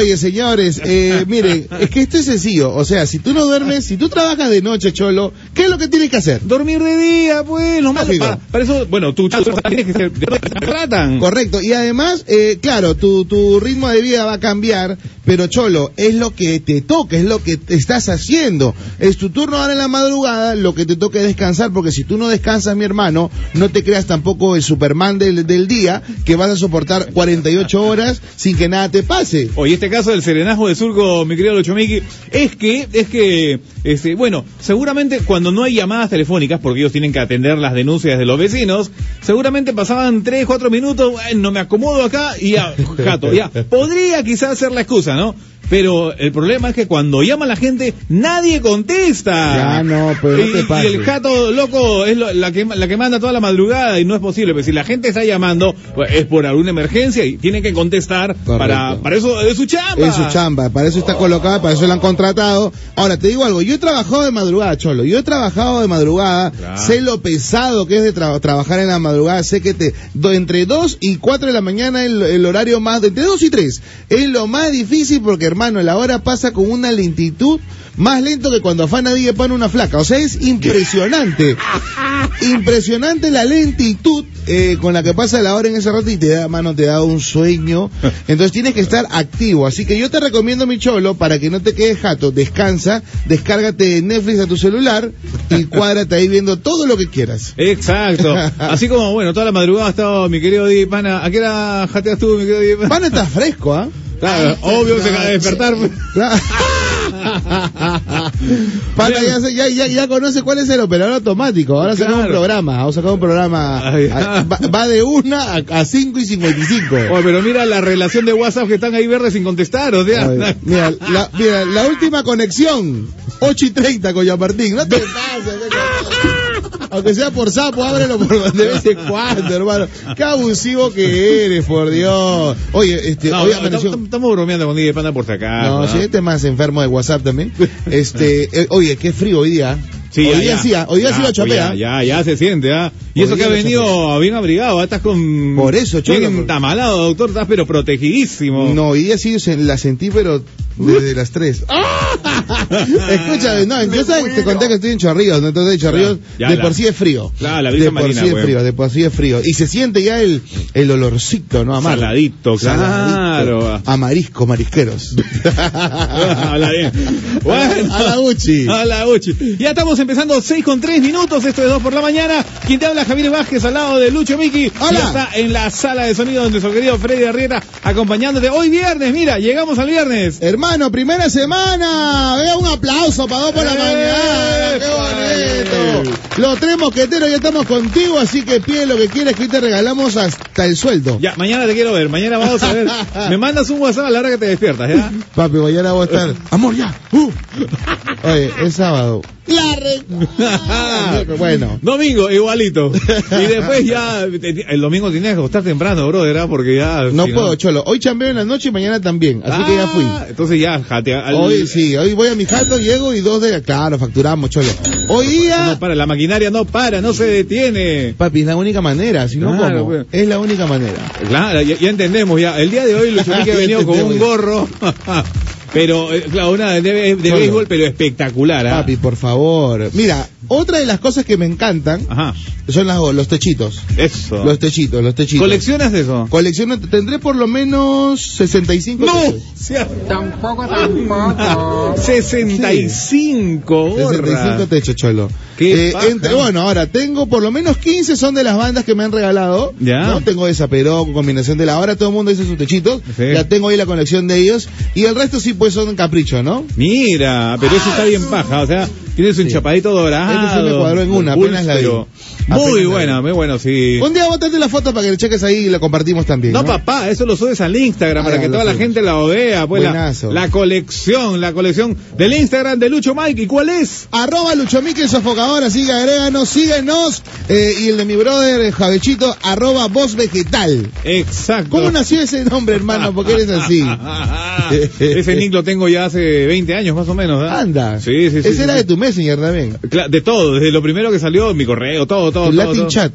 Oye, señores, eh, miren, es que esto es sencillo. O sea, si tú no duermes, si tú trabajas de noche, cholo, ¿qué es lo que tienes que hacer? Dormir de día, pues, no más. Lógico. Para, para eso, bueno, tú tienes que ser, tratan. Correcto. Y además, eh, claro, tu, tu ritmo de vida va a cambiar, pero cholo, es lo que te toca, es lo que te estás haciendo. Es tu turno ahora en la madrugada, lo que te toca es descansar, porque si tú no descansas, mi hermano, no te creas tampoco el Superman del, del día, que vas a soportar 48 horas sin que nada te pase. Oye, este caso del serenazgo de surco, mi querido Lucho Miki, es que, es que, este, bueno, seguramente cuando no hay llamadas telefónicas, porque ellos tienen que atender las denuncias de los vecinos, seguramente pasaban 3, 4 minutos, "Bueno, me acomodo acá y ya, jato, ya. Podría quizás ser la excusa, ¿no? Pero el problema es que cuando llama la gente, nadie contesta. Ya, no, pero no y, te y pases. el jato loco es lo- la, que, la que manda toda la madrugada y no es posible. Pero si la gente está llamando, pues, es por alguna emergencia y tiene que contestar para, para eso es su chamba. Es su chamba, para eso está colocada, para eso la han contratado. Ahora, te digo algo, yo he trabajado de madrugada, Cholo, yo he trabajado de madrugada, Claro. sé lo pesado que es de tra- trabajar en la madrugada, sé que te, do- entre 2 y 4 de la mañana el, el horario más, entre 2 y 3, es lo más difícil porque, hermano, la hora pasa con una lentitud más lento que cuando afana Digue pan una flaca, o sea, es impresionante, impresionante la lentitud eh, con la que pasa la hora en ese rato y te da, mano, te da un sueño. Entonces tienes que estar activo. Así que yo te recomiendo, mi cholo, para que no te quedes jato, descansa, descárgate Netflix a tu celular y cuádrate ahí viendo todo lo que quieras. Exacto. Así como, bueno, toda la madrugada ha estado mi querido Di Pana. ¿A qué hora jateas tú, mi querido Pana? Pan está fresco, ¿ah? Claro, obvio, se acaba de despertar. Claro. Pana ya, ya, ya, ya conoce cuál es el operador automático. Ahora saca un Claro. programa. Ahora saca un programa. Ay, a- va, va de una a, a cinco y cincuenta y cinco. Oye, pero mira la relación de WhatsApp que están ahí verdes sin contestar, o sea. Ay, mira, la, mira, la última conexión, 8 y 30 con Martín. No te pases. Aunque sea por sapo, ábrelo por de vez en cuando, hermano. Qué abusivo que eres, por Dios. Oye, este, No, hoy no, amaneció. estamos, estamos bromeando con Di Pana por acaso. No, ¿no? si este es más enfermo de WhatsApp también. Este, eh, oye, qué frío hoy día. Sí, hoy día sí, ah, hoy día sí pues chapea. Ya, ya, ya se siente, ¿ah? Y eso que ha venido bien abrigado, ¿ah? estás con... Por eso, Cholo, Bien entamalado, doctor, estás pero protegidísimo. No, hoy día sí la sentí, pero desde las 3. Escúchame, no, yo sabes, te conté que estoy en Chorrillos, ¿no? Entonces en Chorrillos de la- por sí es frío. Claro, la brisa de por sí es frío, de por sí es frío. Y se siente ya el, el olorcito, ¿no? Amar. Saladito, claro. A marisco, marisqueros. Habla bien. Bueno. A la Uchi. A la Uchi. Ya estamos empezando 6 con 3 minutos. Esto es 2 por la mañana. Quien te habla, Javier Vázquez, al lado de Lucho Miki. Hola. Está en la sala de sonido de nuestro querido Freddy Arrieta acompañándote. Hoy viernes, mira, llegamos al viernes. Hermano, primera semana. Vea un aplauso para dos por la ¡Eh! mañana. ¡Qué bonito! Los tres mosqueteros ya estamos contigo, así que pide lo que quieras que hoy te regalamos hasta el sueldo. Ya, mañana te quiero ver. Mañana vamos a ver. Me mandas un WhatsApp a la hora que te despiertas, ¿ya? Papi, mañana voy a estar. Amor, ya. Uh. Oye, es sábado. La. Bueno. Domingo, igualito. Y después ya, te- el domingo tienes que acostar temprano, brother, ¿ah? porque ya... No si puedo, cholo. Hoy chambeo en la noche y mañana también. Así que ya fui. Ah, Entonces ya, jatea. al- Hoy sí, hoy voy a mi jato, llego y dos de... Claro, facturamos, cholo. Hoy día... No para, la maquinaria no para, no se detiene. Papi, es la única manera, si no, Claro, ¿cómo? pues. Es la única manera. Claro, ya, ya entendemos ya. El día de hoy Lucho Miki ha venido con un gorro. Pero, eh, claro, una de, béisbol, pero espectacular, ¿ah? Papi, por favor. Mira, otra de las cosas que me encantan Ajá, son las, los techitos. eso. Los techitos, los techitos. ¿Coleccionas eso? Colecciono, tendré por lo menos 65 ¡No! techos. sea- Tampoco, tampoco. 65, gorra. 65 techos, cholo. Qué Eh, paja. entre- bueno, ahora, tengo por lo menos 15 son de las bandas que me han regalado. Ya. ¿no? Tengo esa Perón, combinación de la hora, todo el mundo dice sus techitos. Sí. Ya tengo ahí la colección de ellos. Y el resto sí, pues son capricho, ¿no? Mira, pero eso está bien paja, o sea, tienes un Sí. chapadito dorado. Este sí me cuadró en una, un apenas la vi. Muy buena, muy bueno, sí. Un día bótate la foto para que le cheques ahí y la compartimos también. No, No, papá, eso lo subes al Instagram Ah, para que toda la gente la vea, pues la, colección, la colección del Instagram de Lucho Mike. ¿Y cuál es? Arroba Lucho Sofocador, así que agréganos, síguenos. Eh, y el de mi brother, eh, Javechito, arroba voz vegetal. Exacto. ¿Cómo nació ese nombre, hermano? Porque eres así. Ese nick lo tengo ya hace 20 años más o menos. ¿ah? Anda. Sí, sí, sí. Ese sí, era sí. de tu messenger también. Cla- De todo, desde lo primero que salió, mi correo, todo, todo. El todo, Latin todo. Chat.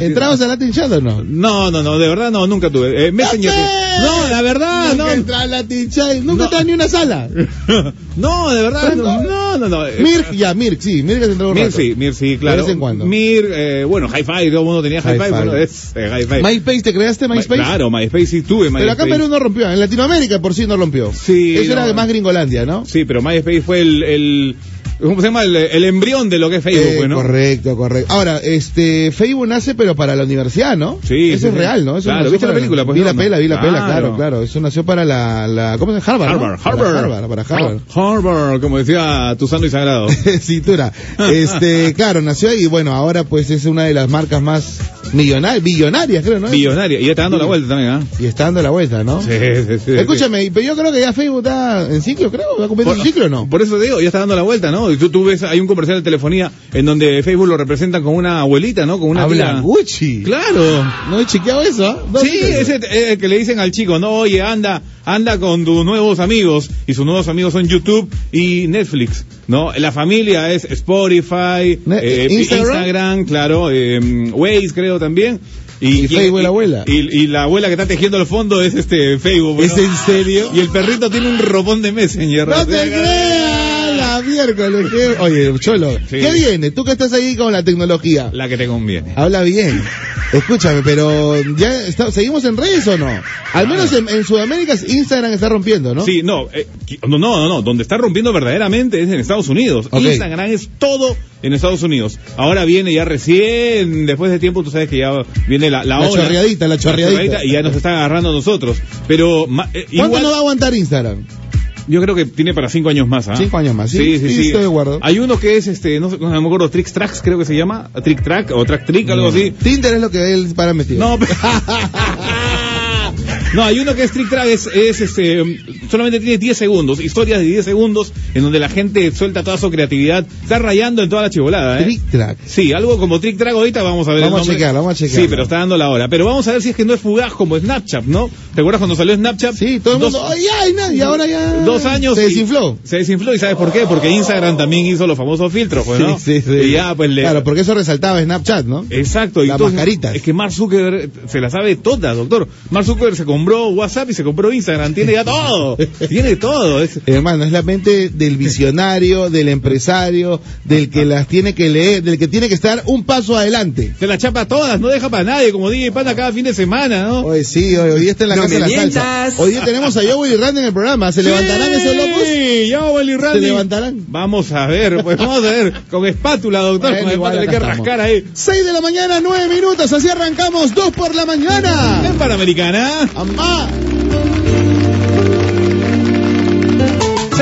¿Entrabas a Latin Chat o no? No, no, no, de verdad no, nunca tuve. Eh, Messenger. No, la verdad, no. Nunca entraba a Latin Chat, nunca No. ni una sala. no, de verdad, no, no, no. no. Mirk, ya, Mirk, sí, Mirk se entró un Mir rato. sí, Mir sí, claro. De vez en cuando. Mir, eh, bueno, Hi-Fi, todo el mundo tenía Hi-Fi, bueno, es eh, Hi-Fi. MySpace, ¿te creaste MySpace? Claro, MySpace sí tuve Pero acá en MySpace. Perú no rompió, en Latinoamérica por sí no rompió. Sí, Eso no. era más gringolandia, ¿no? Sí, pero MySpace fue el, el ¿cómo se llama? El, el embrión de lo que es Facebook, Eh, ¿no? Correcto, correcto. Ahora, este, Facebook nace pero para la universidad, ¿no? Sí, Eso sí, es sí. real, ¿no? Eso Claro, ¿viste la película, pues, vi la pela, vi la pela, Claro. claro. Eso nació para la, la ¿cómo se llama? Harvard, ¿no? Harvard, Para Harvard. Harvard, para Harvard. Harvard, como decía tu santo y sagrado. Cintura. Este, claro, nació ahí y bueno, ahora pues es una de las marcas más millonarias, billonarias, creo, ¿no? Billonaria. Y ya está dando la vuelta también, ¿ah? Y está dando la vuelta, ¿no? Sí, sí, sí. Escúchame, pero yo creo que ya Facebook está en ciclo, creo, va a cumplir un ciclo o no. por eso te digo, ya está dando la vuelta, ¿no? Y tú, tú ves, hay un comercial de telefonía en donde Facebook lo representan con una abuelita, ¿no? Con una Habla. Gucci. Claro. No he chequeado eso. ¿Dónde Sí, ese eh, que le dicen al chico, no, oye, anda, anda con tus nuevos amigos, y sus nuevos amigos son YouTube y Netflix, ¿no? La familia es Spotify, Ne- eh, Instagram. Instagram, claro, eh, Waze creo también. Y Facebook, la abuela. Y, y la abuela que está tejiendo el fondo es este Facebook. ¿Es ¿no? en serio? Y el perrito tiene un ropón de Messenger. ¡No te creas! La miércoles. qué- Oye, Cholo, Sí. ¿qué viene? Tú que estás ahí con la tecnología. La que te conviene. Habla bien. Escúchame, pero ¿ya está- seguimos en redes o no? Al menos en, en Sudamérica Instagram está rompiendo, ¿no? Sí, no, eh, no, no, no, no, donde está rompiendo verdaderamente es en Estados Unidos. Instagram es todo en Estados Unidos. Ahora viene ya recién, después de tiempo, tú sabes que ya viene la, la, La ola. chorreadita, la chorreadita. y ya nos está agarrando a nosotros. Pero eh, ¿Cuánto igual, no va a aguantar Instagram? Yo creo que tiene para cinco años más. ¿ah? Cinco años más, ¿sí? Sí, sí, Sí, sí. estoy de acuerdo. Hay uno que es, este, no sé, no me acuerdo, Tricks Tracks creo que se llama, Trick Track o Track Trick, algo así. Tinder es lo que él para metido. No, pero- No, hay uno que es Trick Track, es, es, este, um, solamente tiene 10 segundos, historias de 10 segundos, en donde la gente suelta toda su creatividad, está rayando en toda la chivolada, ¿eh? Trick track. Sí, algo como Trick Track ahorita vamos a ver. el Vamos a chequearlo, vamos a chequearlo. Sí, pero está dando la hora. Pero vamos a ver si es que no es fugaz como Snapchat, ¿no? ¿Te acuerdas cuando salió Snapchat? Sí, todo el Dos- mundo. ¡Ay, ay, no! Y ahora ya. Dos años. Se y- desinfló. Se desinfló. ¿Y sabes por qué? Porque Instagram también hizo los famosos filtros, pues, ¿no? Sí, sí, sí. Y ya, pues le. Claro, porque eso resaltaba Snapchat, ¿no? Exacto, y Las mascaritas. Es que Mark Zuckerberg se la sabe toda, doctor. Mark Zuckerberg se compró WhatsApp y se compró Instagram, tiene ya todo. tiene todo. Es- Hermano, es la mente del visionario, del empresario, del que las tiene que leer, del que tiene que estar un paso adelante. se la chapa todas, no deja para nadie, como DJ Panda cada fin de semana, ¿no? Hoy sí, hoy, hoy día está en la No casa de la salsa. Hoy día tenemos a Joey y Randy en el programa. ¿Se levantarán esos locos? Sí, Willy Randy. ¿Se levantarán? Vamos a ver, pues vamos a ver. Con espátula, doctor, Bueno, con igual espátula hay que estamos. rascar ahí. 6 de la mañana, 9 minutos, así arrancamos, 2 por la mañana. En Panamericana. Amá.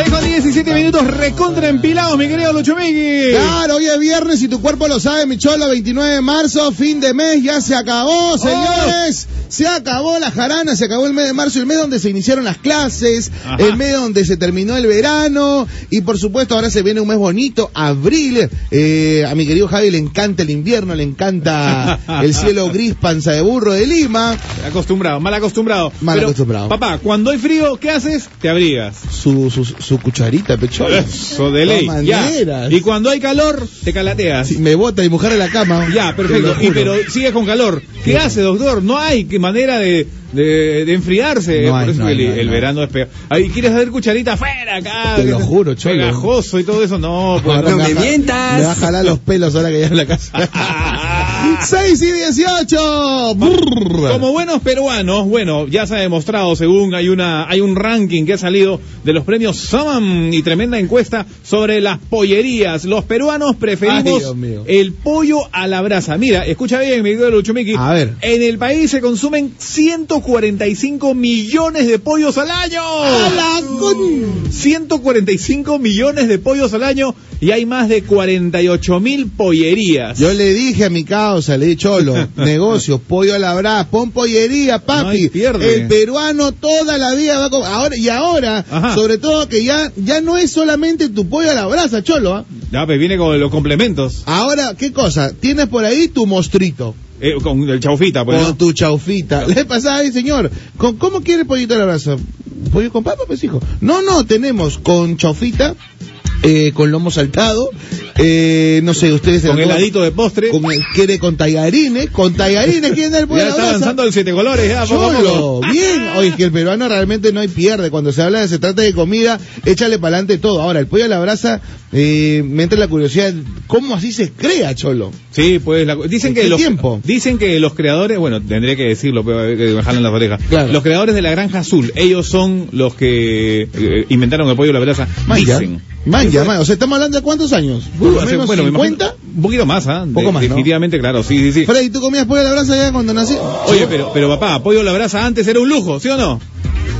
6 con 17 minutos, recontra empilados, mi querido Lucho Miki. Claro, hoy es viernes y tu cuerpo lo sabe, mi cholo, 29 de marzo, fin de mes, ya se acabó, señores. Se acabó la jarana, se acabó el mes de marzo, el mes donde se iniciaron las clases, Ajá. el mes donde se terminó el verano y por supuesto ahora se viene un mes bonito, abril. Eh, a mi querido Javi le encanta el invierno, le encanta el cielo gris, panza de burro de Lima. Acostumbrado, mal acostumbrado. Mal Pero, acostumbrado. Papá, cuando hay frío, ¿qué haces? Te abrigas. Su, su, su cucharita, pecholo. Eso de ley. Ya. maneras. Y cuando hay calor, te calateas. Si me bota y mujer en la cama. Ya, perfecto. Y pero sigue con calor. ¿Qué hace, doctor? No hay que manera de, de, de enfriarse. No Por eso no hay, el, no hay, el no. verano es peor. Ahí quieres hacer cucharita afuera acá. Te lo juro, cholo. Pegajoso y todo eso. No, pues No me a ja- mientas. Me va a jalar los pelos ahora que ya en la casa. 6 y 18. Brrr. Como buenos peruanos, bueno, ya se ha demostrado según hay una hay un ranking que ha salido de los premios Saman y tremenda encuesta sobre las pollerías. Los peruanos Ay, preferimos mío. el pollo a la brasa. Mira, escucha bien, mi querido Lucho Miki. A ver. En el país se consumen 145 millones de pollos al año. ¡A la con- 145 millones de pollos al año y hay más de 48 mil pollerías. Yo le dije a mi causa, le dije, cholo, negocios, pollo a la brasa, pon pollería, No papi. pierde. el peruano toda la vida va con... Ahora, y ahora, Ajá. sobre todo que ya, ya no es solamente tu pollo a la brasa, cholo. ¿ah? Ya, pues viene con los complementos. Ahora, ¿qué cosa? Tienes por ahí tu mostrito. Eh, con el chaufita, pues. con ¿no? tu chaufita. Le pasaba ahí, señor. ¿Con, ¿Cómo quiere pollito a la brasa? ¿Pollo con papa, pues, hijo? No, no, tenemos con chaufita, eh, con lomo saltado Eh, no sé, ustedes... Con heladito de postre. Con, quiere con tallarines, con tallarines, ¿quién da el pollo Ya está brasa? lanzando el siete colores, ya, poco bien. Oye, que el peruano realmente no hay pierde. Cuando se habla de se trata de comida, échale para adelante todo. Ahora, el pollo a la brasa, eh, me entra la curiosidad, ¿cómo así se crea, Cholo? Sí, pues la- dicen ¿En que los tiempo? dicen que los creadores, bueno, tendré que decirlo, pero eh, que me jalan las orejas. Claro. Los creadores de la Granja Azul, ellos son los que eh, inventaron el pollo a la brasa. Dicen. manja, manja. O sea, estamos hablando de cuántos años? Lo Hace- menos bueno, me imagino- 50. un poquito más, ¿ah? De- Poco más, ¿no? Definitivamente, claro, sí, sí, sí. Freddy, ¿tú comías pollo a la brasa ya cuando nací? Oye, pero, pero papá, pollo a la brasa antes era un lujo, ¿sí o no?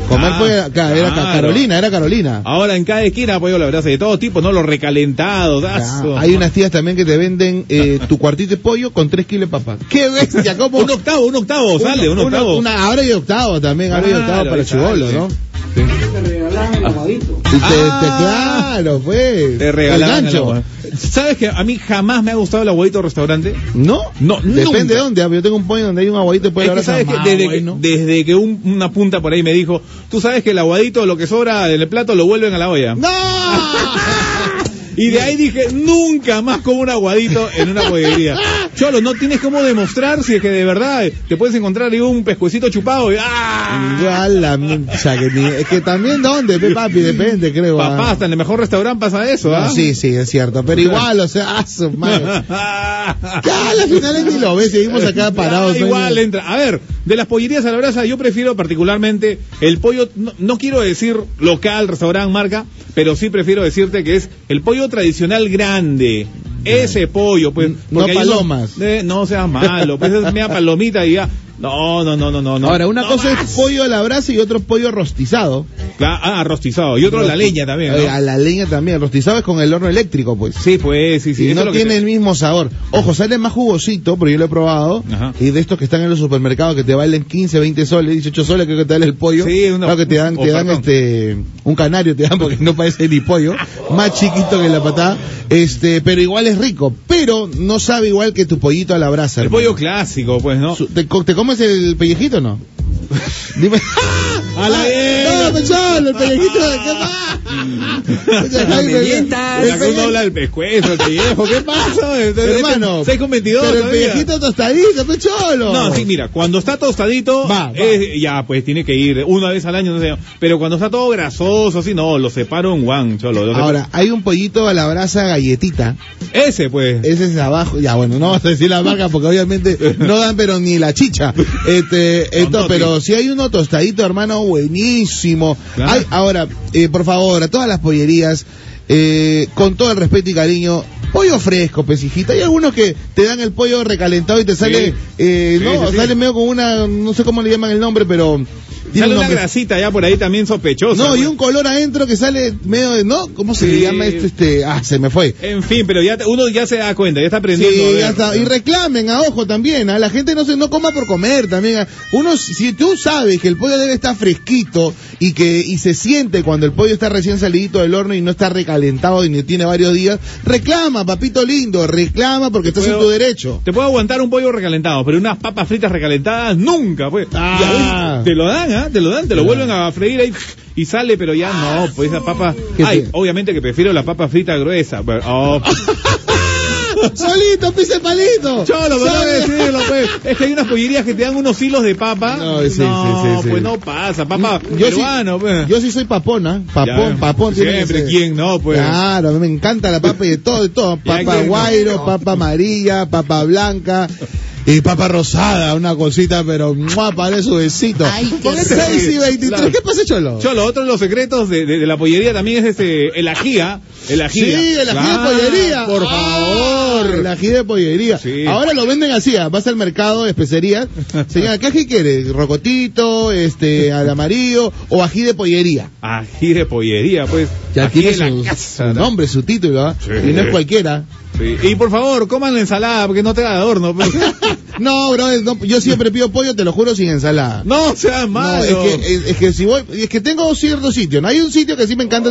Comer Ah, claro, era claro. Carolina, era Carolina. Ahora en cada esquina pollo a la brasa de todo tipo, ¿no? Los recalentados, Ah, hay unas tías también que te venden eh, tu cuartito de pollo con 3 kilos de papa. ¡Qué bestia! ¿Cómo? Un octavo, un octavo, sale, un octavo. una- ahora hay octavo también, ahora hay octavo para chivolos, ¿no? Sí. Y te, Ah. te- claro, pues. Te regalaban El gancho. el. ¿Sabes que a mí jamás me ha gustado el aguadito de restaurante? ¿No? No, Depende nunca. de dónde. ah, Yo tengo un pollo donde hay un aguadito de pollo Es que sabes que desde, bueno. que desde que un- una punta por ahí me dijo, tú sabes que el aguadito, lo que sobra del plato, lo vuelven a la olla. ¡No! Y de ahí dije, nunca más como un aguadito en una pollería. Cholo, no tienes cómo demostrar si es que de verdad te puedes encontrar ahí un pescuecito chupado y ¡ah! Igual la o sea, que ni- es que también dónde, pe, papi, depende, creo. ah. Papá, hasta en el mejor restaurante pasa eso, ¿ah? No, sí, sí, es cierto. Pero igual, o sea, ah, su madre. Ya, a la final ni lo ves, seguimos acá parados. Ah, igual entra. A ver, de las pollerías a la brasa, yo prefiero particularmente el pollo, no, no quiero decir local, restaurante, marca, pero sí prefiero decirte que es el pollo tradicional grande. Ese pollo, pues. No unos- palomas. Eh, no seas malo, pues es media palomita y ya. No, no, no, no, no. Ahora, una No cosa más. es pollo a la brasa y otro pollo rostizado. Ah, rostizado. Y otro a la leña también, Eh, ¿no? A la leña también. Rostizado es con el horno eléctrico, pues. Sí, pues, sí, sí. y no que tiene el mismo sabor. Ojo, sale más jugosito, porque yo lo he probado. Ajá. Y de estos que están en los supermercados que te valen 15, 20 soles, 18 soles, creo que te dan el pollo. Sí, una- claro que te dan, te dan este, un canario te dan porque no parece ni pollo. más chiquito que la patada. Este, pero igual es rico. Pero no sabe igual que tu pollito a la brasa. El hermano. pollo clásico, pues, ¿no? ¿Te, te comes el pellejito o no? Dime. A la Ah, No, pecholo, el pellejito, ¿qué mientas. el La que uno pelle- habla del pescuezo, el pellejo, ¿qué pasa? Hermano, 6 con 22 pero el pellejito tostadito, pecholo. No, sí, mira, cuando está tostadito, Va, va. ya, pues tiene que ir una vez al año, no sé, pero cuando está todo grasoso, así, no, lo separo en one, cholo. Ahora, hay un pollito a la brasa galletita. ese, pues. Ese es abajo. Ya, bueno, no vamos a decir la marca porque obviamente no dan, pero ni la chicha. Este, esto, pero si hay uno tostadito, hermano, buenísimo. Claro. Hay, ahora, eh, por favor, a todas las pollerías, eh, con todo el respeto y cariño, pollo fresco, pesijita. Hay algunos que te dan el pollo recalentado y te sale, Sí. eh, Sí, no, sí, sí. sale medio con una, no sé cómo le llaman el nombre, pero tiene Sale un una grasita ya por ahí también sospechosa. No, y pues. un color adentro que sale medio de, ¿no? ¿Cómo se Sí. le llama esto? Este, ah, se me fue. En fin, pero ya uno ya se da cuenta, ya está aprendiendo. a Sí, ver. ya está. Y reclamen a ojo también. A la gente no se no coma por comer también. ah. Uno, si tú sabes que el pollo debe estar fresquito y que y se siente cuando el pollo está recién salidito del horno y no está recalentado y ni tiene varios días, reclama, papito lindo, reclama porque estás en tu derecho. Te puedo aguantar un pollo recalentado, pero unas papas fritas recalentadas nunca, pues. Ah. Y a veces te lo dan, ¿ah? Te lo dan, te lo vuelven a freír ahí y sale, pero ya no, pues esa papa. ¿Qué Ay, te- obviamente que prefiero la papa frita gruesa. Pero, oh, Solito, pise palito. cholo, pero no decirlo, pues. Es que hay unas pollerías que te dan unos hilos de papa. No, sí, sí, sí, sí. pues no pasa, papa Yo sí, peruano, pues. yo sí soy papona, Ya, papón, papón. tiene que Siempre. ¿quién no, pues? Claro, a mí me encanta la papa y de todo, de todo. Ya, Papa guairo, papa amarilla, papa blanca y papa rosada, una cosita, pero ¡mua! parece su besito. Ay, qué Con el rico. 6 y 23, Claro. ¿qué pasa, Cholo? Cholo, otro de los secretos de, de- de la pollería también es este, el ajía. El ajía. Sí, el ají Claro, de pollería. Por Ah, favor. El ají de pollería. Sí. Ahora lo venden así, ah, vas al mercado de especerías. Señora, ¿qué ají quiere? ¿Rocotito, este, al amarillo o ají de pollería? Ají de pollería, pues. Ya Ají tiene de la su, casa, su ¿no? nombre, su título, ¿ah? Sí. Y no es cualquiera. Sí. Y por favor, coman la ensalada, porque no te da adorno. pues. No, bro, no, yo siempre pido pollo, te lo juro, sin ensalada. no seas No, malo. es que, es, es que si voy, es que tengo ciertos sitios, ¿no? Hay un sitio que sí me encanta,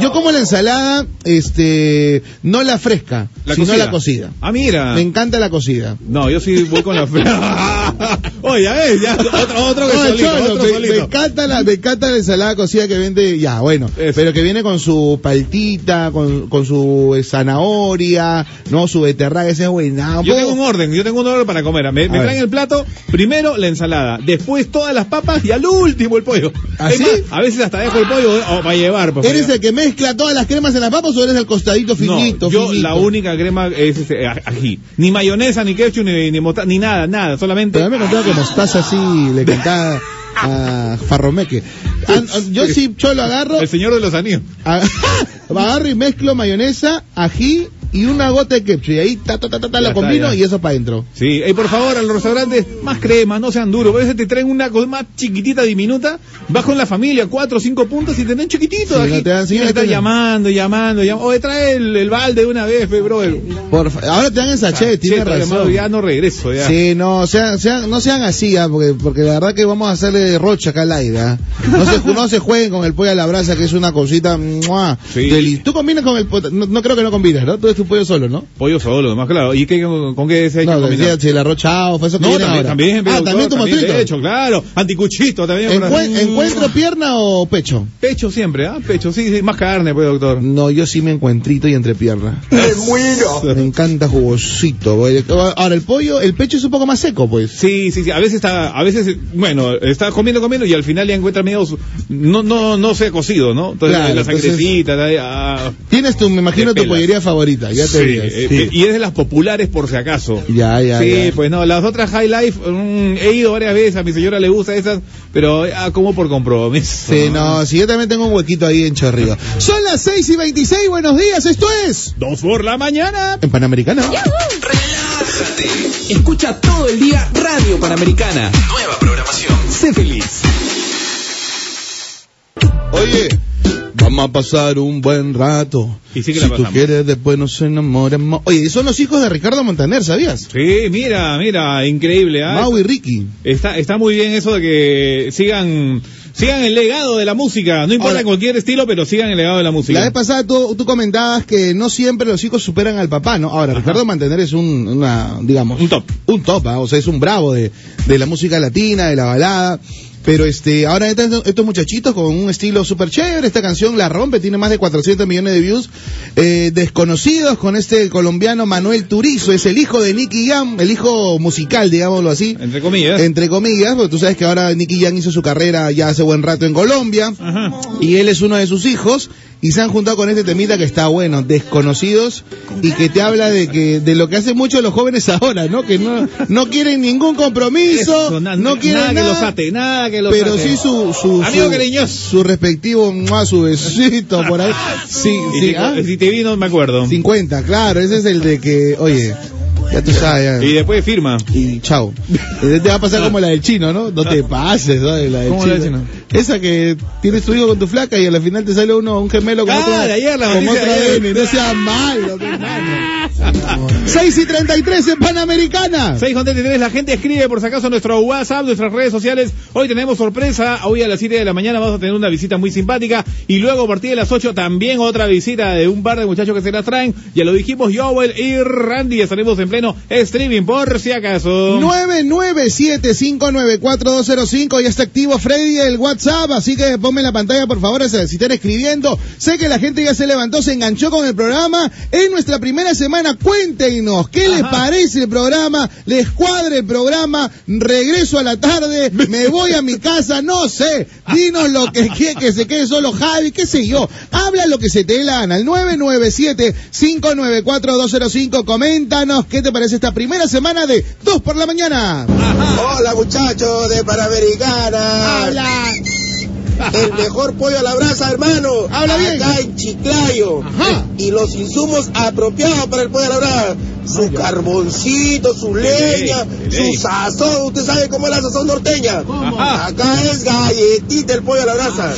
yo como la ensalada, este, no la fresca, La sino cocida. la cocida. Ah, mira. Me encanta la cocida. No, yo sí voy con la fresca. Oye, ya ves, ya, otro, otro que No, solito, Cholo, otro me, solito. me encanta la, me encanta la ensalada cocida que vende, ya, bueno, Eso. pero que viene con su paltita, con, con su eh, zanahoria, no, su beterraga, ese es buena. Yo tengo un orden, yo tengo un orden para comer. Me, me A traen ver. el plato, primero la ensalada, después todas las papas y al último el pollo. ¿Ah, Es sí? más, a veces hasta dejo el pollo eh, o para llevar. pues, ¿Eres para el que mezcla todas las cremas en las papas o eres el costadito finito? No, yo finito? la única crema es este, aj- ají. Ni mayonesa, ni ketchup, ni, ni, mota- ni nada, nada. Solamente... Pero que mostaza así le cantaba a Farromeque. Ah, ah, Yo sí, cholo, agarro, El señor de los anillos. a- agarro y mezclo mayonesa, ají y una gota de ketchup. Y ahí, ta, ta, ta, ta, ta, está, combino ya. y eso para adentro. Sí, y por favor, a los restaurantes, más crema, no sean duros. A veces te traen una cosa más chiquitita, diminuta, vas con la familia, cuatro o cinco puntos y te dan chiquitito. Sí, aquí. no te dan- dan. llamando, llamando, llamando. Oye, trae el, el balde de una vez, fe, bro. Por ahora te dan el sachet, estoy razón. llamado, ya no regreso, ya. Sí, no, sean, sean, no sean así, ah, porque, porque la verdad que vamos a hacerle rocha acá al aire. ah. No, se, no se jueguen con el pollo a la brasa, que es una cosita. ¡mua! Sí. Tú combinas con el no, no creo que no combinas, ¿no? Tú tu pollo solo, ¿no? Pollo solo, más claro. ¿Y qué, con, con qué se ha hecho No, decía, si el arroz chao, fue eso que No, viene también, ahora. también, Ah, doctor, también tu mostrito. De hecho, claro. Anticuchito también. ¿Encuentro pierna o pecho? Pecho siempre, ¿ah? Pecho, sí, sí, más carne, pues, doctor. No, yo sí me encuentrito y entre pierna. Me encanta jugosito. güey. Ahora, el pollo, el pecho es un poco más seco, pues. Sí, sí, sí. A veces está, a veces, bueno, está comiendo, comiendo y al final ya encuentra medio, su- no, no, no se ha cocido, ¿no? Entonces Claro, la entonces- sangrecita, la- ah, Tienes tu, me imagino, tu pollería favorita, ya te sí, digas. eh, Sí. eh, y es de las populares por si acaso. Ya, ya, sí, ya. pues no, las otras High Life, mm, he ido varias veces, a mi señora le gusta esas, pero ah, como por compromiso. Sí, no, si yo también tengo un huequito ahí en Chorrillo. Son las 6 y 26, buenos días, esto es... Dos por la mañana. En Panamericana. Relájate. Escucha todo el día Radio Panamericana. Nueva programación. Sé feliz. Oye, vamos a pasar un buen rato. Y sí que si la tú quieres, después nos enamoremos. Oye, son los hijos de Ricardo Montaner, ¿sabías? Sí, mira, mira, increíble, ¿ah? Mau y Ricky. Está, está muy bien eso de que sigan, sigan el legado de la música. No importa Ahora- cualquier estilo, pero sigan el legado de la música. La vez pasada tú, tú comentabas que no siempre los hijos superan al papá, ¿no? Ahora, Ricardo Montaner es un, una, digamos... Un top. Un top, ¿ah? o sea, es un bravo de, de la música latina, de la balada. Pero este, ahora están estos muchachitos con un estilo súper chévere. Esta canción la rompe, tiene más de 400 millones de views. Eh, desconocidos con este colombiano Manuel Turizo, es el hijo de Nicky Jam, el hijo musical, digámoslo así. Entre comillas. Entre comillas, porque tú sabes que ahora Nicky Jam hizo su carrera ya hace buen rato en Colombia. Ajá. Y él es uno de sus hijos y se han juntado con este temita que está bueno, desconocidos y que te habla de que de lo que hacen muchos los jóvenes ahora, ¿no? Que no no quieren ningún compromiso, Eso, na- no quieren nada, nada, que los ate, nada que los pero ate. sí su su Amigo su, cariñoso. su respectivo mua, su besito por ahí. Sí, sí, si, ¿ah? si te vi, no me acuerdo. 50, claro, ese es el de que, oye, ya tú sabes, ya. Y después firma. y chao. Eh, Te va a pasar como la del chino, ¿no? No te pases, ¿no? La del ¿Cómo la del chino? Esa que tienes tu hijo con tu flaca y al final te sale uno, un gemelo con Ah, otra, de ayer, la con noticia ayer. No sea malo, hermano. 6 y 33 en Panamericana. 6 con 33, la gente escribe por si acaso nuestro WhatsApp, nuestras redes sociales. Hoy tenemos sorpresa, hoy a las 7 de la mañana vamos a tener una visita muy simpática y luego a partir de las 8 también otra visita de un par de muchachos que se las traen. Ya lo dijimos, Joel y Randy, estaremos en pleno streaming por si acaso. 997-594-205 ya está activo Freddy el WhatsApp, así que ponme en la pantalla por favor si están escribiendo. Sé que la gente ya se levantó, se enganchó con el programa. En nuestra primera semana, cuéntenos qué les parece el programa, les cuadra el programa, regreso a la tarde, me voy a mi casa, no sé. Dinos lo que quiere que se quede solo Javi, qué sé yo. Habla lo que se te dé la gana. Al 997-594-205, coméntanos qué te parece esta primera semana de 2 por la mañana. Hola muchachos de Panamericana. Habla. El mejor pollo a la brasa, hermano. Habla bien. Acá en Chiclayo. Ajá. Y los insumos apropiados para el pollo a la brasa. Su carboncito, su De ley, leña, de ley. su sazón. Usted sabe cómo es la sazón norteña. Acá es galletita el pollo a la brasa.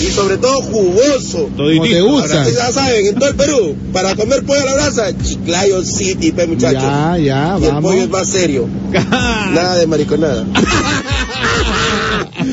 Y sobre todo jugoso. Como te gusta. Ustedes ya saben, en todo el Perú, para comer pollo a la brasa, Chiclayo City, pe muchachos. Ya, ya, y el pollo es vamos. más serio. Nada de mariconada.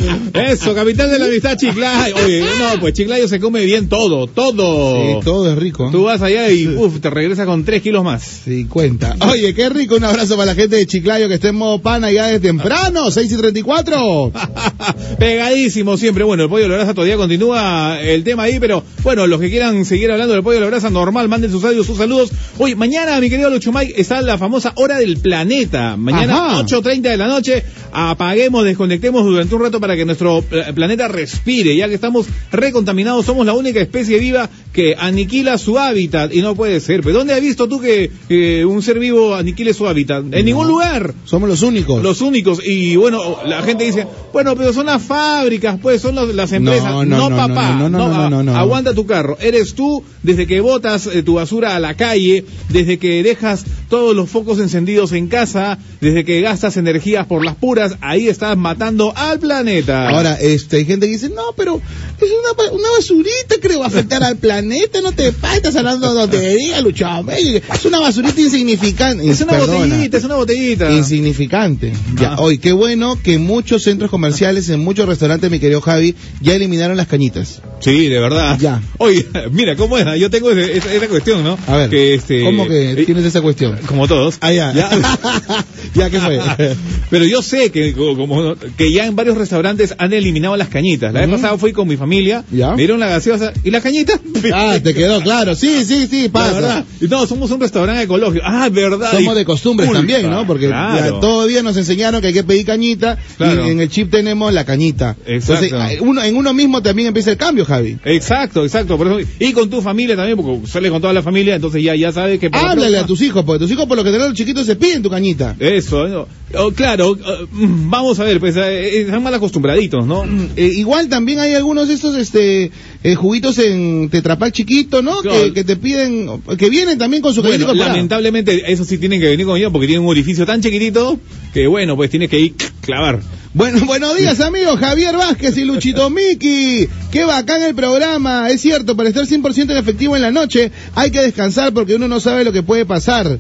Eso, capital de la amistad, Chiclayo. Oye, no, pues Chiclayo se come bien todo, todo. Sí, todo es rico. Tú vas allá y uf, te regresas con tres kilos más. Sí, cuenta. Oye, qué rico. Un abrazo para la gente de Chiclayo que está en modo pana ya de temprano, 6 y 34. Pegadísimo siempre. Bueno, el pollo de la brasa todavía continúa el tema ahí, pero bueno, los que quieran seguir hablando del pollo de la brasa, normal, manden sus audios, sus saludos. Oye, mañana, mi querido Lucho Mike, está la famosa hora del planeta. Mañana, Ajá. 8.30 de la noche, apaguemos, desconectemos durante un rato para que nuestro eh, planeta respire, ya que estamos recontaminados, somos la única especie viva que aniquila su hábitat y no puede ser. ¿Pero dónde has visto tú que eh, un ser vivo aniquile su hábitat? En ningún lugar. Somos los únicos. Los únicos. Y bueno, la gente dice, bueno, pero son las fábricas, pues son los- las empresas. No, No, no, no, papá. no, no, no, no, no. Aguanta tu carro. Eres tú desde que botas eh, tu basura a la calle, desde que dejas todos los focos encendidos en casa, desde que gastas energías por las puras, ahí estás matando al planeta. Ahora, este, hay gente que dice, no, pero es una, una basurita que va a afectar al planeta, no te pases, hablando de tontería, Mike. Es una basurita insignificante. es una Perdona. botellita, es una botellita. Insignificante. Ya, Ah. hoy, qué bueno que muchos centros comerciales, en muchos restaurantes, mi querido Javi, ya eliminaron las cañitas. Sí, de verdad. Ya. Oye, mira, ¿cómo es? Yo tengo esa, cuestión, ¿no? A ver, que, este, ¿cómo que eh, tienes esa cuestión? Como todos. Ah, ya. ya, ¿qué fue? Pero yo sé que como que ya en varios restaurantes han eliminado las cañitas. La vez Ujú. pasada fui con mi familia, Ya. me dieron la gaseosa y las cañitas. ah, te quedó claro. Sí, sí, sí, pasa. verdad. Y no, somos un restaurante ecológico. Ah, verdad. Somos de costumbres culpa. también, ¿no? Porque Claro. ya todavía nos enseñaron que hay que pedir cañita Claro. y en el chip tenemos la cañita. Exacto. Entonces, uno, en uno mismo también empieza el cambio, Javi. Exacto, exacto. Por eso, y con tu familia también, porque sale con toda la familia, entonces ya, ya sabes que... Háblale a tus hijos, porque tus hijos por lo que los chiquitos se piden tu cañita. Eso, ¿no? Oh, claro, oh, mm, vamos a ver, pues eh, están mal acostumbraditos, ¿no? Eh, igual también hay algunos de estos este eh, juguitos en tetrapack chiquito, ¿no? Claro. Que, que te piden, que vienen también con su Bueno, lamentablemente eso sí tienen que venir con ellos porque tienen un orificio tan chiquitito que bueno, pues tienes que ir clavar. Bueno, buenos días amigos, Javier Vázquez y Luchito Miki. Qué bacán el programa. Es cierto, para estar 100% en efectivo en la noche hay que descansar porque uno no sabe lo que puede pasar. Eh,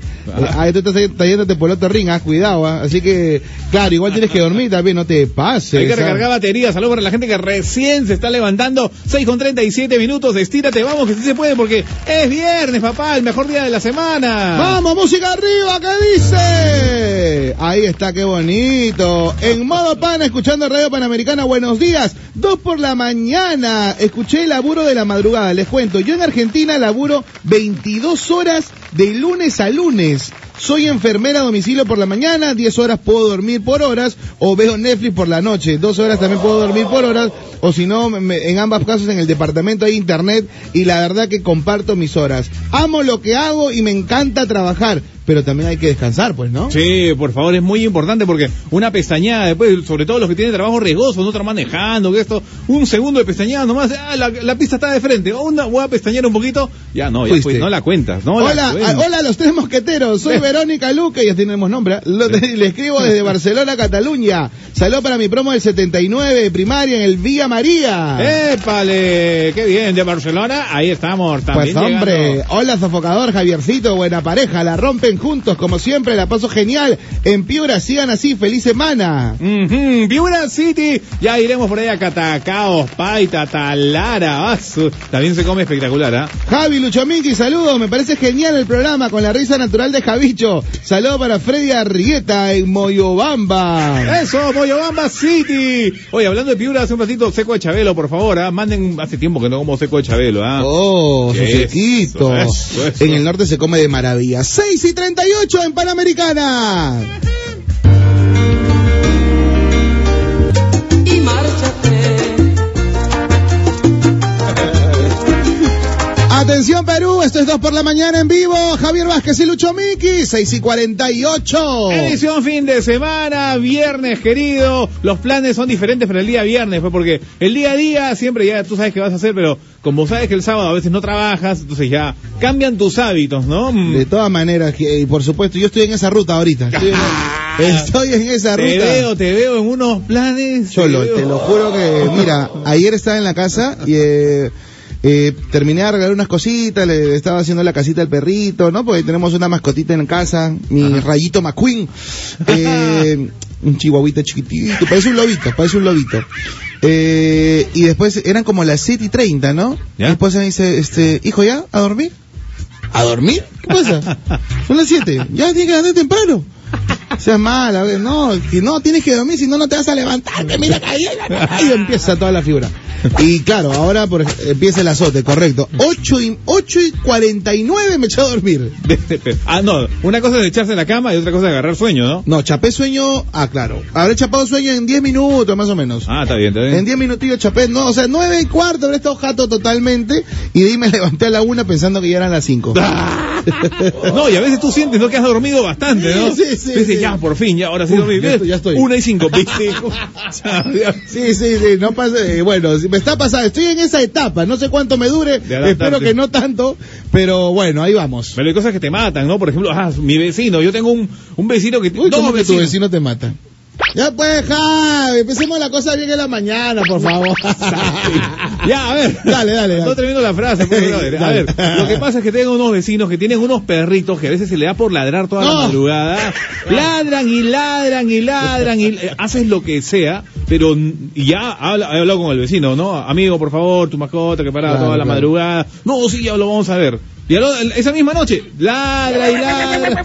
ahí tú estás trayéndote por otro ring, ah, cuidado. ah. Así que, claro, igual tienes que dormir también, no te pases. Hay que recargar baterías. Saludos para la gente que recién se está levantando. 6 con 37 minutos. Estírate, vamos, que sí se puede porque es viernes, papá, el mejor día de la semana. Vamos, música arriba, ¿qué dice? Ahí está, qué bonito. En modo pana, escuchando Radio Panamericana, buenos días. Dos por la mañana. Escuché el laburo de la madrugada, les cuento. Yo en Argentina laburo 22 horas de lunes a lunes. Soy enfermera a domicilio por la mañana, 10 horas puedo dormir por horas, o veo Netflix por la noche, 2 horas también puedo dormir por horas, o si no, en ambos casos en el departamento hay internet y la verdad que comparto mis horas. Amo lo que hago y me encanta trabajar, pero también hay que descansar, pues, ¿no? Sí, por favor, es muy importante porque una pestañada, después, sobre todo los que tienen trabajo riesgoso, no están manejando, que esto, un segundo de pestañada nomás, ah, la, la pista está de frente, una, voy a pestañear un poquito, ya no, ya pues, no la cuentas, no la Hola, cuentas. hola a los tres mosqueteros, soy Verónica Luque, ya tenemos nombre, ¿eh? Lo- le escribo desde Barcelona, Cataluña. Saludo para mi promo del 79 de primaria en el Villa María. ¡Épale! ¡Qué bien! De Barcelona, ahí estamos también. Pues hombre, llegando. hola sofocador, Javiercito, buena pareja, la rompen juntos, como siempre, la paso genial. En Piura, sigan así, feliz semana. Ujú, Piura City, ya iremos por ahí a Catacaos, Paita, Talara, también se come espectacular, ¿ah? Javi Luchomiki, saludos, me parece genial el programa con la risa natural de Javicho. Saludos para Freddy Arrieta en Moyobamba. Eso, Moyobamba City. Oye, hablando de Piura, hace un ratito, seco de Chabelo, por favor, ¿ah? Manden, hace tiempo que no como seco de Chabelo, ¿ah? Oh, su sequito. eso, eso. En el norte se come de maravilla. 6 y 38 en Panamericana. Atención Perú, esto es 2 por la mañana en vivo. Javier Vázquez y Lucho Miki, 6 y 48. Edición fin de semana, viernes querido. Los planes son diferentes para el día viernes, pues porque el día a día siempre ya tú sabes qué vas a hacer, pero como sabes que el sábado a veces no trabajas, entonces ya cambian tus hábitos, ¿no? Mm. De todas maneras, y por supuesto, yo estoy en esa ruta ahorita. Estoy en, estoy en esa Te ruta. veo, te veo en unos planes. Cholo, veo. te lo juro que, mira, ayer estaba en la casa y eh, eh, terminé de arreglar unas cositas, le estaba haciendo la casita al perrito, ¿no? Porque tenemos una mascotita en casa, mi rayito McQueen. Eh, un chihuahuita chiquitito, parece un lobito, parece un lobito. Eh, y después eran como las 7 y 30, ¿no? ¿Ya? Después me dice, este, hijo, ¿ya? ¿A dormir? ¿A dormir? ¿Qué pasa? Son las 7, ya tienes que andar temprano. Seas mala, no, que no, tienes que dormir, si no, no te vas a levantar, mira, ahí, ahí empieza toda la figura. Y claro, ahora por, empieza el azote, correcto. 8 y, 8 y 49 me echó a dormir. ah, no, una cosa es echarse en la cama y otra cosa es agarrar sueño, ¿no? No, chapé sueño, ah, claro. Habré chapado sueño en 10 minutos, más o menos. Ah, está bien, está bien. En 10 minutillos chapé, no, o sea, 9 y cuarto habré estado jato totalmente. Y de ahí me levanté a la una pensando que ya eran las 5. No, y a veces tú sientes ¿no? que has dormido bastante, ¿no? Sí, sí, sí, Dices, sí. ya, por fin, ya, ahora sí dormí. ya estoy, ya estoy. Una y cinco, ¿viste? Sí, sí, sí, no pasa, eh, bueno, si me está pasando, estoy en esa etapa, no sé cuánto me dure, espero que no tanto, pero bueno, ahí vamos. Pero hay cosas que te matan, ¿no? Por ejemplo, ah, mi vecino, yo tengo un, un vecino que... Uy, ¿cómo que tu vecino te mata? Ya pues, Javi, empecemos la cosa bien en la mañana, por favor. Ya, a ver. Dale, dale, No dale. termino la frase, pues. A ver, lo que pasa es que tengo unos vecinos que tienen unos perritos que a veces se le da por ladrar toda la No. madrugada. Ladran y ladran y ladran y eh, haces lo que sea, pero ya habla, he hablado con el vecino, ¿no? Amigo, por favor, tu mascota que para Claro, toda la claro. madrugada. No, sí, ya lo vamos a ver. Y al- esa misma noche, ladra y ladra.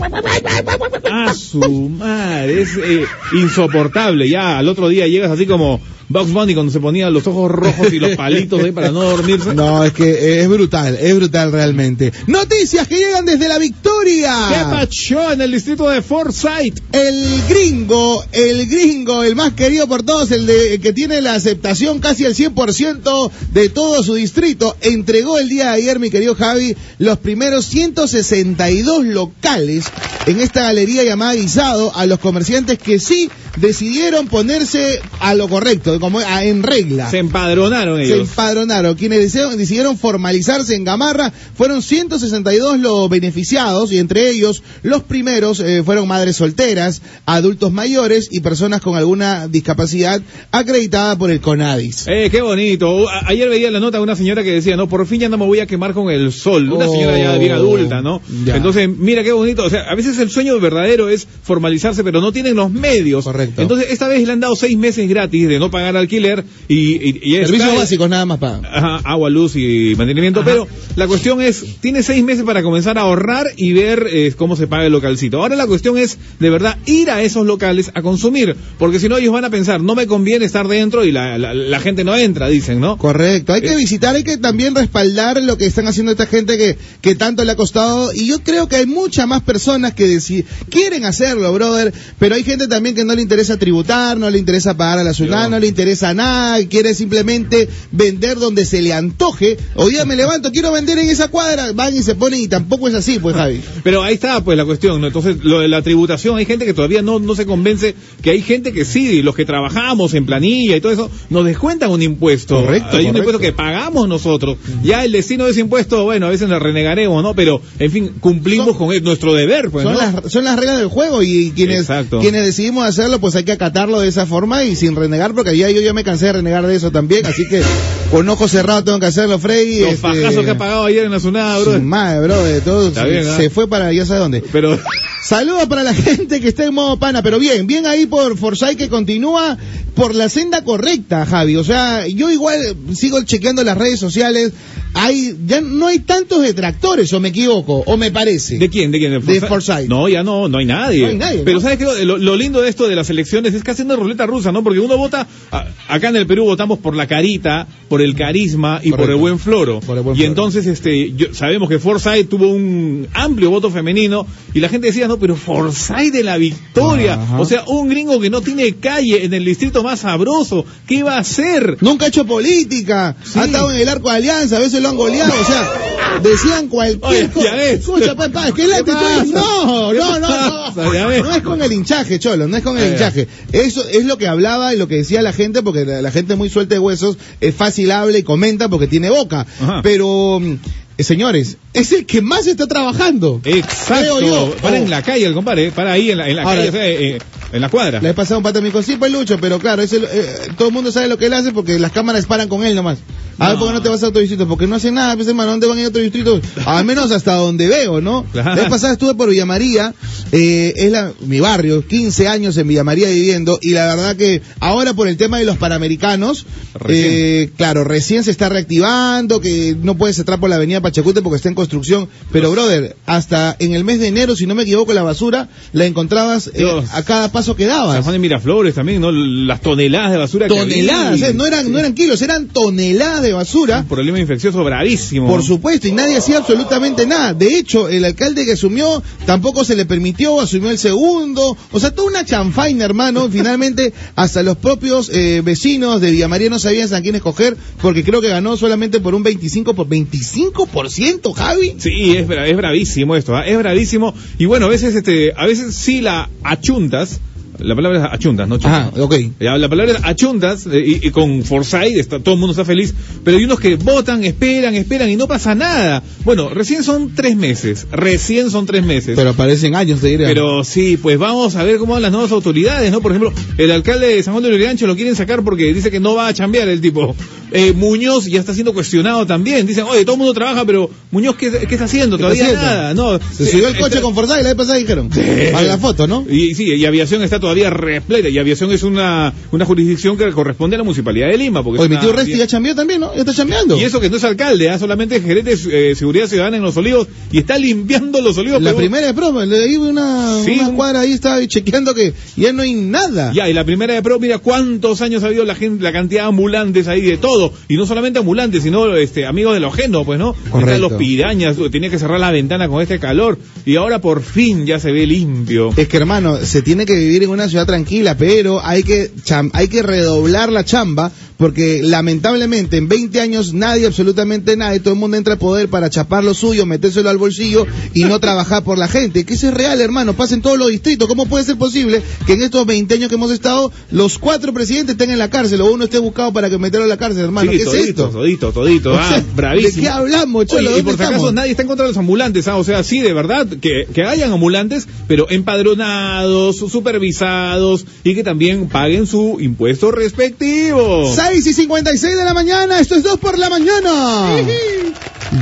A su madre, es eh, insoportable. Ya al otro día llegas así como Bugs Bunny cuando se ponía los ojos rojos y los palitos ahí para no dormirse. No, es que es brutal, es brutal realmente. Noticias que llegan desde la victoria. ¿Qué pacho en el distrito de Forsyth? El gringo, el gringo, el más querido por todos, el, de, el que tiene la aceptación casi al 100% de todo su distrito, entregó el día de ayer, mi querido Javi, los primeros 162 locales en esta galería llamada Guisado a los comerciantes que sí decidieron ponerse a lo correcto, como a- en regla. Se empadronaron Se ellos. empadronaron. Quienes desearon- decidieron formalizarse en Gamarra fueron 162 los beneficiados y entre ellos los primeros eh, fueron madres solteras, adultos mayores y personas con alguna discapacidad acreditada por el CONADIS. Eh, qué bonito. A- ayer veía la nota de una señora que decía, no, por fin ya no me voy a quemar con el sol. Una Oh, señora ya bien adulta, ¿no? ya. Entonces, mira qué bonito. O sea, a veces el sueño verdadero es formalizarse, pero no tienen los medios. Correcto. Entonces, esta vez le han dado seis meses gratis de no pagar alquiler y, y, Servicios básicos nada más pagan. Ajá, agua, luz y mantenimiento, pero la cuestión es, tiene seis meses para comenzar a ahorrar y ver eh, cómo se paga el localcito. Ahora la cuestión es, de verdad, ir a esos locales a consumir, porque si no ellos van a pensar, no me conviene estar dentro y la, la, la gente no entra, dicen, ¿no? Correcto, hay que Eh. visitar, hay que también respaldar lo que están haciendo esta gente que, que tanto le ha costado y yo creo que hay muchas más personas que deci- quieren hacerlo, brother, pero hay gente también que no le interesa tributar, no le interesa pagar a la ciudad, no le interesa nada, y quiere simplemente vender donde se le antoje. Hoy día me levanto, quiero vender en esa cuadra, van y se ponen y tampoco es así, pues Javi. Pero ahí está pues la cuestión, ¿no? Entonces, lo de la tributación, hay gente que todavía no, no se convence que hay gente que sí, los que trabajamos en planilla y todo eso, nos descuentan un impuesto. Correcto, Hay un impuesto que pagamos nosotros. Ya el destino de ese impuesto, bueno, a veces le renegaremos, ¿no? Pero, en fin, cumplimos Son- con el- nuestro deber, pues, son, ¿no? las, son las reglas del juego y quienes, Exacto. quienes decidimos hacerlo, pues hay que acatarlo de esa forma y sin renegar, porque ya yo ya me cansé de renegar de eso también, así que con ojo cerrado tengo que hacerlo, Freddy. Los este, fajazos que ha pagado ayer en la Sunada, su bro. madre, bro, de todo, Está se, bien, se fue para ya sabe dónde. Pero, Saludos para la gente que está en modo pana, pero bien, bien ahí por Forsyth que continúa por la senda correcta, Javi. O sea, yo igual sigo chequeando las redes sociales, hay, ya no hay tantos detractores, o me equivoco, o me parece. ¿de quién? ¿De quién? De Forsyth. No, ya no, no hay nadie. No hay nadie, Pero ¿no? ¿sabes qué? Lo, lo lindo de esto de las elecciones es que hacen una ruleta rusa, ¿no? Porque uno vota, a- acá en el Perú votamos por la carita, por el carisma y por el buen floro. Por el buen y floro. entonces, este, yo- sabemos que Forsyth tuvo un amplio voto femenino y la gente decía, no, pero Forsyth de la victoria. Ajá. O sea, un gringo que no tiene calle en el distrito más sabroso. ¿Qué va a hacer? Nunca ha hecho política, Sí. ha estado en el arco de alianza, a veces lo han goleado, o sea, decían cualquier cosa. Escucha, papá, ¿qué le ¿Qué te estoy- pasa? No, ¿Qué no, no, no. No es con el hinchaje, Cholo, no es con el ya. hinchaje. Eso es lo que hablaba y lo que decía la gente, porque la, la gente muy suelta de huesos, es fácil habla y comenta porque tiene boca. Ajá. Pero, mm, eh, señores, es el que más está trabajando. Exacto. Para Oh. en la calle, el compadre. Para ahí en la, en la Ahora- calle. o sea, eh, eh, en la cuadra. Le he pasado un pata y me dijo, sí, pues Lucho, pero claro, ese, eh, todo el mundo sabe lo que él hace porque las cámaras paran con él nomás. A ver, No. ¿por qué no te vas a otro distrito? Porque no hacen nada, pues hermano, ¿dónde van a ir a otro distrito? Al menos hasta donde veo, ¿no? Claro. La vez pasada estuve por Villa María, eh, es la, mi barrio, 15 años en Villa María viviendo, y la verdad que ahora por el tema de los panamericanos, Recién. eh, claro, recién se está reactivando, que no puedes entrar por la avenida Pachacute porque está en construcción, pero brother, hasta en el mes de enero, si no me equivoco, la basura la encontrabas eh, a cada paso que San dabas. Juan de Miraflores también, ¿no? Las toneladas de basura que Toneladas, había. eh, no eran, no eran kilos, eran toneladas de basura. Un problema infeccioso bravísimo. Por supuesto, y nadie hacía absolutamente nada. De hecho, el alcalde que asumió tampoco se le permitió, asumió el segundo. O sea, toda una chanfaina, hermano. Finalmente, hasta los propios eh, vecinos de Villa María no sabían a quién escoger, porque creo que ganó solamente por un 25, por 25%, Javi. Sí, es, es bravísimo esto, ¿ah? es bravísimo. Y bueno, a veces, este, a veces sí la achuntas. La palabra es achuntas, ¿no? Ajá, ok. Ya, La palabra es achuntas eh, y, y con Forsyth está, todo el mundo está feliz, pero hay unos que votan, esperan, esperan y no pasa nada. Bueno, recién son tres meses, recién son tres meses. Pero parecen años, te diré. Pero sí, pues vamos a ver cómo van las nuevas autoridades, ¿no? Por ejemplo, el alcalde de San Juan de Lurigancho lo quieren sacar porque dice que no va a chambear el tipo. Eh, Muñoz ya está siendo cuestionado también. Dicen, oye, todo el mundo trabaja, pero Muñoz, ¿qué, qué está haciendo? ¿Qué Todavía está haciendo? nada, ¿no? Se Sí, subió el coche está- con Forsyth, la vez pasada dijeron. Para la foto, ¿no? y sí, y aviación está todavía repleta. Y aviación es una, una jurisdicción que corresponde a la municipalidad de Lima. Porque Oye, mi tío Resti ya chambeó también, ¿no? Ya está chambeando. Y eso que no es alcalde, ¿ah? solamente es gerente de eh, seguridad ciudadana en Los Olivos y está limpiando Los Olivos. La primera de promo, le di una, Sí, una un- cuadra ahí, estaba chequeando que ya no hay nada. Ya, y la primera de pro, mira cuántos años ha habido la gente, la cantidad de ambulantes ahí de todo. Y no solamente ambulantes, sino este, amigos de lo ajeno, pues, ¿no? Correcto. Los pirañas, tenía que cerrar la ventana con este calor. Y ahora por fin ya se ve limpio. Es que hermano, se tiene que vivir en una ciudad tranquila, pero hay que hay que redoblar la chamba porque lamentablemente en 20 años nadie, absolutamente nadie, todo el mundo entra al poder para chapar lo suyo, metérselo al bolsillo y no trabajar por la gente. Que eso es real, hermano, pasa en todos los distritos. ¿Cómo puede ser posible que en estos 20 años que hemos estado, los cuatro presidentes estén en la cárcel o uno esté buscado para que meterlo a la cárcel, hermano? Sí, ¿Qué es todito, esto? todito, todito. O Ah, bravísimo. ¿De qué hablamos, Cholo? Oye, y ¿Dónde por si acaso nadie está en contra de los ambulantes, ¿ah? o sea, sí, de verdad, que, que hayan ambulantes, pero empadronados, supervisados y que también paguen su impuesto respectivo. 6 y 56 de la mañana, esto es 2 por la mañana.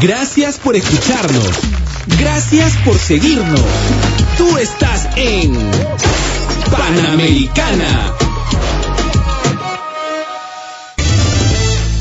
Gracias por escucharnos. Gracias por seguirnos. Tú estás en Panamericana.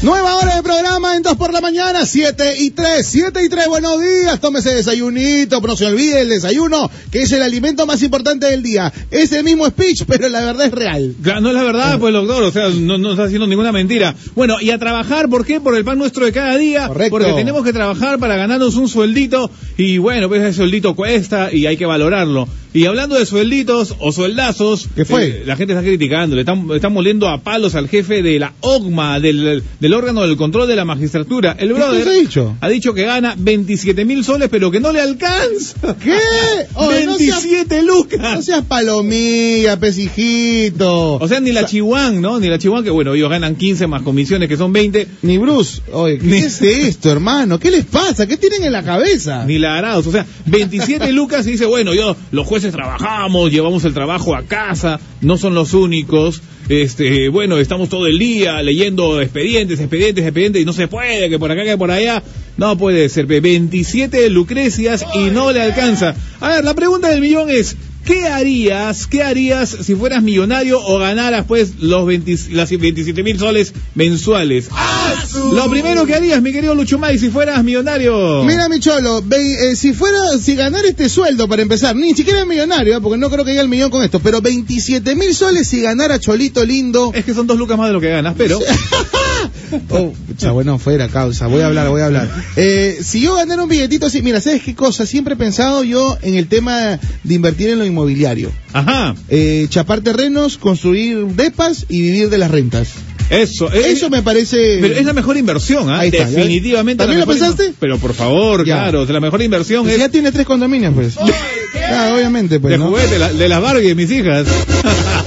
Nueva programa en 2 por la mañana, 7 y 3, 7 y 3, buenos días, tómese desayunito, pero no se olvide el desayuno, que es el alimento más importante del día. Es el mismo speech, pero la verdad es real. No es la verdad, pues doctor, o sea, no, no está haciendo ninguna mentira. Bueno, y a trabajar, ¿por qué? Por el pan nuestro de cada día. Correcto. Porque tenemos que trabajar para ganarnos un sueldito y bueno, pues ese sueldito cuesta y hay que valorarlo. Y hablando de suelditos o sueldazos, ¿Qué fue? eh, la gente está criticando, le están, están moliendo a palos al jefe de la OGMA, del, del órgano del control de la magistratura. El brother ha dicho? ha dicho que gana 27 mil soles, pero que no le alcanza. ¿Qué? Oye, no seas- 27 lucas. No seas palomilla, pesijito. O sea, ni la Chihuán, ¿no? Ni la Chihuán, que bueno, ellos ganan 15 más comisiones, que son 20. Ni Bruce. Oye, ¿qué Ni- es esto, hermano? ¿Qué les pasa? ¿Qué tienen en la cabeza? Ni la Arauz. O sea, 27 lucas y dice, bueno, yo, los jueces trabajamos, llevamos el trabajo a casa, no son los únicos. Este, bueno, estamos todo el día leyendo expedientes, expedientes, expedientes, y no se puede, que por acá, que por allá. No puede ser, pe, 27 lucrecias y no le alcanza. A ver, la pregunta del millón es, ¿qué harías, qué harías si fueras millonario o ganaras pues los 20 las 27 mil soles mensuales? Lo primero que harías, mi querido Luchumay, si fueras millonario. Mira, mi cholo, ve- eh, si fuera, si ganar este sueldo para empezar, ni siquiera es millonario, ¿eh? porque no creo que llegue al millón con esto, pero 27 mil soles si ganara Cholito lindo. Es que son dos lucas más de lo que ganas, pero... Oh, pucha, bueno, fuera causa, voy a hablar, voy a hablar. Eh, si yo ganara un billetito así, mira, ¿sabes qué cosa? Siempre he pensado yo en el tema de invertir en lo inmobiliario. Ajá, Eh, chapar terrenos, construir depas y vivir de las rentas. eso. es- Eso me parece... Pero es la mejor inversión, ¿ah? Definitivamente. ¿También la lo mejor pensaste? inver- Pero por favor, Ya. claro, la mejor inversión Si es ya tiene tres condominios, pues. Claro, obviamente, pues, de ¿no? juguete, la- de las Barbie de mis hijas.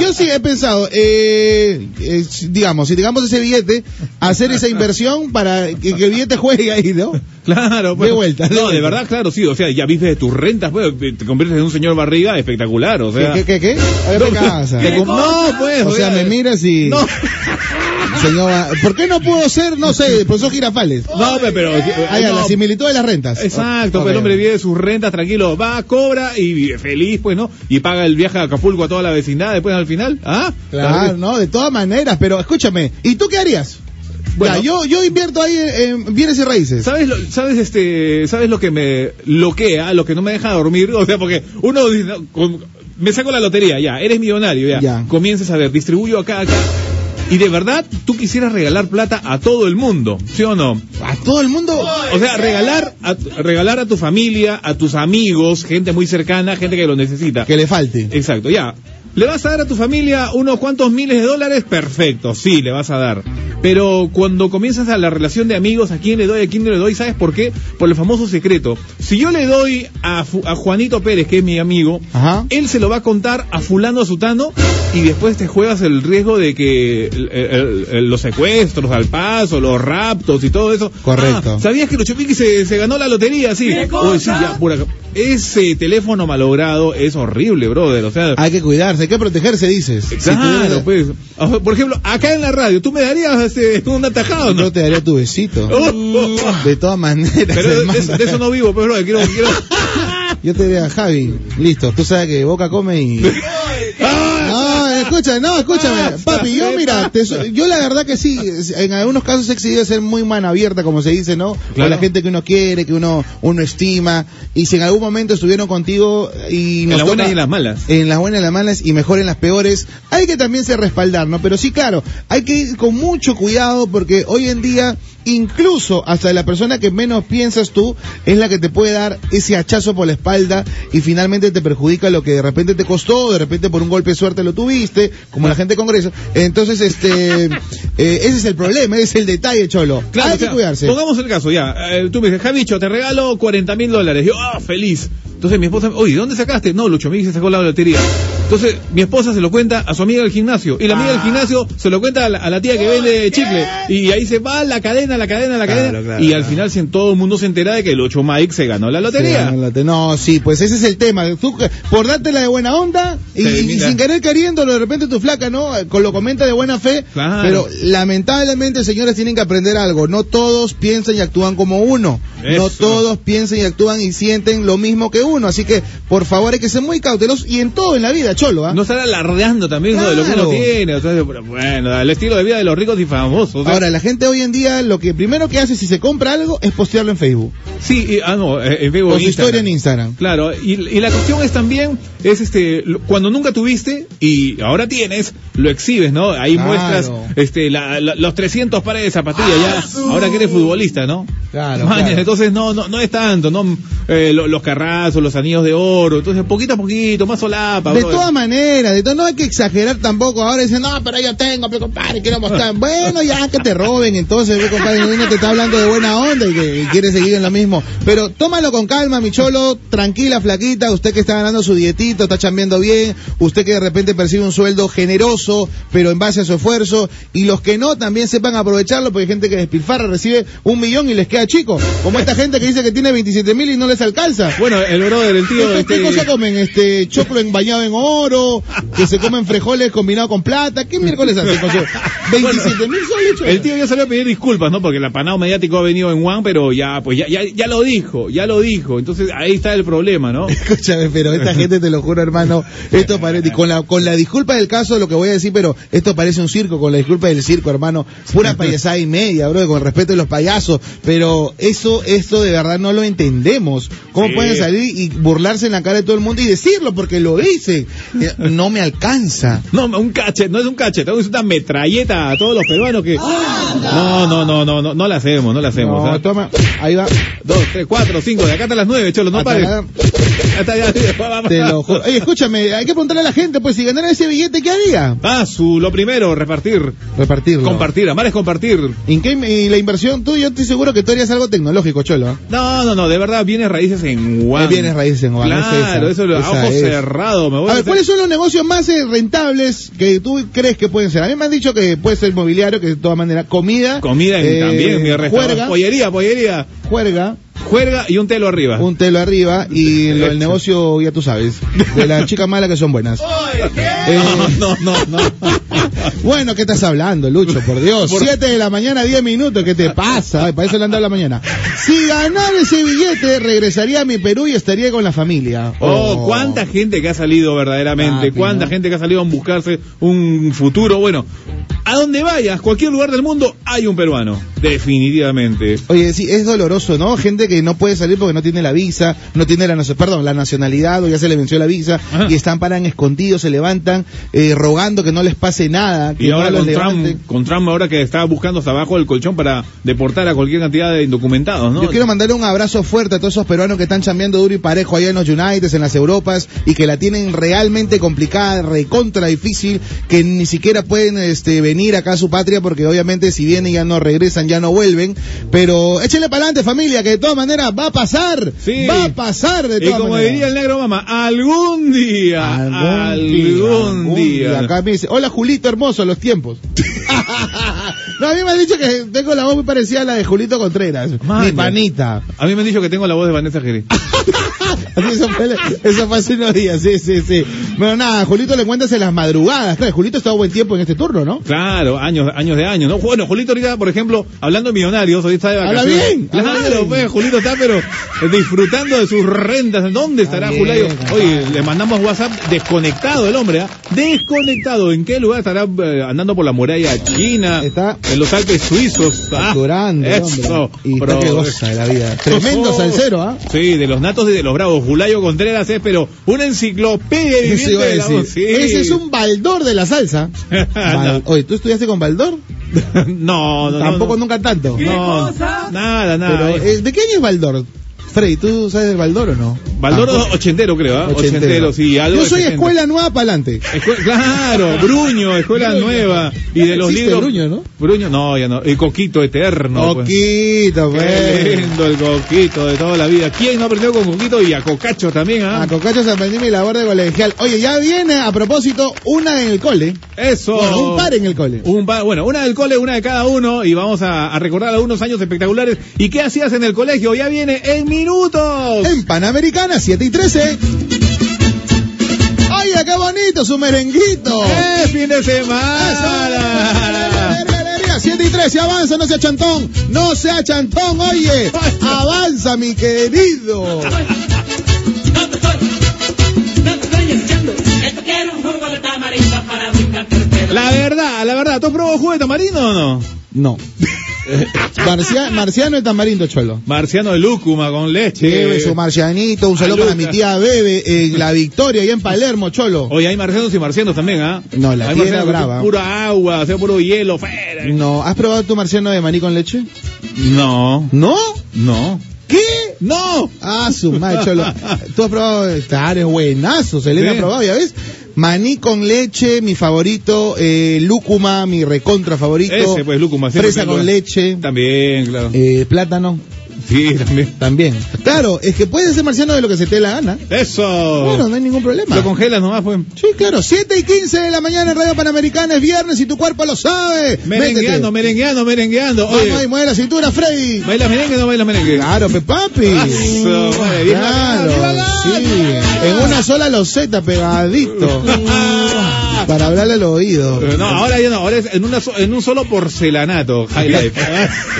Yo sí he pensado, eh, eh, digamos, si tengamos ese billete, hacer esa inversión para que, que el billete juegue ahí, ¿no? Claro, pues. De vuelta, de No, de verdad, claro, sí. O sea, ya vives de tus rentas, pues, te conviertes en un señor barriga espectacular, o sea. ¿Qué, qué, qué? A ver, No, ¿qué casa? no, pues. O sea, me miras y... No, Señor, ¿por qué no puedo ser, no sé, el profesor Girafales? no, pe- pero. Ya, no, la similitud de las rentas. Exacto, pero el hombre vive de sus rentas tranquilo, va, cobra y vive feliz, pues, ¿no? Y paga el viaje a Acapulco a toda la vecindad después al final, ¿ah? Claro, no, de todas maneras, pero escúchame, ¿y tú qué harías? Bueno. Ya, yo, yo invierto ahí en, en bienes y raíces. ¿Sabes lo, sabes este, sabes lo que me bloquea, lo que no me deja dormir? O sea, porque uno dice, no, con- me saco la lotería, ya, eres millonario, ya. Ya. Comienzas a ver, distribuyo acá, acá. Y de verdad, tú quisieras regalar plata a todo el mundo, ¿sí o no? A todo el mundo. O sea, regalar a, regalar a tu familia, a tus amigos, gente muy cercana, gente que lo necesita. Que le falte. Exacto, ya. ¿Le vas a dar a tu familia unos cuantos miles de dólares? Perfecto, sí, le vas a dar. Pero cuando comienzas a la relación de amigos, ¿a quién le doy, a quién no le doy? ¿Sabes por qué? Por el famoso secreto. Si yo le doy a, Fu- a Juanito Pérez, que es mi amigo, Ajá. él se lo va a contar a fulano a sutano y después te juegas el riesgo de que el- el- el- los secuestros al paso, los raptos y todo eso. Correcto. Ah, ¿Sabías que Luchopiqui se, se ganó la lotería? Sí. Ya, pura- Ese teléfono malogrado es horrible, brother. O sea, Hay que cuidarse, hay que protegerse, dices. Claro, pues. Por ejemplo, acá en la radio, ¿tú me darías este, un atajado no? Yo te daría tu besito. Oh. De todas maneras, Pero de, eso- de eso no vivo, pero quiero, quiero... Yo te diría, Javi, listo, tú sabes que Boca come y... Escucha, no, escúchame, papi, yo mira, te yo la verdad que sí, en algunos casos he exigido ser muy mano abierta, como se dice, ¿no? Con Claro. la gente que uno quiere, que uno, uno estima, y si en algún momento estuvieron contigo y En nos las buenas y en las malas. en las buenas y las malas y mejor en las peores, hay que también se respaldar, ¿no? Pero sí, claro, hay que ir con mucho cuidado porque hoy en día, incluso hasta la persona que menos piensas tú, es la que te puede dar ese hachazo por la espalda y finalmente te perjudica lo que de repente te costó, de repente por un golpe de suerte lo tuviste, como la gente de Congreso. Entonces, este, eh, ese es el problema, ese es el detalle, Cholo. Claro, hay o sea, que cuidarse. Pongamos el caso, ya. Eh, tú me dices, Javicho, te regalo 40 mil dólares. Yo, ah, feliz. Entonces mi esposa, oye, ¿dónde sacaste? No, Lucho, Miguel se sacó la lotería. Entonces mi esposa se lo cuenta a su amiga del gimnasio. Y la amiga Ah. del gimnasio se lo cuenta a la, a la tía que vende chicle. Y ahí se va la cadena, la cadena, la Claro, cadena. claro, y al claro. final se- todo el mundo se entera de que el 8 Mike se ganó la lotería. No, la- No, sí, pues ese es el tema. Tú, por dártela de buena onda y, sin querer queriéndolo, de repente tu flaca, ¿no? Con lo comenta de buena fe. Claro. Pero lamentablemente, señores, tienen que aprender algo. No todos piensan y actúan como uno. No todos piensan y actúan y sienten lo mismo que uno. Así que, por favor, hay que ser muy cautelosos y en todo en la vida, cholo, ¿ah? No estar alardeando también ¿no? de lo que uno Claro. tiene. O sea, pero bueno, el estilo de vida de los ricos y famosos. o sea, Ahora, la gente hoy en día lo que primero que hace si se compra algo es postearlo en Facebook. sí, y- ah, no, eh, en Facebook, O su historia en Instagram. Claro, y, y la cuestión es también, es este, cuando nunca tuviste y ahora tienes, lo exhibes, ¿no? Ahí Claro. muestras este, la- la- los 300 pares de zapatillas ya, ahora que eres futbolista, ¿no? Claro, Mañas, claro. Entonces no, no, no es tanto, ¿no? Eh, lo- los carrazos, los anillos de oro, entonces poquito a poquito, más solapa. De todas maneras, de todo, no hay que exagerar tampoco. Ahora dicen, no, pero yo tengo, pero compadre, quiero mostrar. bueno, ya que te roben, entonces, ve, compadre, uno te está hablando de buena onda y que y quiere seguir en lo mismo. Pero tómalo con calma, mi cholo, tranquila, flaquita, usted que está ganando su dietito, está chambeando bien, usted que de repente percibe un sueldo generoso, pero en base a su esfuerzo, y los que no también sepan aprovecharlo, porque hay gente que despilfarra, recibe un millón y les queda chico. Como esta gente que dice que tiene 27 mil y no les alcanza. Bueno, el brother, el tío, ¿Qué, qué este, cosa comen? Este, choclo en bañado en oro, que se comen frijoles combinado con plata. ¿Qué miércoles hacen con su 27 mil soles? El tío ya salió a pedir disculpas, ¿no? Porque el apanado mediático ha venido en One, pero ya, pues ya, ya, ya lo dijo, ya lo dijo. Entonces ahí está el problema, ¿no? Escúchame, pero esta gente, te lo juro, hermano, esto parece, con la, con la disculpa del caso, lo que voy a decir, pero esto parece un circo, con la disculpa del circo, hermano, pura payasada y media, bro, con respeto de los payasos, pero eso, esto de verdad no lo entendemos. ¿Cómo Sí. pueden salir y burlarse en la cara de todo el mundo y decirlo? Porque lo dicen. Eh, No me alcanza. No, un cachet, no es un cachet, es una metralleta a todos los peruanos que... No, no, no, no, no, no la hacemos, no la hacemos. No, ¿ah? toma, ahí va. Dos, tres, cuatro, cinco, de acá hasta las nueve, cholo, no pares. Te lo juro. Oye, escúchame, hay que preguntarle a la gente, pues si ganara ese billete, ¿qué haría? Ah, su, lo primero, repartir. Repartirlo. Compartir, amar es compartir. ¿En qué, y la inversión, tú, yo estoy seguro que tú harías algo tecnológico, Cholo. ¿eh? No, no, no, de verdad, bienes raíces en Juan. Eh, bienes raíces en es Claro, esa, eso lo a ojos es. cerrados. Me voy A ver, hacer- ¿cuáles son los negocios más eh, rentables que tú crees que pueden ser? A mí me han dicho que puede ser mobiliario, que de todas maneras, comida. Comida eh, también, mi restaurante. Pollería, pollería. juerga, Juerga y un telo arriba. un telo arriba y lo, el negocio, ya tú sabes, de las chicas malas que son buenas. Eh, No, no, no, no. Bueno, ¿qué estás hablando, Lucho? Por Dios. Por- Siete de la mañana, 10 minutos. ¿Qué te pasa? Ay, para eso le han dado la mañana. Si ganara ese billete, regresaría a mi Perú y estaría con la familia. Oh, cuánta gente que ha salido verdaderamente, Papi, cuánta ¿no? gente que ha salido a buscarse un futuro. Bueno, a donde vayas, cualquier lugar del mundo, hay un peruano, definitivamente. Oye, sí, es doloroso, ¿no? Gente que no puede salir porque no tiene la visa, no tiene la, perdón, la nacionalidad o ya se le venció la visa Ajá. y están paran escondidos, se levantan eh, rogando que no les pase nada, que Y no ahora los con. Trump, con Trump ahora que está buscando hasta abajo del colchón para deportar a cualquier cantidad de indocumentados, ¿no? Yo quiero mandarle un abrazo fuerte a todos esos peruanos que están chambeando duro y parejo allá en los United, en las Europas, y que la tienen realmente complicada, recontra difícil, que ni siquiera pueden este, venir acá a su patria, porque obviamente si vienen ya no regresan, ya no vuelven. Pero échenle para adelante, familia, que de todas maneras va a pasar. Sí. Va a pasar de y todas como maneras. diría el negro mamá, algún día, algún, día. Acá me dice, hola Julito hermoso, los tiempos. no, a mí me han dicho que tengo la voz muy parecida a la de Julito Contreras, Mano. mi panita. A mí me han dicho que tengo la voz de Vanessa Jerez. Eso fue, eso fue hace unos días, sí, sí, sí. Bueno, nada, Julito le cuentas en las madrugadas. Claro, Julito ha estado buen tiempo en este turno, ¿no? Claro, años, años de años, ¿no? Bueno, Julito ahorita, por ejemplo, hablando de millonarios, ahorita está de Habla bien, habla Claro, bien. pues, Julito está, pero eh, disfrutando de sus rentas. ¿Dónde estará Está bien, compadre. Oye, le mandamos WhatsApp desconectado el hombre, ¿ah? Desconectado. ¿En qué lugar estará eh, andando por la muralla china? Está- en los Alpes suizos. Ah, Facturando, el eso. hombre. Y está bro. que goza de la vida. Tremendo Oh. salsero, ¿ah? Sí, de los natos y de los bravos. Julayo Contreras es, pero una enciclopedia viviente de la voz. Sí. Ese es un baldor de la salsa. Val- Oye, ¿tú estudiaste con baldor? no, no, Tampoco no. nunca tanto. No, nada, nada. Pero, eh, ¿de qué año es baldor? Frey, ¿tú sabes del baldor o no? Baldoro Tampoco. ochentero, creo, ¿ah? Ochentero, sí, algo Yo de soy 70. escuela nueva para adelante. Claro, Bruño, escuela nueva. Y de los libros. Bruño, ¿no? Bruño, no, ya no. El coquito eterno. pues. Coquito, Qué pues. lindo el coquito de toda la vida. ¿Quién no aprendió con coquito? Y a cocacho también, ¿ah? A Cocacho se aprendí mi labor de colegial. Oye, ya viene a propósito una en el cole. Eso. Bueno, un par en el cole. Un par- bueno, una del cole, una de cada uno, y vamos a, a recordar algunos años espectaculares. ¿Y qué hacías en el colegio? Ya viene en minutos. En Panamericana, 7 y 13. Oye, qué bonito su merenguito. ¡Eh, fin de semana! alegría, alegría. 7 y 13, avanza, no sea chantón. No sea chantón, oye. Avanza, mi querido. La verdad, la verdad, ¿tú has probado jugo de tamarindo o no? No. Marcia- marciano y tamarindo, cholo. Marciano de lúcuma con leche. Lleve su marcianito, un saludo para mi tía Bebe en La Victoria, allá en Palermo, cholo. Oye, hay marcianos y marcianos también, ¿ah? No, la hay son brava. Pura agua, o sea, puro hielo, fuera. No, ¿has probado tu marciano de maní con leche? No, ¿No? no. ¿Qué? ¡No! Ah, su madre, cholo. Tú has probado, claro, es buenazo, Selena Sí. ha probado, ya ves. Maní con leche, mi favorito, eh, lúcuma, mi recontra favorito. Ese, pues, lúcuma. Fresa con leche, También, claro. eh, plátano, Sí, también. también. Claro, es que puedes ser marciano de lo que se te la gana. Eso. Bueno, no hay ningún problema. Lo congelas nomás, pues. Sí, claro, 7 y 15 de la mañana en Radio Panamericana es viernes y tu cuerpo lo sabe. Merengueando, Métete. merengueando, merengueando. Vamos ahí, Oye, mueve la cintura, Freddy. ¿bailas merengue o no bailas merengue? Claro, pe papi. Eso, bien claro, sí. En una sola loseta pegadito. para hablarle al oído. No, ahora ya no, ahora es en, una en un solo porcelanato, High Life.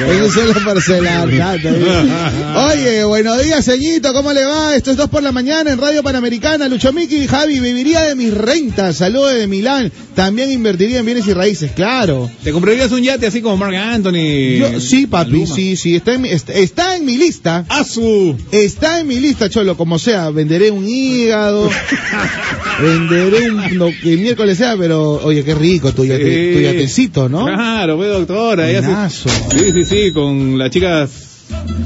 En un solo porcelanato. Oye, buenos días, ceñito, ¿cómo le va? Esto es dos por la mañana en Radio Panamericana. Lucho Miki, Javi, viviría de mis rentas. Saludos de Milán. También invertiría en bienes y raíces, claro. ¿Te comprarías un yate así como Mark Anthony? Yo- sí, papi, sí, sí. Está en, mi, está, está en mi lista. ¡Asu! Está en mi lista, Cholo, como sea. Venderé un hígado. venderé un, lo que miércoles sea, pero oye, qué rico tu, yate- tu yatecito, ¿no? Claro, pues doctora. ella se- Buenazo. Sí, sí, sí, con las chicas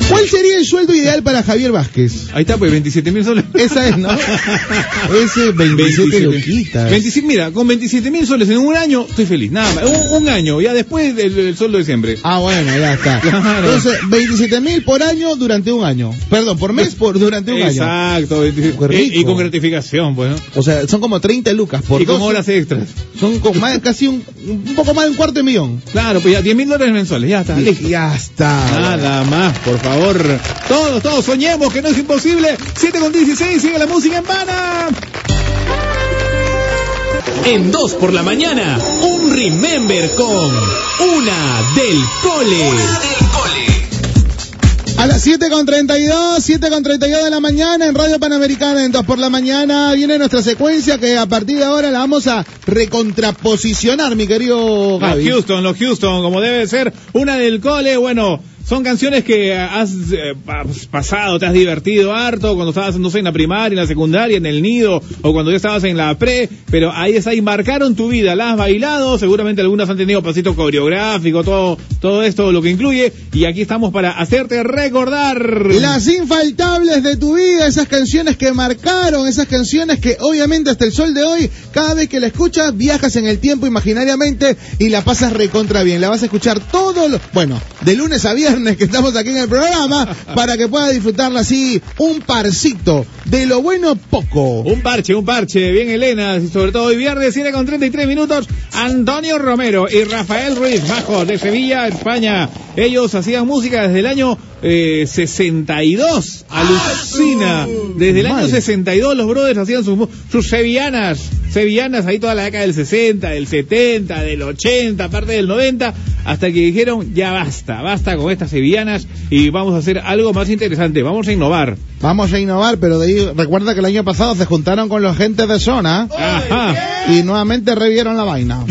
¿Cuál sería el sueldo ideal para Javier Vázquez? Ahí está, pues 27 mil soles. Esa es, ¿no? Ese 27 loquitas. 27, mira, con 27 mil soles en un año estoy feliz. Nada más. Un, un año, ya después del, del sueldo de siempre. Ah, bueno, ya está. Claro. Entonces, 27 mil por año durante un año. Perdón, por mes por durante un año. Exacto. 27. Qué rico. Y, y con gratificación, pues, ¿no? O sea, son como 30 lucas por y con 12. horas extras. Son como más, casi un, un poco más de un cuarto de millón. Claro, pues ya 10 mil dólares mensuales, ya está. Y ya está. Nada más, por favor. Todos, todos soñemos que no es imposible. 7 con 16, sigue la música en vana. En 2 por la mañana, un Remember con una del cole. A las 7 con 32, 7 con 32 de la mañana en Radio Panamericana, en 2 por la mañana viene nuestra secuencia que a partir de ahora la vamos a recontraposicionar, mi querido Los Javi. Houston, los Houston, como debe ser. Una del cole, bueno. Son canciones que has eh, pa- pasado, te has divertido harto cuando estabas, no sé, en la primaria, en la secundaria, en el nido, o cuando ya estabas en la pre, pero ahí está, y marcaron tu vida, las has bailado, seguramente algunas han tenido pasito coreográfico, todo, todo esto, lo que incluye, y aquí estamos para hacerte recordar. Las infaltables de tu vida, esas canciones que marcaron, esas canciones que obviamente hasta el sol de hoy, cada vez que la escuchas, viajas en el tiempo imaginariamente y la pasas recontra bien. La vas a escuchar todo, lo, bueno, de lunes a viernes que estamos aquí en el programa, para que puedas disfrutarla así, un parcito, de lo bueno poco. Un parche, un parche, bien Elena, sobre todo hoy viernes, 7 con 33 minutos, Antonio Romero y Rafael Ruiz, bajo de Sevilla, España. Ellos hacían música desde el año eh, 62, alucina. Desde el año Mal. 62 los brothers hacían sus, sus sevillanas, sevillanas ahí toda la década del 60, del 70, del 80, parte del 90, hasta que dijeron ya basta, basta con estas sevillanas y vamos a hacer algo más interesante, vamos a innovar. Vamos a innovar, pero de ahí, recuerda que el año pasado se juntaron con los gentes de zona Ajá. y nuevamente revieron la vaina.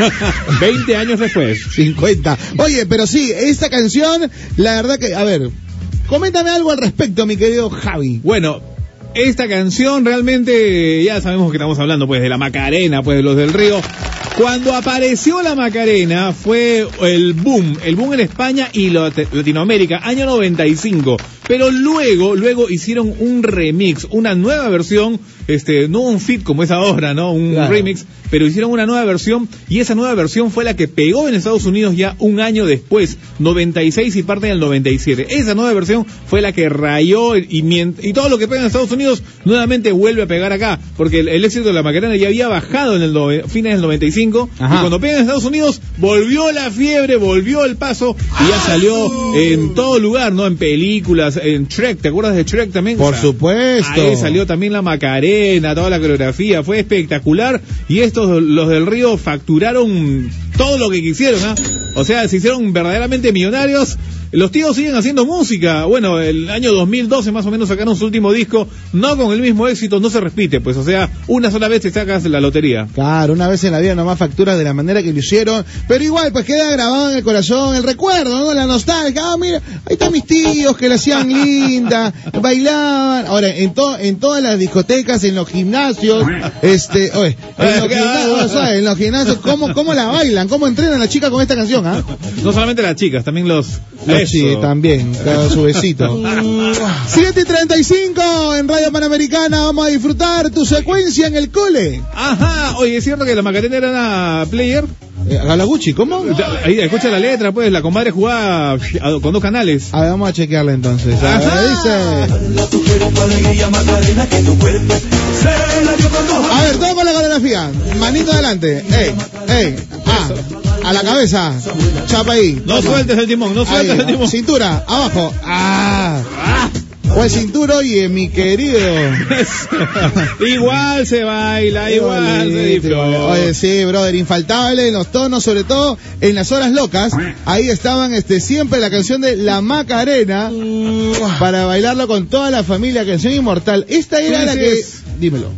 20 años después. 50. Oye, pero sí, esta canción, la verdad que, a ver, coméntame algo al respecto, mi querido Javi. Bueno, esta canción realmente, ya sabemos que estamos hablando pues de la Macarena, pues de los del río. Cuando apareció la Macarena fue el boom, el boom en España y Latinoamérica, año 95. Pero luego, luego hicieron un remix, una nueva versión, este, no un fit como es ahora, ¿no? Un Claro. remix, pero hicieron una nueva versión y esa nueva versión fue la que pegó en Estados Unidos ya un año después, 96 y parte del 97. Esa nueva versión fue la que rayó y, todo lo que pega en Estados Unidos nuevamente vuelve a pegar acá, porque el, el éxito de la Macarena ya había bajado en el fines del 95 Ajá. y cuando pega en Estados Unidos volvió la fiebre, volvió el paso y ya salió en todo lugar, ¿no? En películas, en Shrek, ¿te acuerdas de Shrek también? Por O sea, supuesto. Ahí salió también la Macarena, toda la coreografía, fue espectacular y estos, los del Río, facturaron todo lo que quisieron, ¿ah? O sea, se hicieron verdaderamente millonarios. Los tíos siguen haciendo música. Bueno, el año 2012 más o menos sacaron su último disco, no con el mismo éxito, no se repite, pues, o sea, una sola vez te sacas la lotería. Claro, una vez en la vida nomás facturas de la manera que lo hicieron, pero igual pues queda grabado en el corazón el recuerdo, ¿no? La nostalgia, ah, mira, ahí están mis tíos que la hacían linda, bailaban, ahora en to- en todas las discotecas, en los gimnasios, este, oye, en los gimnasios, ¿sabes? En los gimnasios, ¿cómo, cómo la bailan? ¿Cómo entrenan a la chica con esta canción, ah? No solamente las chicas, también los... Los Sí, también, cada su besito. 7 y 35 en Radio Panamericana, vamos a disfrutar tu secuencia en el cole. Ajá, oye, ¿es cierto que la Macarena era una player? Eh, Galaguchi, ¿cómo? Ahí, escucha la letra, pues, la comadre jugaba con dos canales. A ver, vamos a chequearla entonces. A ver, dice. A ver, todo con la coreografía. Manito adelante. Ey, ey. Ah, a la cabeza. Chapa ahí. No sueltes el timón, no Ahí. sueltes el timón. Cintura, abajo. Ah. O el cintura, oye, mi querido. igual se baila, igual se disfruta. Oye, sí, brother, infaltable en los tonos, sobre todo en las horas locas. Ahí estaban este siempre la canción de La Macarena para bailarlo con toda la familia, canción inmortal. Esta era la que dímelo.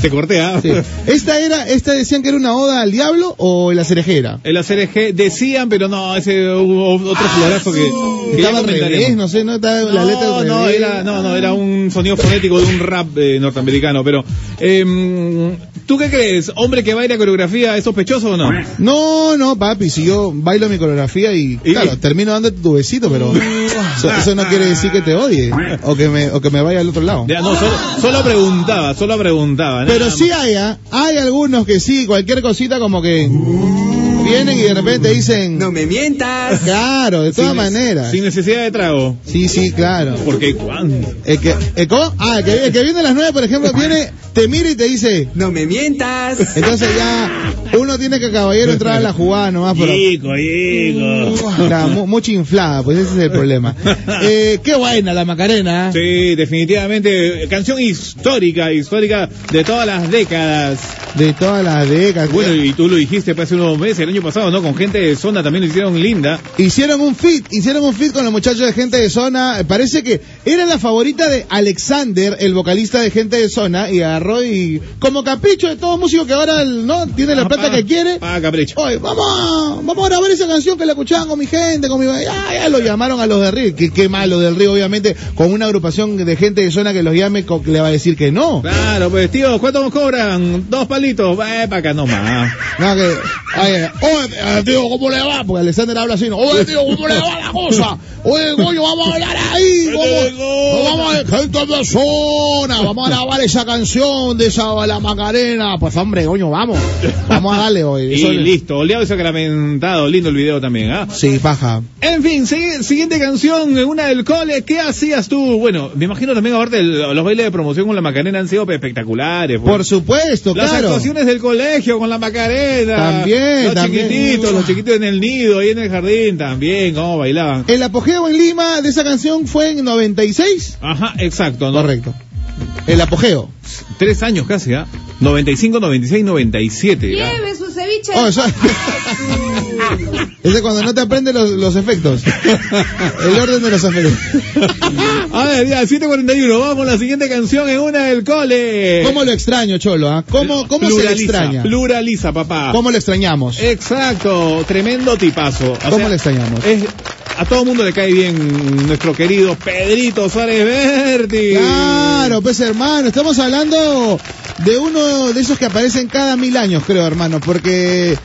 Te corté. Sí. Esta era, esta decían que era una oda al diablo o la cerejera. En la CRG decían, pero no, ese hubo otro florazo que Estaba al comentaremos. revés, no sé, no estaba la letra No, al no, era, no, no, era un sonido fonético de un rap eh, norteamericano, pero em, ¿tú qué crees? ¿Hombre que baila coreografía es sospechoso o no? No, no, papi, si yo bailo mi coreografía y, ¿Y? claro, termino dándote tu besito, pero eso, eso no quiere decir que te odie o que me, o que me vaya al otro lado. Ya, no, solo, solo preguntaba, solo preguntaba. Pero sí hay, ¿ah? hay algunos que sí, cualquier cosita como que vienen y de repente dicen, No me mientas. claro, de todas Sin- maneras. Sin necesidad de trago. Sí, sí, claro. Porque cuando. El que, el ah, el que, el que viene a las nueve, por ejemplo, viene, te mira y te dice, No me mientas. entonces ya uno tiene que caballero entrar a la jugada nomás, pero Chico, chico. Mu- mucha inflada, pues ese es el problema. Eh, qué buena la Macarena. ¿eh? Sí, definitivamente. Canción histórica, histórica de todas las décadas. De todas las décadas. Bueno, y tú lo dijiste pues, hace unos meses, el año pasado, ¿no? Con gente de zona también lo hicieron linda. Hicieron un fit, hicieron un fit con los muchachos de gente de zona. Parece que era la favorita de Alexander, el vocalista de gente de zona, y agarró y como capricho de todo músico que ahora no tiene la plata que quiere. Ah, capricho. Oye, vamos vamos a grabar esa canción que la escuchaban con mi gente, con mi... Ya, ya lo llamaron a los de Río. Qué, qué malo del Río, obviamente, con una agrupación de gente de zona que los llame, le va a decir que no. Claro, pues tío, ¿cuánto nos cobran? Dos palitos. Eh, para acá nomás. No, que, oye, oye, eh, tío, ¿cómo le va? Porque Alexander habla así, ¿no? Oye, tío, ¿cómo le va la cosa? Oye, coño, vamos a hablar ahí, vamos, vamos a gente de zona, vamos a grabar esa canción de esa, la Macarena. Pues hombre, coño, vamos, vamos a darle hoy. Y listo, oleado y sacramentado. Lindo el video también, ¿ah? Sí, paja. En fin, sigui- siguiente canción, una del cole. ¿Qué hacías tú? Bueno, me imagino también, aparte, los bailes de promoción con la Macarena han sido espectaculares. pues. Por supuesto, Las claro. actuaciones del colegio con la Macarena. También, también. Chiquititos, los chiquitos en el nido, ahí en el jardín, también, cómo bailaban. El apogeo en Lima de esa canción fue en 96. Ajá, exacto. ¿no? Correcto. El apogeo. Tres años casi, ¿ah? 95, 96, 97. ¿ah? Lleve su ceviche. Oh, eso- Ese es cuando no te aprendes los, los efectos. El orden de los efectos. A ver, ya, 741, vamos la siguiente canción en una del cole. ¿Cómo lo extraño, Cholo? ah? ¿Cómo, cómo se le extraña? Pluraliza, papá. ¿Cómo lo extrañamos? Exacto, tremendo tipazo. O ¿Cómo sea, le extrañamos? es- a todo mundo le cae bien nuestro querido Pedrito Suárez Berti. Claro, pues hermano, estamos hablando de uno de esos que aparecen cada mil años, creo, hermano, porque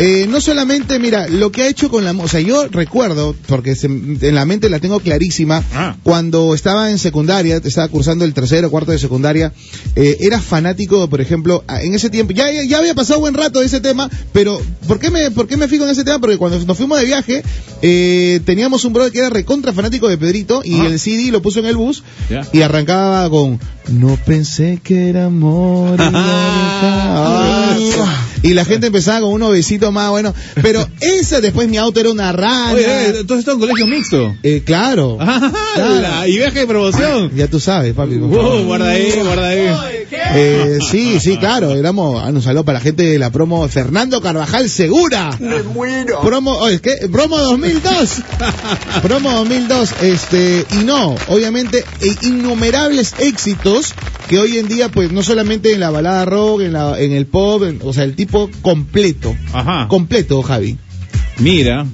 eh, no solamente, mira, lo que ha hecho con la... O sea, yo recuerdo, porque se- en la mente la tengo clarísima, Ah. cuando estaba en secundaria, estaba cursando el tercero, cuarto de secundaria, eh, era fanático, por ejemplo, en ese tiempo, ya, ya, había pasado buen rato de ese tema, pero ¿por qué me, por qué me fijo en ese tema? Porque cuando nos fuimos de viaje, eh, teníamos un brother que era recontra fanático de Pedrito y Ajá. el CD lo puso en el bus y arrancaba con No pensé que era amor. y la amistad". y la gente empezaba con unos más bueno. Pero esa después mi auto era una rana. Oye, entonces está en colegio mixto. Eh, claro. Ah, Claro. la- y viaje de promoción. Ya tú sabes, papi. Uh, guarda ahí, guarda ahí. Eh, sí, sí, claro. Éramos, ah, un saludo para la gente de la promo Fernando Carvajal Segura. Me muero. Promo, oye, ¿qué? Promo 2002. Promo 2002. Este, y no, obviamente, eh, innumerables éxitos que hoy en día, pues, no solamente en la balada rock, en, la, en el pop, en- o sea, el tipo completo. Ajá. Completo, Javi. Mira,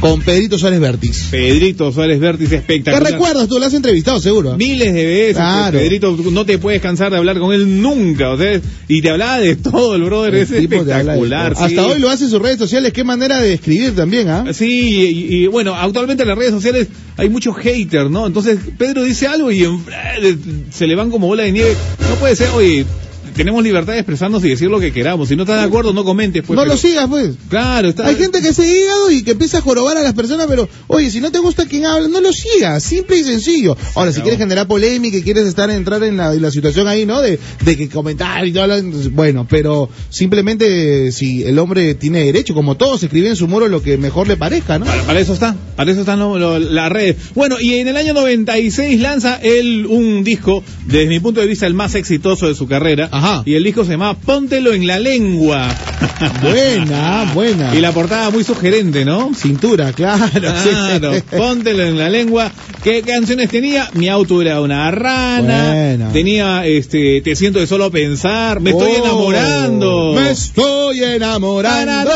Con Pedrito Suárez Vértiz. Pedrito Suárez Vértiz ¿Qué espectacular. recuerdas? Tú lo has entrevistado, seguro. Miles de veces, Claro. Pedrito, no te puedes cansar de hablar con él nunca, o sea, y te hablaba de todo el brother, es El espectacular. sí. Hasta hoy lo hace en sus redes sociales. Qué manera de escribir también, ¿ah? Sí, y, y, bueno, actualmente en las redes sociales hay muchos haters, ¿no? Entonces Pedro dice algo y en- se le van como bola de nieve. No puede ser, oye, tenemos libertad de expresarnos y decir lo que queramos. Si no estás de acuerdo, no comentes. Pues, no pero- lo sigas, pues. Claro, está. Hay gente que se hígado y que empieza a jorobar a las personas, pero oye, si no te gusta quien habla, no lo sigas, simple y sencillo. Ahora, si quieres generar polémica y quieres estar entrar en la, en la situación ahí, ¿no? De, de que comentar y todo, bueno, pero simplemente si el hombre tiene derecho, como todos, escribe en su muro lo que mejor le parezca, ¿no? Para, para eso está, para eso están lo- lo- las redes. Bueno, y en el año 96 lanza él un disco, desde mi punto de vista, el más exitoso de su carrera, Ajá. Y el disco se llamaba Póntelo en la lengua. Buena, buena. Y la portada muy sugerente, ¿no? Cintura, claro. Claro, póntelo en la lengua. ¿Qué canciones tenía? Mi auto era una rana. Buena. Tenía, este, te siento de solo pensar. Me estoy Oh, enamorando. Me estoy enamorando.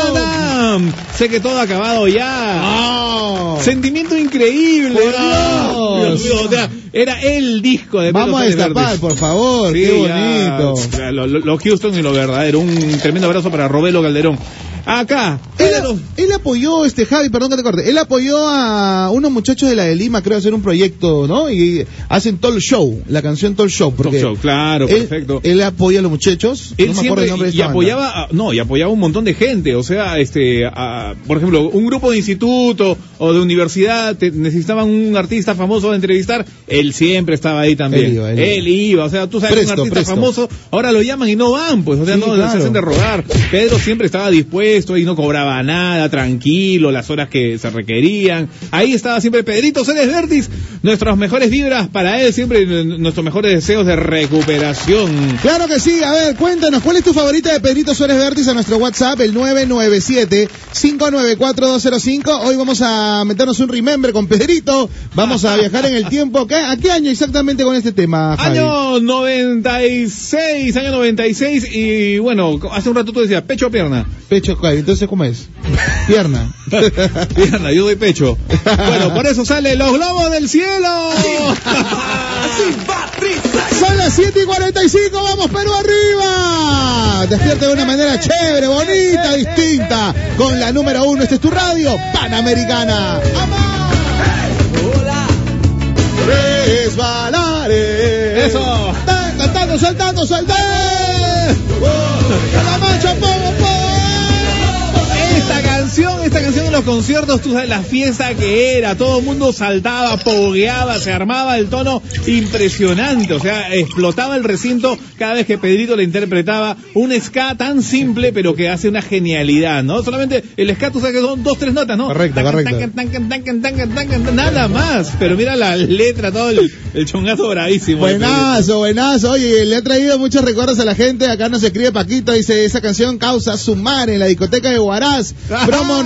Sé que todo ha acabado ya. Ah. Sentimiento increíble. Ah, Dios. Dios mío, o sea, era el disco de Vamos a destapar, por favor. Sí, Qué bonito. ya, lo Houston y lo verdadero. Un tremendo abrazo para Robelo Calderón. Acá. Él, apoyó, este Javi, perdón que te corte, él apoyó a unos muchachos de la de Lima, creo, hacer un proyecto, ¿no? Y hacen Tall Show, la canción Tall Show. Porque Talk Show, claro, él, perfecto. Él apoya a los muchachos. Él no me siempre el nombre de y apoyaba, a- no, y apoyaba a un montón de gente, o sea, este, a- por ejemplo, un grupo de instituto o de universidad te- necesitaban un artista famoso a entrevistar, él siempre estaba ahí también. Él iba, él iba. o sea, tú sabes Presto, un artista presto. famoso, ahora lo llaman y no van, pues, o sea, Sí, no claro. se hacen de rogar. Pedro siempre estaba dispuesto y no cobraba nada, tranquilo, las horas que se requerían. Ahí estaba siempre Pedrito Ceres Vertis, nuestras mejores vibras para él, siempre nuestros mejores deseos de recuperación. Claro que sí, a ver, cuéntanos, ¿cuál es tu favorita de Pedrito Suárez Vértiz a nuestro WhatsApp, el 997-594-205? Hoy vamos a meternos un remember con Pedrito, vamos a viajar en el tiempo. ¿Qué- ¿A qué año exactamente con este tema, Javi? Año 96, año 96 y bueno, hace un rato tú decías pecho o pierna. Pecho, Entonces, ¿cómo es? Pierna. Pierna, yo doy pecho. Bueno, por eso sale los globos del cielo. Son las 7 y 45, vamos Perú arriba. Despierta de una manera chévere, bonita, distinta. Con la número uno, esta es tu radio, Panamericana. Resbalaré. Eso. Ta- Cantando, saltando, saltando. Los conciertos, tú sabes la fiesta que era, todo el mundo saltaba, pogueaba, se armaba el tono impresionante, o sea, explotaba el recinto cada vez que Pedrito le interpretaba un ska tan simple, pero que hace una genialidad, ¿no? Solamente el ska, tú sabes que son dos, tres notas, ¿no? Correcto, correcto. nada más, pero mira la letra, todo el, el chongazo bravísimo. Buenazo, buenazo. Oye, le ha traído muchos recuerdos a la gente. Acá nos escribe Paquito, dice, esa canción causa sumar en la discoteca de Huaraz. Promo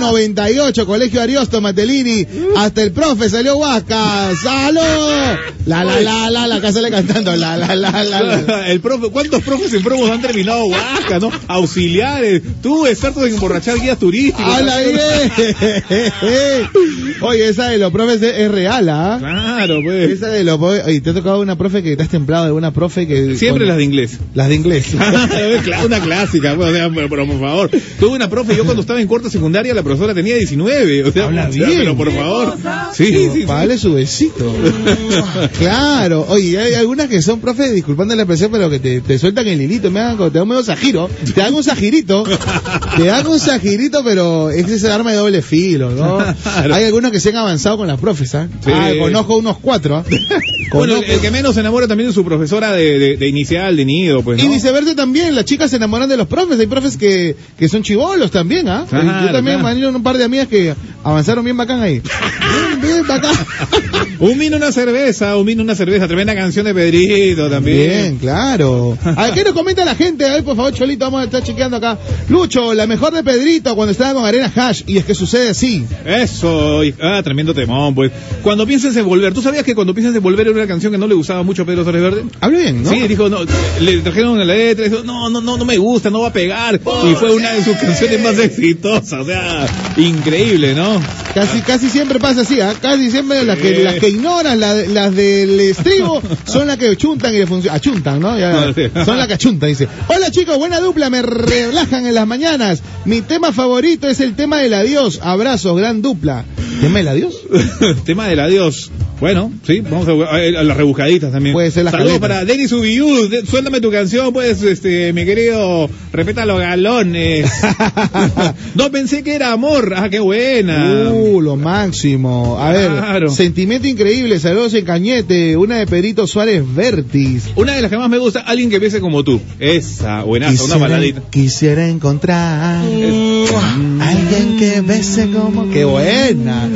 98, Colegio Ariosto, Matelini. Hasta el profe salió Huasca. ¡Salud! La, la, la, la, la, casa le cantando. La, la, la, la, la. El profe, ¿cuántos profes en promos han terminado Huasca, no? Auxiliares, tú experto en emborrachar guías turísticos. ¡Hala bien! Oye, esa de los profes es es real, ¿ah? Claro, pues. Esa de los profes, oye, te ha tocado una profe que te has templado de una profe que... Siempre con- las de inglés. Las de inglés. Claro, una clásica, pues, o sea, pero, por favor. Tuve una profe, yo cuando estaba en cuarta secundaria, la profesora tenía 19. O sea, Habla bien. Pero por favor. Sí, sí, sí. Vale su besito. claro. Oye, hay algunas que son profes, disculpando la expresión, pero que te, te sueltan el hilito, me dan, te dan medio sajiro, te dan un sajirito, te dan un sajirito, pero es ese arma de doble filo, ¿no? Claro. Hay algunos que se han avanzado con las profes, ¿ah? Sí. Ah, conozco unos cuatro, ¿ah? Bueno, el, el que menos se enamora también de su profesora de, de, de inicial, de nido, pues, ¿no? Y viceversa también, las chicas se enamoran de los profes, hay profes que, que son chivolos también, ¿ah? Claro, Yo también claro. me han ido un par de amigas que avanzaron bien bacán ahí. Bien, bien bacán. Un vino, una cerveza, un vino, una cerveza. Tremenda canción de Pedrito también. Bien, claro. A ver, ¿qué nos comenta la gente? A ver, por favor, Cholito, vamos a estar chequeando acá. Lucho, la mejor de Pedrito cuando estaba con Arena Hash. Y es que sucede así. Eso, y- ah, tremendo temón, pues. Cuando pienses en volver, ¿tú sabías que cuando pienses en volver era una canción que no le gustaba mucho a Pedro Suárez Verde? Hable bien, ¿no? Sí, dijo, no, le trajeron la letra, dijo, no, no, no, no me gusta, no va a pegar. Y fue una de sus canciones más exitosas, o sea, increíble, ¿no? Casi, casi siempre pasa así, ¿ah? Casi siempre las que, las que ignoran, la- las del estribo, son las que chuntan y le funcionan. Achuntan, ¿no? Ya, son las que achuntan, dice. Hola chicos, buena dupla, me relajan en las mañanas. Mi tema favorito es el tema del adiós. Abrazos, gran dupla. ¿Tema del adiós? Tema del adiós. Bueno, sí, vamos a, a- a las rebuscaditas también. Puede ser las Saludos caletas. para Denis Ubiú, de- suéltame tu canción, pues, este, mi querido, respeta los galones. no pensé que era amor, ah, qué buena. Uh, lo máximo. A Claro. ver, sentimiento increíble, saludos en Cañete, una de Pedrito Suárez Vértiz. Una de las que más me gusta, alguien que piense como tú. Esa, buenaza, una baladita. quisiera encontrar alguien que bese como... ¡Qué buena!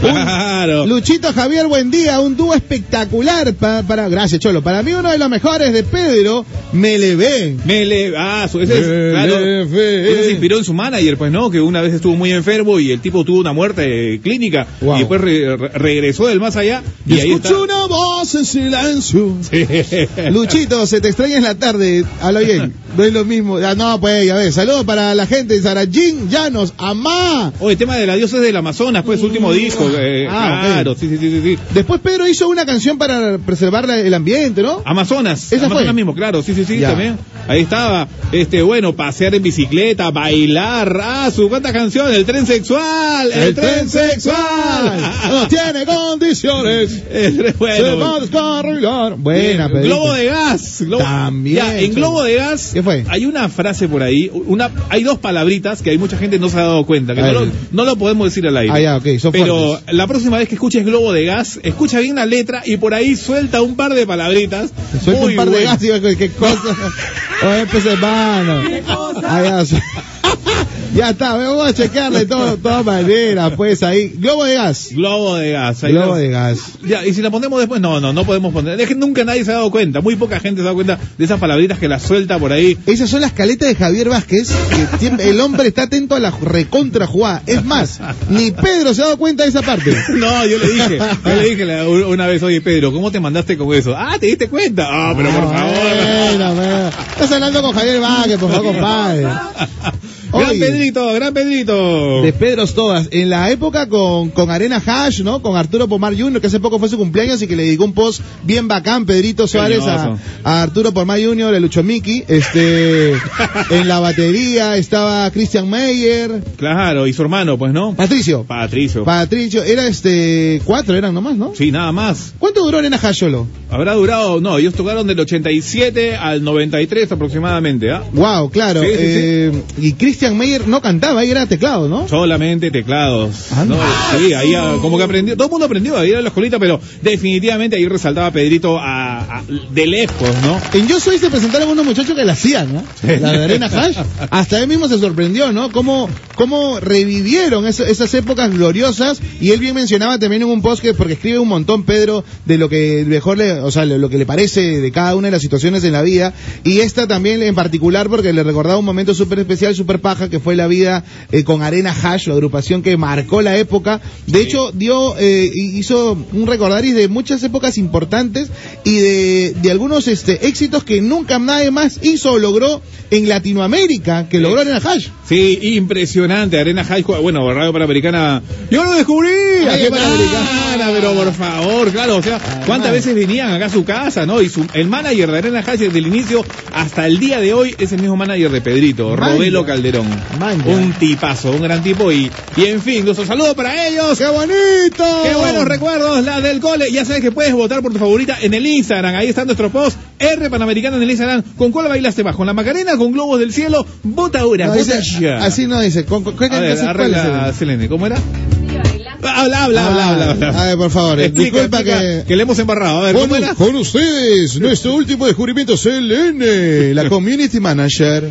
Claro. Luchito Javier, buen día. Un dúo espectacular pa- para. Gracias, Cholo. Para mí, uno de los mejores de Pedro, me le ven. Me le... Ah, su- ese es, claro, ese se inspiró en su manager, pues no, que una vez estuvo muy enfermo y el tipo tuvo una muerte clínica Wow. y después re- re- regresó del más allá y, Y ahí está. escucho una voz en silencio. Luchito, se te extraña en la tarde. Habla bien. No es lo mismo. Ah, no, pues, ya ves. Saludos para la gente de Sarayín, Llanos, Amá. El tema de la diosa es del Amazonas, pues su último disco. Eh, Ah, claro, ok. sí, sí, sí, sí. Después Pedro hizo una canción para preservar la- el ambiente, ¿no? Amazonas, ¿Esa Amazonas fue? mismo, claro, sí, sí, sí, Ya. también. Ahí estaba, este, bueno, pasear en bicicleta, bailar, ah, su cuánta canción, el tren sexual, el, tren sexual. No tiene condiciones. El tren- Se va a bueno, descarrilar. Buena, Pedrito. Globo de gas. Globo- También, Ya, en. Globo de gas ¿Qué fue? hay una frase por ahí, una, hay dos palabritas que hay mucha gente no se ha dado cuenta, que no lo, no lo podemos decir al aire. Ah, ya, ok, son Pero. La próxima vez que escuches Globo de gas, escucha bien la letra y por ahí suelta un par de palabritas. Suelta muy un par de gas y qué cosa. Oye, pues hermano. Su- ya está, vamos a checarle todo, todas maneras, pues ahí. Globo de gas. Globo de gas. ahí Globo lo- de gas. Ya, y si la ponemos después, no, no, no podemos poner. Es que nunca nadie se ha dado cuenta, muy poca gente se ha dado cuenta de esas palabritas que las suelta por ahí. Esas son las caletas de Javier Vázquez, que siempre- el hombre está atento a la recontra jugada. Es más, ni Pedro se ha dado cuenta de esa parte. No, yo le dije, yo le dije una vez, oye Pedro, ¿cómo te mandaste con eso? Ah, ¿te diste cuenta? Ah, pero por favor. Bueno, bueno. Estás hablando con Javier Vázquez, por favor, compadre. Gran. Pedrito, gran Pedrito. De Pedros todas. En la época con, con Arena Hash, ¿no? Con Arturo Pomar Jr., que hace poco fue su cumpleaños y que le dedicó un post bien bacán, Pedrito Suárez, a, Arturo Pomar Jr., el Lucho Miki. Este, en la batería estaba Christian Meyer. Claro, y su hermano, pues, ¿no? Patricio. Patricio. Patricio, era este, cuatro eran nomás, ¿no? Sí, nada más. ¿Cuánto duró Arena Hash solo? Habrá durado, no, ellos tocaron del 87 al 93 aproximadamente, ¿ah? Wow, claro. Sí, sí, sí. eh, Y Christian Meyer no cantaba, ahí era teclado, ¿no? Solamente teclados. Ah, ¿no? no. Sí, ahí ah, como que aprendió, todo el mundo aprendió a ir a la escuelita, pero definitivamente ahí resaltaba Pedrito a, a- de lejos, ¿no? En Yo Soy se presentaron unos muchachos que la hacían, ¿no? La de Arena Hash. Hasta él mismo se sorprendió, ¿no? Cómo, cómo revivieron eso- esas épocas gloriosas. Y él bien mencionaba también en un post que, porque escribe un montón Pedro de lo que mejor le, o sea, lo que le parece de cada una de las situaciones en la vida. Y esta también en particular porque le recordaba un momento súper especial, súper paja, que fue la vida eh, con Arena Hash, la agrupación que marcó la época. De hecho, dio, eh, hizo un recordaris de muchas épocas importantes y de, de algunos este, éxitos que nunca nadie más hizo o logró en Latinoamérica, que logró Arena Hash. Sí, impresionante. Arena School, bueno, Radio Panamericana. Yo lo descubrí. Aquí. Panamericana, pero por favor, claro, o sea, cuántas veces venían acá a su casa, ¿no? Y su, el manager de Arena High desde el inicio hasta el día de hoy es el mismo manager de Pedrito. Robelo Calderón. Manja. Un tipazo, un gran tipo y, y en fin, nuestro saludo para ellos. ¡Qué bonito! Qué buenos recuerdos, la del cole. Ya sabes que puedes votar por tu favorita en el Instagram. Ahí está nuestro post. R Panamericana en el Instagram. ¿Con cuál bailaste más? ¿Con la Macarena? ¿Con globos del cielo? Vota ahora, No, vota dice- ya. así no dice. ¿Con, con, ¿cuál- A ver, cuál es arregla, el- Selene. ¿Cómo era? Habla, habla, habla, habla. habla. Ah, A ver, por favor. Explica, disculpa explica, que... que le hemos embarrado. A ver, ¿cómo Con, era? con ustedes, nuestro último descubrimiento, Selene, la community manager.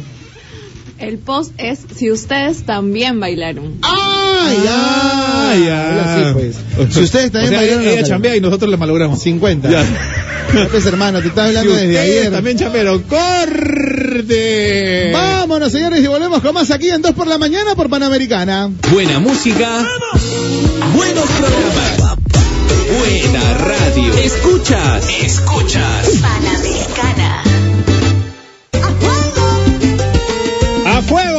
El post es si ustedes también bailaron. ¡Ah, ya! Ah, ya. Ahora sí, pues. Si ustedes también o sea, bailaron, ella chambea y nosotros le malogramos. 50. Ya. Pues hermano, te estaba Si hablando desde ustedes ayer. también chambearon. ¡Corte! Vámonos, señores, y volvemos con más aquí en 2 por la mañana por Panamericana. Buena música. Buenos programas. Buena radio. Escuchas. Escuchas. Panamericana.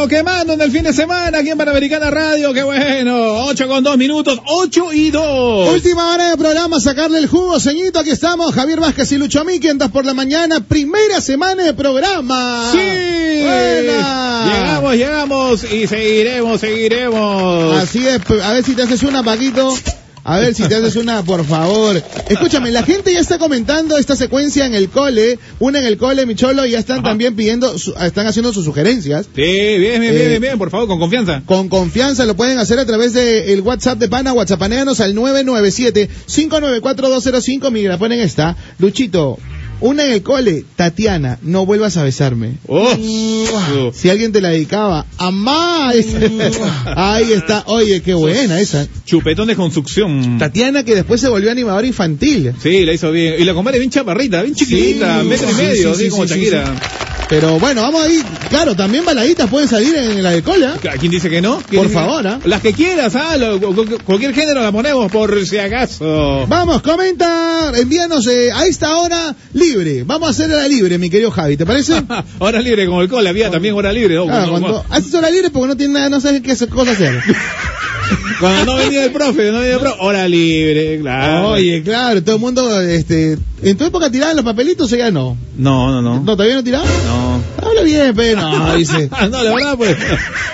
A fuego quemando en el fin de semana aquí en Panamericana Radio, qué bueno. 8 con 2 minutos, 8 y 2. Última hora de programa, sacarle el jugo, ceñito. Aquí estamos, Javier Vázquez y Lucho Miki 2 por la mañana. Primera semana de programa. Sí. Buena. Llegamos, llegamos y seguiremos, seguiremos. Así es, a ver si te haces una, Paquito. A ver si te haces una, por favor. Escúchame, la gente ya está comentando esta secuencia en el cole, una en el cole, mi cholo, y ya están Ajá. también pidiendo, su- están haciendo sus sugerencias. Sí, bien, bien, bien, Eh, bien, bien, por favor, con confianza. Con confianza lo pueden hacer a través del WhatsApp de Pana, WhatsAppaneanos al 997-594-205. Mira, ponen esta. Luchito, Una en el cole, Tatiana, no vuelvas a besarme. Oh. Si alguien te la dedicaba, amá. Ahí está. Oye, qué buena esa. Chupetón de construcción. Tatiana que después se volvió animadora infantil. Sí, la hizo bien. Y la comadre bien chaparrita, bien chiquitita, Sí, metro y medio, sí, así sí, como Shakira. Pero bueno, vamos ahí. Claro, también baladitas pueden salir en la de cole. ¿ah? ¿A ¿Quién dice que no? ¿Quién Por favor, ¿ah? Las que quieras, ¿ah? Lo- cualquier género la ponemos por si acaso. Vamos, comenta, envíanos eh, a esta hora libre. Vamos a hacer hora libre, mi querido Javi, ¿te parece? hora libre como el cole, había también hora libre. ¿no? Claro, Cuando, cuando haces hora libre porque no tienes nada, no sabes qué cosa hacer. cuando no venía el profe, no venía el profe, hora libre, claro. Oye, claro, todo el mundo, este, en tu época tiraban los papelitos o ya no. No, no, no. ¿No todavía no tiraban? No. Habla bien, pero no, dice. no, la verdad, pues.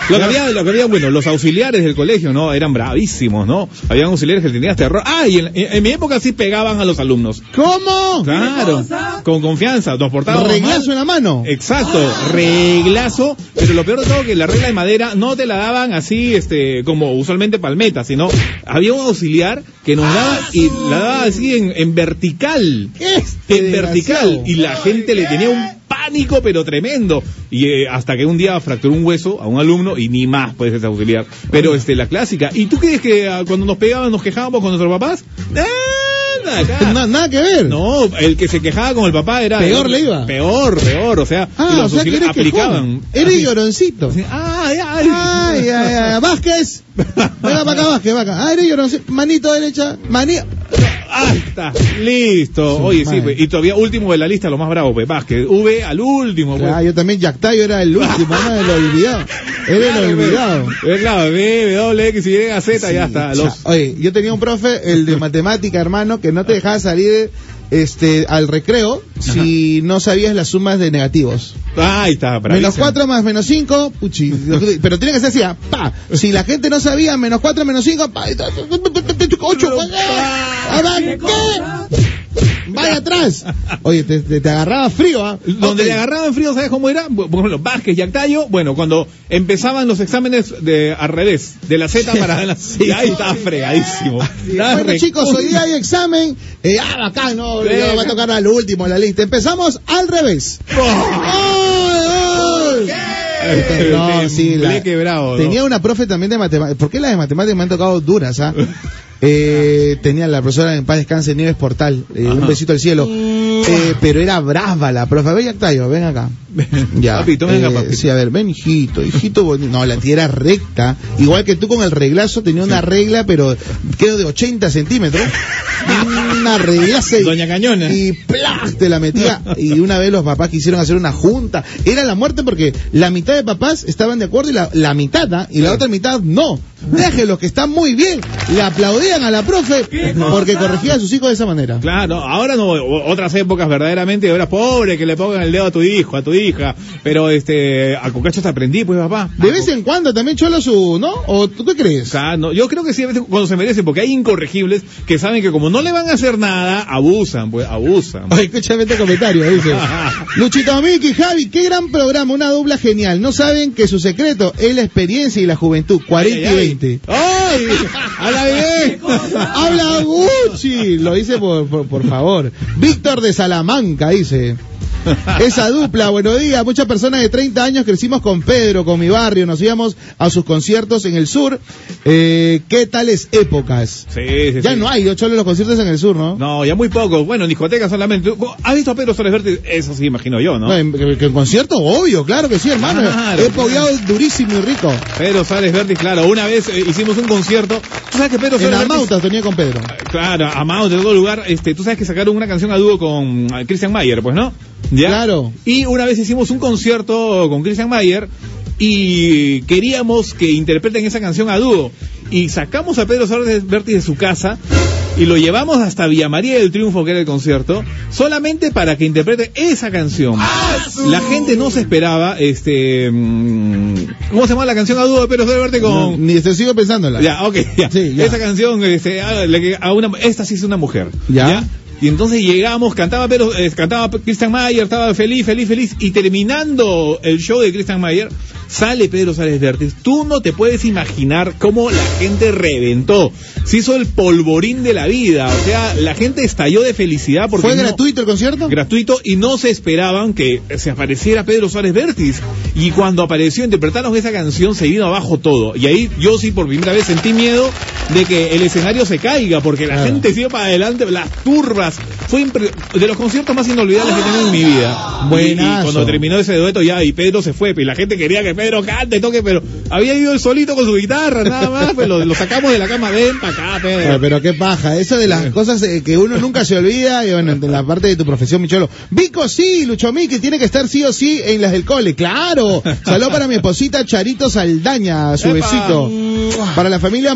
Lo que había, lo que había, bueno, los auxiliares del colegio, ¿no? Eran bravísimos, ¿no? Habían auxiliares que tenían terror. Ah, y en, en mi época sí pegaban a los alumnos. ¿Cómo? Claro. Con confianza, nos portábamos Reglazo mal. en la mano. Exacto, reglazo, pero lo peor de todo que la regla de madera no te la daban así, este, como usualmente palmeta, sino había un auxiliar que nos daba y la daba así en, en vertical, Este en vertical, y la gente le tenía un pánico pero tremendo, y eh, hasta que un día fracturó un hueso a un alumno y ni más puede ser auxiliar, pero este, la clásica, ¿y tú crees que ah, cuando nos pegaban nos quejábamos con nuestros papás? Nada, acá. Na- nada que ver. No, el que se quejaba con el papá era. Peor le iba. Peor, peor, o sea, Ah, los o sea que eres aplicaban. Así. lloroncito. Ay, ay. Ay, ay. Vázquez. Venga para acá, Vázquez, va acá. Ah, eres lloroncito. Manito derecha. Manía. Está, listo. Oye, sí, madre. pues, y todavía último de la lista, lo más bravo, pues, Vázquez. V al último, pues. Ah, yo también, Yactayo era el último, no el olvidado. Era Claro, el pues. olvidado. Eh, claro, B, W, X, Y, Z, ya está. Sí, Los... cha- Oye, yo tenía un profe, el de matemática, hermano, que no te dejaba salir este al recreo si no sabías las sumas de negativos. Ahí está, Menos bravísimo. 4 más menos 5, puchi. Pero tiene que ser así, ah, pa. Si la gente no sabía, menos 4 menos 5, pa. 8, Vaya atrás. Oye, te, te, te agarraba frío, ¿ah? Donde Ok. le agarraban frío, ¿sabes cómo era? Por ejemplo, Vázquez y Actayo, bueno, cuando empezaban los exámenes de al revés, de la Z para la... y ahí estaba fregadísimo. Estaba Bueno, chicos, hoy día hay examen. Eh, ah, bacán, no, va a tocar al último la lista. Empezamos al revés. ¡Ay, ay! No, sí, la- tenía una profe también de matemáticas. ¿Por qué las de matemáticas me han tocado duras, ah? Eh, tenía la profesora en paz descanse Nieves Portal, eh, un besito al cielo. Eh, pero era brava la profe. Ven, Octavio, ven acá. Ya. Papito, venga, Eh, papito. Sí, a ver, ven, hijito, hijito bonito. No, la tía era recta. Igual que tú con el reglazo tenía una regla, pero creo de 80 centímetros. Una reglaza. y- Doña Cañona. Y ¡plas! te la metía. Y una vez los papás quisieron hacer una junta. Era la muerte porque la mitad de papás estaban de acuerdo y la, la mitad, ¿ah? y la otra mitad no. Déjenlos que están muy bien. Le aplaudían a la profe porque corregía a sus hijos de esa manera. Claro, ahora no, o- otras épocas verdaderamente, ahora pobre que le pongan el dedo a tu hijo, a tu hija, pero este, a Cucacho te aprendí, pues papá. De vez en cuando también cholo su, ¿no? ¿O tú qué crees? Ah, no, yo creo que sí, a veces cuando se merecen, porque hay incorregibles que saben que como no le van a hacer nada, abusan, pues, abusan. Ay, escúchame este comentario, dice. Luchito Miki, Javi, qué gran programa, una dupla genial. No saben que su secreto es la experiencia y la juventud, 40 Ay, y ay, ay. 20. ¡Ay! ¡Habla bien! Habla Gucci, lo dice por, por, por favor. Víctor de Salamanca dice. Esa dupla, buenos días. Muchas personas de 30 años crecimos con Pedro, con mi barrio, nos íbamos a sus conciertos en el sur. Eh, ¿Qué tales épocas? Sí, sí, Ya sí. no hay, yo cholo los conciertos en el sur, ¿no? No, ya muy poco. Bueno, en discoteca solamente. ¿Has visto a Pedro Soles Verde? Eso sí, imagino yo, ¿no? No, en, en concierto, obvio, claro que sí, hermano. Claro, He pogueado durísimo y rico. Pedro Sales Verde, claro. Una vez eh, hicimos un concierto. ¿Tú sabes que Pedro En la Verde... Mauta tenía con Pedro. Claro, amado de todo lugar. Este, tú sabes que sacaron una canción a dúo con Christian Mayer, pues, ¿no? ¿Ya? Claro. Y una vez hicimos un concierto con Christian Mayer y queríamos que interpreten esa canción a dúo. Y sacamos a Pedro Sales Verde de su casa y lo llevamos hasta Villa María del Triunfo, que era el concierto, solamente para que interprete esa canción. La gente no se esperaba, este, mm, ¿cómo se llama la canción a dúo de Pedro Sales Verde con... Ni te sigo pensándola. Ya, ok, ya. Sí, ya. Esa canción, este, a una, esta sí es una mujer. Ya. Y entonces llegamos, cantaba pero eh, cantaba Christian Mayer, estaba feliz, feliz, feliz. Y terminando el show de Christian Mayer, sale Pedro Sales Vértiz. Tú no te puedes imaginar cómo la gente reventó. Se hizo el polvorín de la vida. O sea, la gente estalló de felicidad porque. ¿Fue no- gratuito el concierto? gratuito y no se esperaban que se apareciera Pedro Suárez Vértiz. Y cuando apareció, interpretaron esa canción, se vino abajo todo. Y ahí yo sí por primera vez sentí miedo de que el escenario se caiga, porque la Claro. gente iba para adelante, las turbas. Fue de los conciertos más inolvidables que he tenido en mi vida. Y- Y, Buenazo. cuando terminó ese dueto ya, y Pedro se fue, y la gente quería que Pedro cante, toque, pero había ido él solito con su guitarra, nada más, pues lo, lo sacamos de la cama, ven para acá, Pedro. Ah, pero qué paja, eso de las cosas eh, que uno nunca se olvida, y bueno, en la parte de tu profesión, Micholo. Vico, sí, Lucho que tiene que estar sí o sí en las del cole, claro. Saludos para mi esposita Charito Saldaña, su Epa. besito. Para la familia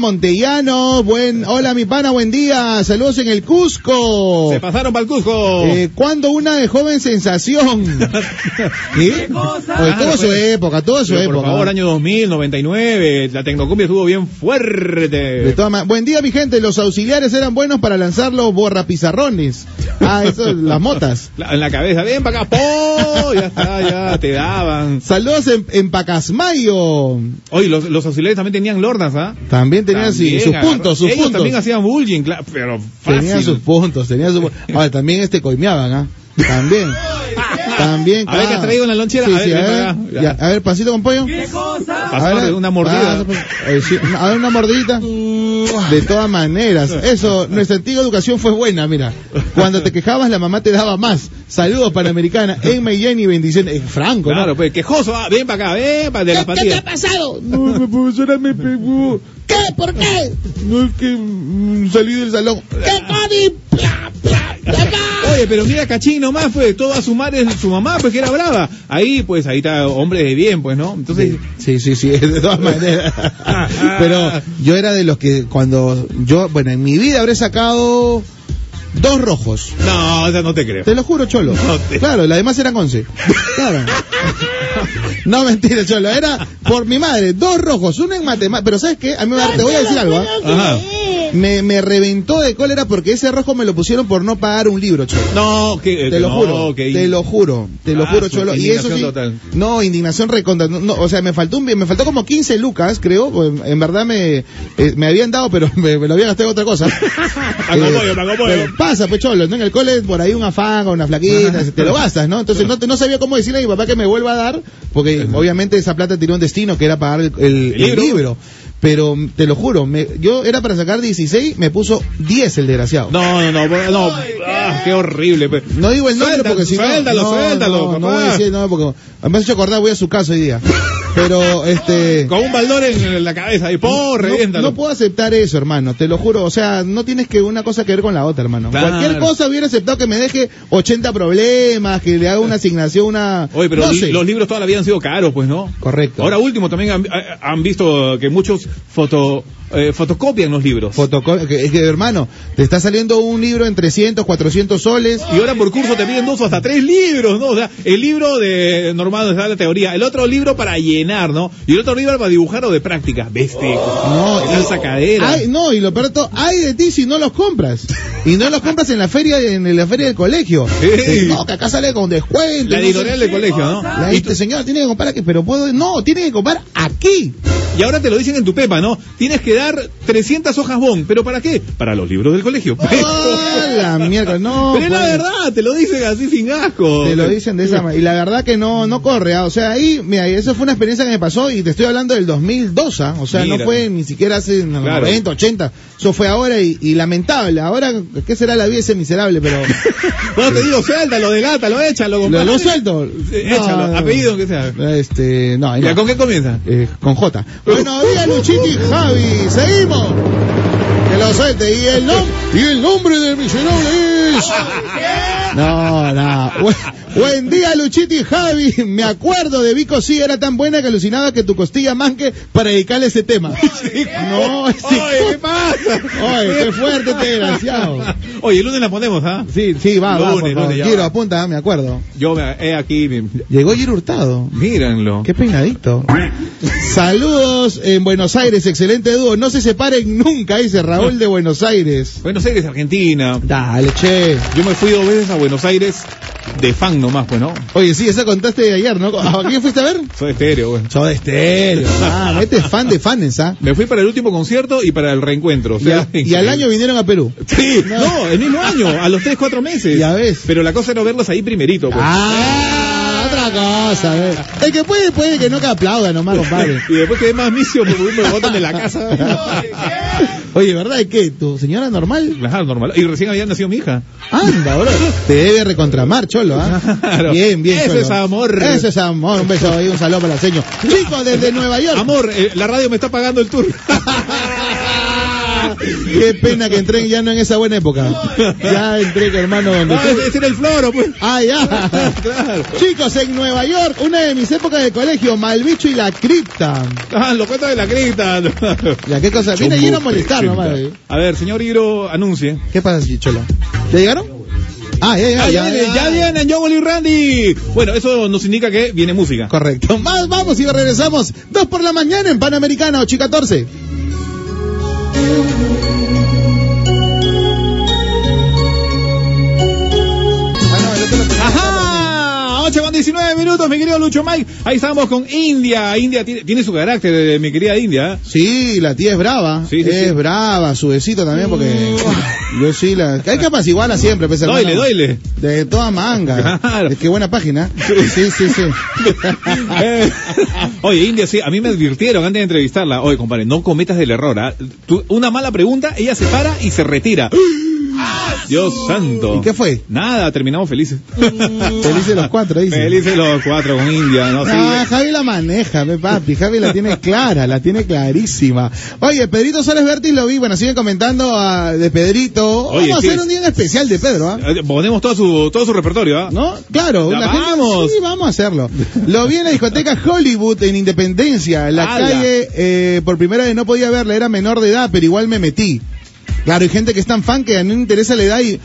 Buen, hola mi pana, buen día, saludos en el Cusco. Se pasaron para el Cusco. Eh, ¿Cuándo una de joven sensación? ¿Qué? Oye, tuvo su época, tuvo su Pero, época. por favor, año 2000, 99, la tecnocumbia estuvo bien fuerte. De todas ma- Buen día, mi gente. Los auxiliares eran buenos para lanzar los borrapizarrones. Ah, eso, las motas. La- en la cabeza, ven para acá, ¡po! Ya está, ya te daban. Saludos en, en Pacasmayo. Oye, los, los auxiliares también tenían lornas, ¿ah? También tenían sí, También sus puntos, sus Ellos puntos. también hacían bullying, claro, pero fácil. Tenían sus puntos, tenían sus pu- Ahora, también este coimeaban, ¿ah? También. También. A ver, ¿qué has traído en la lonchera? Sí, A ver, sí, a ver, ya, a ver, pasito con pollo. Pasó de una mordida. pasa, pues. Sí, a ver, una mordidita. De todas maneras. Eso, nuestra antigua educación fue buena, mira. Cuando te quejabas, la mamá te daba más. Saludos Panamericana. Emma y Jenny, bendiciones. Eh, Franco, ¿no? Claro, pues, quejoso, ah, ven para acá, ven para de las patillas. pasado? No, la profesora me pegó. ¿Qué? ¿Por qué? No es que mm, salí del salón. ¿Qué Cody? Pla, pla, pla, pla. Oye, pero mira Cachín nomás, pues, todo a su madre, su mamá, pues que era brava. Ahí, pues, ahí está hombre de bien, pues, ¿no? Entonces, Sí, sí, sí, de todas maneras. Pero yo era de los que cuando yo, bueno, en mi vida habré sacado dos rojos. no, o sea, no te creo. Te lo juro, Cholo. No te- Claro, las demás eran once. Claro. No, mentira, Cholo. Era por mi madre, dos rojos, uno en matemáticas. Pero ¿sabes qué? A mí me- te voy a decir algo. ¿ah? Ajá. Me, me reventó de cólera porque ese rojo me lo pusieron por no pagar un libro, Cholo. No, que, Te lo no, juro, que- te lo juro, te lo Ah, juro, Cholo. Y eso sí, total. no, indignación recontra, no, no, o sea, me faltó un, bien- me faltó como 15 lucas, creo, en verdad me, eh, me habían dado, pero me, me lo había gastado en otra cosa. Pollo. pero pasa, pues, Cholo, ¿no? En el cole, por ahí una fanga, una flaquita, te lo gastas, ¿no? Entonces no, te- no sabía cómo decirle a mi papá que me vuelva a dar, porque obviamente esa plata tenía un destino que era pagar el, el- ¿El el libro? libro. Pero te lo juro, me- yo era para sacar 16, me puso 10 el desgraciado. No, no, no, no, ah, qué horrible. No digo el nombre Suéltalo, porque si no- suéltalo, no, suéltalo, no, no papá. voy a decir no, porque me has hecho acordar, voy a su casa hoy día. Pero, este... Con un baldón en la cabeza y ¡po! no, reviéntalo. no puedo aceptar eso, hermano, te lo juro. O sea, no tienes que una cosa que ver con la otra, hermano. Claro. Cualquier cosa hubiera aceptado que me deje 80 problemas, que le haga una asignación, una... Oye, pero no li- sé. los libros toda la vida han sido caros, pues, ¿no? Correcto. Ahora último también han, ha- han visto que muchos foto, eh, fotocopian los libros. Es que, hermano, te está saliendo un libro en 300, 400 soles. y ahora por curso te piden dos o hasta tres libros, ¿no? O sea, el libro de normal donde está la teoría, el otro libro para llenar, ¿no? Y el otro libro para dibujar o de práctica. ¿Viste? No, Esa y- sacadera. Ay, no, y lo todo, hay de ti si no los compras. Y no los compras en la feria, en la feria del colegio. Sí. No, que acá sale con descuento. La no sé editorial del colegio, ¿no? La este señor tiene que comprar aquí, pero puedo, no, tiene que comprar aquí. y ahora te lo dicen en tu pepa, ¿no? Tienes que dar 300 hojas bon, ¿pero para qué? Para los libros del colegio. Ah, la mierda, no. Pero es la pues. verdad, te lo dicen así sin asco. Te lo dicen de esa manera. Y la verdad que no, no corre. ah. O sea, ahí, mira, y eso fue una experiencia que me pasó y te estoy hablando del 2002, ah. O sea, no fue ni siquiera hace Claro. 90, 80. Eso fue ahora y, y lamentable. Ahora, ¿qué será la vida ese miserable? Pero, No te digo, suéltalo, delátalo, échalo, ¿lo, compadre. lo suelto? Sí, échalo, apellido que sea. Este, no, ¿Ya no. con qué comienza? Eh, con J. Bueno, diga Luchito y Javi, seguimos. Que lo suelte. Y el, nom y el nombre del miserable es. No, no. Bu- Buen día, Luchito y Javi. Me acuerdo de Vico, sí, era tan buena que alucinaba que tu costilla manque para dedicarle ese tema. No. Oye, ¿qué pasa? Oye, qué fuerte este desgraciado. Oye, el lunes la ponemos, ¿ah? Sí, sí, va, va, Lunes, favor. lunes, Giro, va. apunta, me acuerdo. Yo me, he aquí, Llegó Giro Hurtado. míranlo. Qué peinadito. Saludos en Buenos Aires, excelente dúo. No se separen nunca, dice Raúl de Buenos Aires. Buenos Aires, Argentina. Dale, che. Yo me fui dos veces a Buenos Aires de fan nomás, pues, ¿no? Oye, sí, eso contaste ayer, ¿no? ¿A quién fuiste a ver? Soy estéreo, güey. Soy de estéreo. Ah, este es fan de fans, ¿ah? Me fui para el último concierto y para el reencuentro. o Y, a- al año vinieron a Perú. Sí, no. el mismo año, a los 3, 4 meses. Ya ves. Pero la cosa era verlos ahí primerito, pues. Ah, otra cosa, ¿ves? El que puede, puede que no que aplauda nomás, compadre. Y después quedé más misio porque me botan de la casa. Oye, ¿verdad? ¿Y qué? ¿Tu señora normal? Claro, normal. Y recién había nacido mi hija. Anda, bro. Te debe recontramar, cholo, ¿ah? Claro. Bien, bien, Ese cholo. es amor. Ese es amor. Un beso ahí, un saludo para la seño. Chicos, desde Nueva York. Amor, eh, la radio me está pagando el tour. Qué pena que entré ya no en esa buena época. Ya entré, hermano, donde Ah, tú- ese era el floro, pues. Ah, ya. Claro. Chicos, en Nueva York, una de mis épocas de colegio, Malbicho y la cripta. Ah, lo cuento de la cripta. Ya, ¿qué cosa? Viene lleno a molestar nomás. A ver, señor Hiro, anuncie. ¿Qué pasa, Cholo? ¿Ya llegaron? Ah, ya, ya, Ah, ya, ya, viene, ya vienen, John y Randy. Bueno, eso nos indica que viene música. Correcto. Más vamos y regresamos. Dos por la mañana en Panamericana, 8 y 14. Ajá, 19 minutos, mi querido Lucho Mike. Ahí estamos con India. India tiene, tiene su carácter, eh, mi querida India. Sí, la tía es brava. Sí, sí, es sí. brava, su besito también, porque yo sí la. Hay que apaciguarla siempre, hermano. Doyle, doyle. De toda manga. Claro. Es que buena página. Sí, sí, sí. Eh, Oye, India, sí, a mí me advirtieron antes de entrevistarla. Oye, compadre, no cometas el error. Tú- una mala pregunta, ella se para y se retira. Dios santo. ¿Y qué fue? Nada, terminamos felices. Felices los cuatro, dice. Felices los cuatro con India, ¿no? Sí. Ah, Javi la maneja, ve, papi. Javi la tiene clara, la tiene clarísima. Oye, Pedrito Suárez Vértiz lo vi. Bueno, siguen comentando de Pedrito. Oye, Vamos sí. a hacer un día en especial de Pedro, ¿ah? Eh, Ponemos todo su, todo su repertorio, ¿ah? ¿No? Claro, la gente- vamos. sí, vamos a hacerlo. Lo vi en la discoteca Hollywood en Independencia, en la calle, eh, por primera vez no podía verla, era menor de edad, pero igual me metí. Claro, hay gente que es tan fan que no le interesa la edad y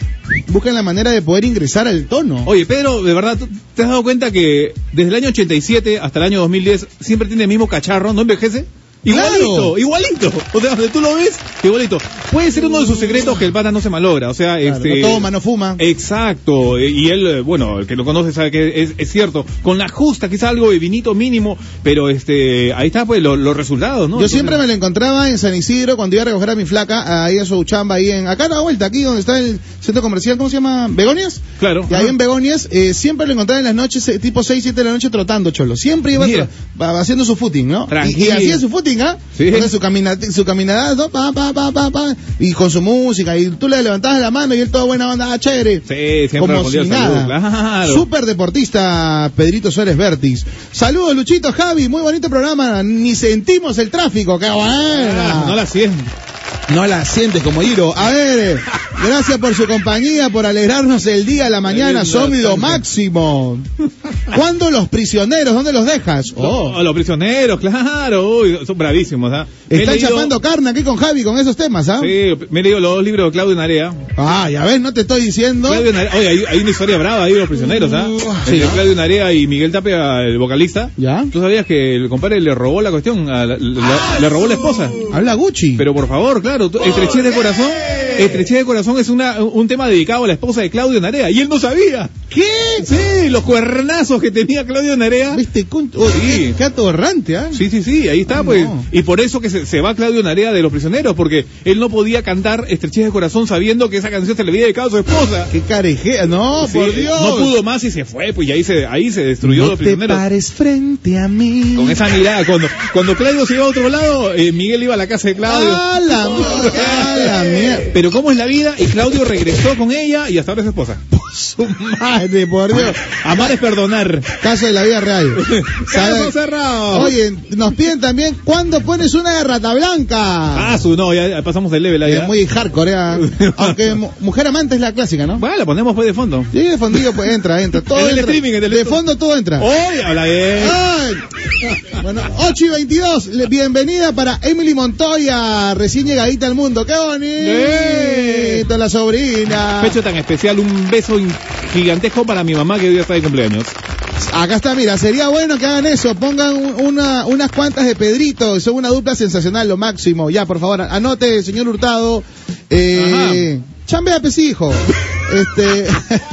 buscan la manera de poder ingresar al tono. Oye, Pedro, de verdad, ¿tú ¿te has dado cuenta que desde el año 87 hasta el año 2010 siempre tiene el mismo cacharro, no envejece? Igualito, igualito. O sea, donde tú lo ves, igualito. Puede ser uno de sus secretos que el pata no se malogra. O sea, Claro, este. no toma, no fuma. Exacto. eh, Y él, eh, bueno, el que lo conoce sabe que es, es cierto. Con la justa, quizá algo de vinito mínimo, pero este, ahí está pues lo- los resultados, ¿no? Yo Entonces- siempre me lo encontraba en San Isidro cuando iba a recoger a mi flaca, ahí a su chamba, ahí en, acá a la vuelta, aquí donde está el centro comercial, ¿cómo se llama? ¿Begonias? Claro. Y ahí Ah. en Begonias, eh, siempre lo encontraba en las noches, eh, tipo 6, 7 de la noche trotando, cholo. Siempre iba Mira. haciendo su footing, ¿no? Y, y Tranquilo. hacía su footing, ¿ah? Sí. Su, camina, su caminada, ¿no? pa, pa, pa, pa, pa, y con su música, y tú le levantabas la mano y él todo buena onda, ah, chévere. Sí, siempre Como si nada. claro. Super deportista Pedrito Suárez Vértiz. Saludos, Luchito, Javi, muy bonito programa. Ni sentimos el tráfico, qué buena. Ah, no la siento. No la sientes como Hiro. A ver, gracias por su compañía, por alegrarnos el día, la mañana, linda son lo máximo. ¿Cuándo los prisioneros? ¿Dónde los dejas? Oh, los prisioneros, claro, uy, son bravísimos, ¿ah? Están leído- chapando carne aquí con Javi con esos temas, ¿ah? Sí, me he leído los dos libros de Claudio Narea. Ah, ya ves, no te estoy diciendo. Claudio Narea, oye, hay, hay una historia brava ahí de los prisioneros, ¿ah? Sí, ¿no? Claudio Narea y Miguel Tapia, el vocalista. ¿Ya? ¿Tú sabías que el compadre le robó la cuestión? a la- la- le robó la esposa. Habla Gucci. Pero por favor, claro, tú- estrechez de corazón. Estrechez de corazón es una, un tema dedicado a la esposa de Claudio Narea. Y él no sabía. ¿Qué? Sí, los cuernazos que tenía Claudio Narea. ¿Viste? Cun- oh, Sí. qué, qué atorrante, ¿ah? Sí, sí, sí, ahí está, Ah, pues. no. Y por eso que se, se va Claudio Narea de los prisioneros, porque él no podía cantar Estrechez de Corazón sabiendo que esa canción se le había dedicado a su esposa. Qué carejea. No, Sí, por Dios. No pudo más y se fue, pues y ahí se, ahí se destruyó No los te prisioneros. pares frente a mí. Con esa mirada, cuando, cuando Claudio se iba a otro lado, eh, Miguel iba a la casa de Claudio. ¡Ah, la, ah, la mierda! Pero cómo es la vida, y Claudio regresó con ella y hasta ahora es esposa. Su madre, por Dios. Amar es perdonar. Caso de la vida real. Caso cerrado. Oye, nos piden también cuándo pones una de rata blanca. Ah, su, no, ya, pasamos el level ahí. es ¿ah? muy hardcore, ¿eh? aunque mu- mujer amante es la clásica, ¿no? Bueno, la ponemos pues de fondo. Sí, de fondillo pues entra, entra, todo En el entra. streaming, en el de fondo todo entra. Oye, habla bien. Ay. Bueno, 8 y 22, le- bienvenida para Emily Montoya, recién llegadita al mundo. ¡Qué bonito! ¡Eh! La sobrina. Fecho tan especial, un beso gigantesco para mi mamá que hoy está de cumpleaños. Acá está, mira, sería bueno que hagan eso, pongan un- una, unas cuantas de Pedrito, son una dupla sensacional, lo máximo. Ya, por favor, anote, señor Hurtado. Eh, chambea, hijo. Este,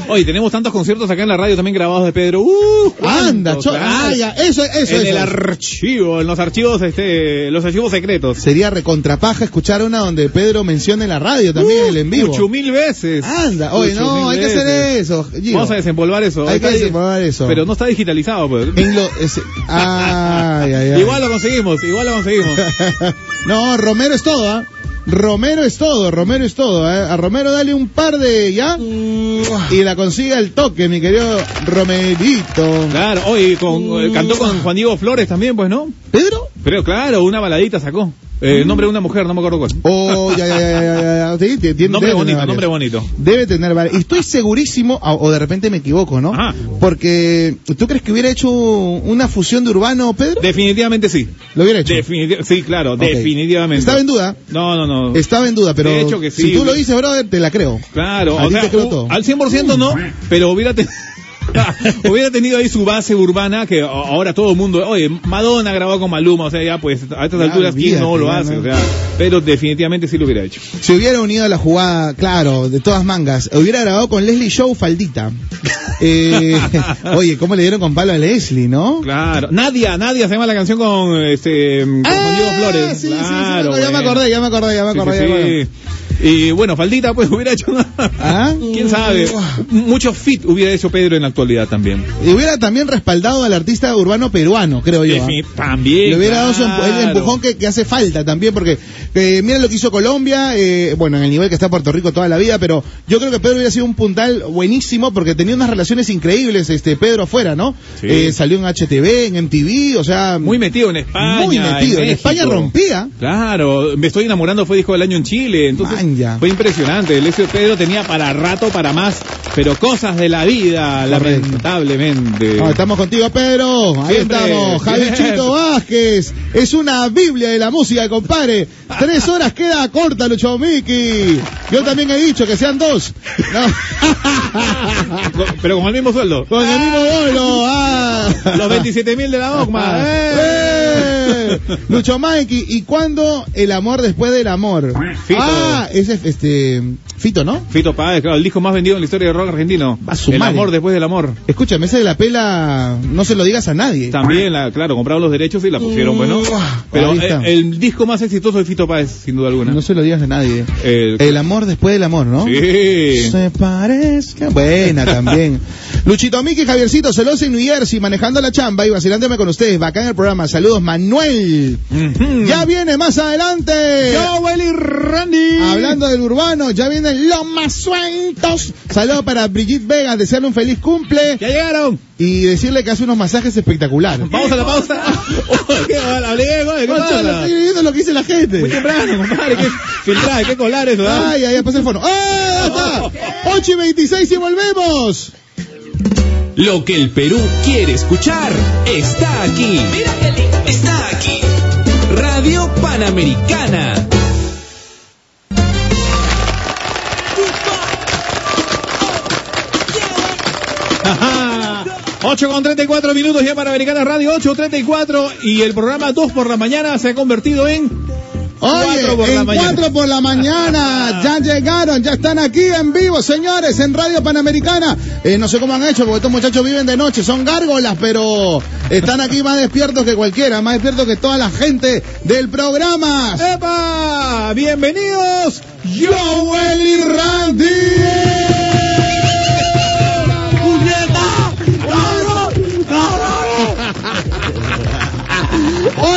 Oye, tenemos tantos conciertos acá en la radio también grabados de Pedro. ¡Uh! anda, cho- ah, ya, eso, eso, en el eso. archivo, en los archivos, este, los archivos secretos. Sería recontrapaja escuchar una donde Pedro mencione la radio también, el en vivo. Ocho mil veces. Anda, oye, no, hay que hacer eso. Vamos a desempolvar eso. Hay que desempolvar eso. Pero no está digitalizado, pues. En lo, ese- ay, ay, ay. Igual lo conseguimos, igual lo conseguimos. no, Romero es todo, ¿ah? Romero es todo, Romero es todo. ¿eh? A Romero dale un par de ya y la consiga el toque, mi querido Romerito. Claro, oye, con, eh, cantó con Juan Diego Flores también, pues, ¿no? ¿Pedro? Pero claro, una baladita sacó. Eh, nombre de una mujer, no me acuerdo cuál. Oh, ya, ya, ya, ya. Sí, ti- tiene- Nombre bonito, nombre bonito. Debe tener varias. Y estoy segurísimo, o o de repente me equivoco, ¿no? Ajá. Porque, ¿tú crees que hubiera hecho una fusión de Urbano, Pedro? Definitivamente sí. Lo hubiera hecho. Sí, claro, definitivamente. Estaba en duda. No, no, no. Estaba en duda, pero De hecho que sí. si tú lo dices, brother, te la creo. Claro, A o sea, creo todo. al 100% no, pero hubiera tenido... hubiera tenido ahí su base urbana que ahora todo el mundo, oye, Madonna grabó con Maluma, o sea, ya pues a estas alturas quién no lo hace, o sea, pero definitivamente sí lo hubiera hecho. Se hubiera unido a la jugada, claro, de todas mangas. Hubiera grabado con Leslie Show Faldita. Eh, oye, ¿cómo le dieron con palo a Leslie, no? Claro, Nadia, Nadia se llama la canción con este con Ah, Diego Flores. Sí, sí, sí, claro, ya me acordé, ya me acordé, ya me Sí, acordé. sí, ya me acordé. Y bueno, Faldita pues hubiera hecho ¿Ah? quién sabe, mucho fit hubiera hecho Pedro en la actualidad también. Y hubiera también respaldado al artista urbano peruano, creo yo. ¿ah? También. Le hubiera dado su empu- el empujón que, que hace falta también, porque eh, mira lo que hizo Colombia, eh, bueno, en el nivel que está Puerto Rico toda la vida, pero yo creo que Pedro hubiera sido un puntal buenísimo porque tenía unas relaciones increíbles, este Pedro afuera, ¿no? Sí. Eh, salió en HTV, en MTV, o sea, Muy metido en España. Muy metido. En. España rompía. Claro, me estoy enamorando fue disco del año en Chile, entonces Manja. fue impresionante. El de Pedro tenía para rato, para más, pero cosas de la vida, Correcto. lamentablemente. No, estamos contigo, Pedro. Ahí Siempre. estamos. Javi Bien. Chito Vázquez. Es una Biblia de la música, compadre. Tres horas queda corta, Lucho Miki. Yo también he dicho que sean dos. No. Pero con el mismo sueldo. Con el mismo bolo. Ah. Los 27 mil de la Ocma. ¡eh! ¡Eh! Lucho Mikey, ¿y cuándo el amor después del amor? Fito. Ah, ese es este Fito, ¿no? Fito Páez, claro, el disco más vendido en la historia del rock argentino. Va el madre. amor después del amor. Escúchame, ese de la pela, no se lo digas a nadie. También, la, claro, compraron los derechos y la pusieron, pues, ¿no? Pero Ahí eh, el, disco más exitoso de Fito Páez, sin duda alguna. No se lo digas a nadie. El- El amor después del amor, ¿no? Sí. Se parezca. Buena también. Luchito Miki, Javiercito, celoso en New Jersey, manejando la chamba y vacilándome con ustedes. Bacán el programa. Saludos, Manuel. Ya viene más adelante. Joel y Randy. Hablando del urbano, ya vienen los más sueltos. Saludos para Brigitte Vega, desearle un feliz cumple Ya llegaron. y decirle que hace unos masajes espectaculares. Pausa la pausa. ¿Qué mal? Hablé, güey, ¿qué pasa? estoy leyendo lo que dice la gente. Muy temprano, compadre. ¿Qué filtrar? ¿Qué colar eso? Ay, ay, ya pasa el fono. ¡Ah, ya está! 8 y 26 y volvemos. Lo que el Perú quiere escuchar está aquí. Mira qué lindo. Está aquí. Radio Panamericana. Ajá. 8 con 34 minutos ya para Americana Radio, 8.34 y el programa 2 por la mañana se ha convertido en Oye, Cuatro por la en mañana. 4 por la mañana, ya llegaron, ya están aquí en vivo, señores, en Radio Panamericana. Eh, no sé cómo han hecho, porque estos muchachos viven de noche, son gárgolas, pero están aquí más despiertos que cualquiera, más despiertos que toda la gente del programa. ¡Epa! Bienvenidos. Joel y Randy.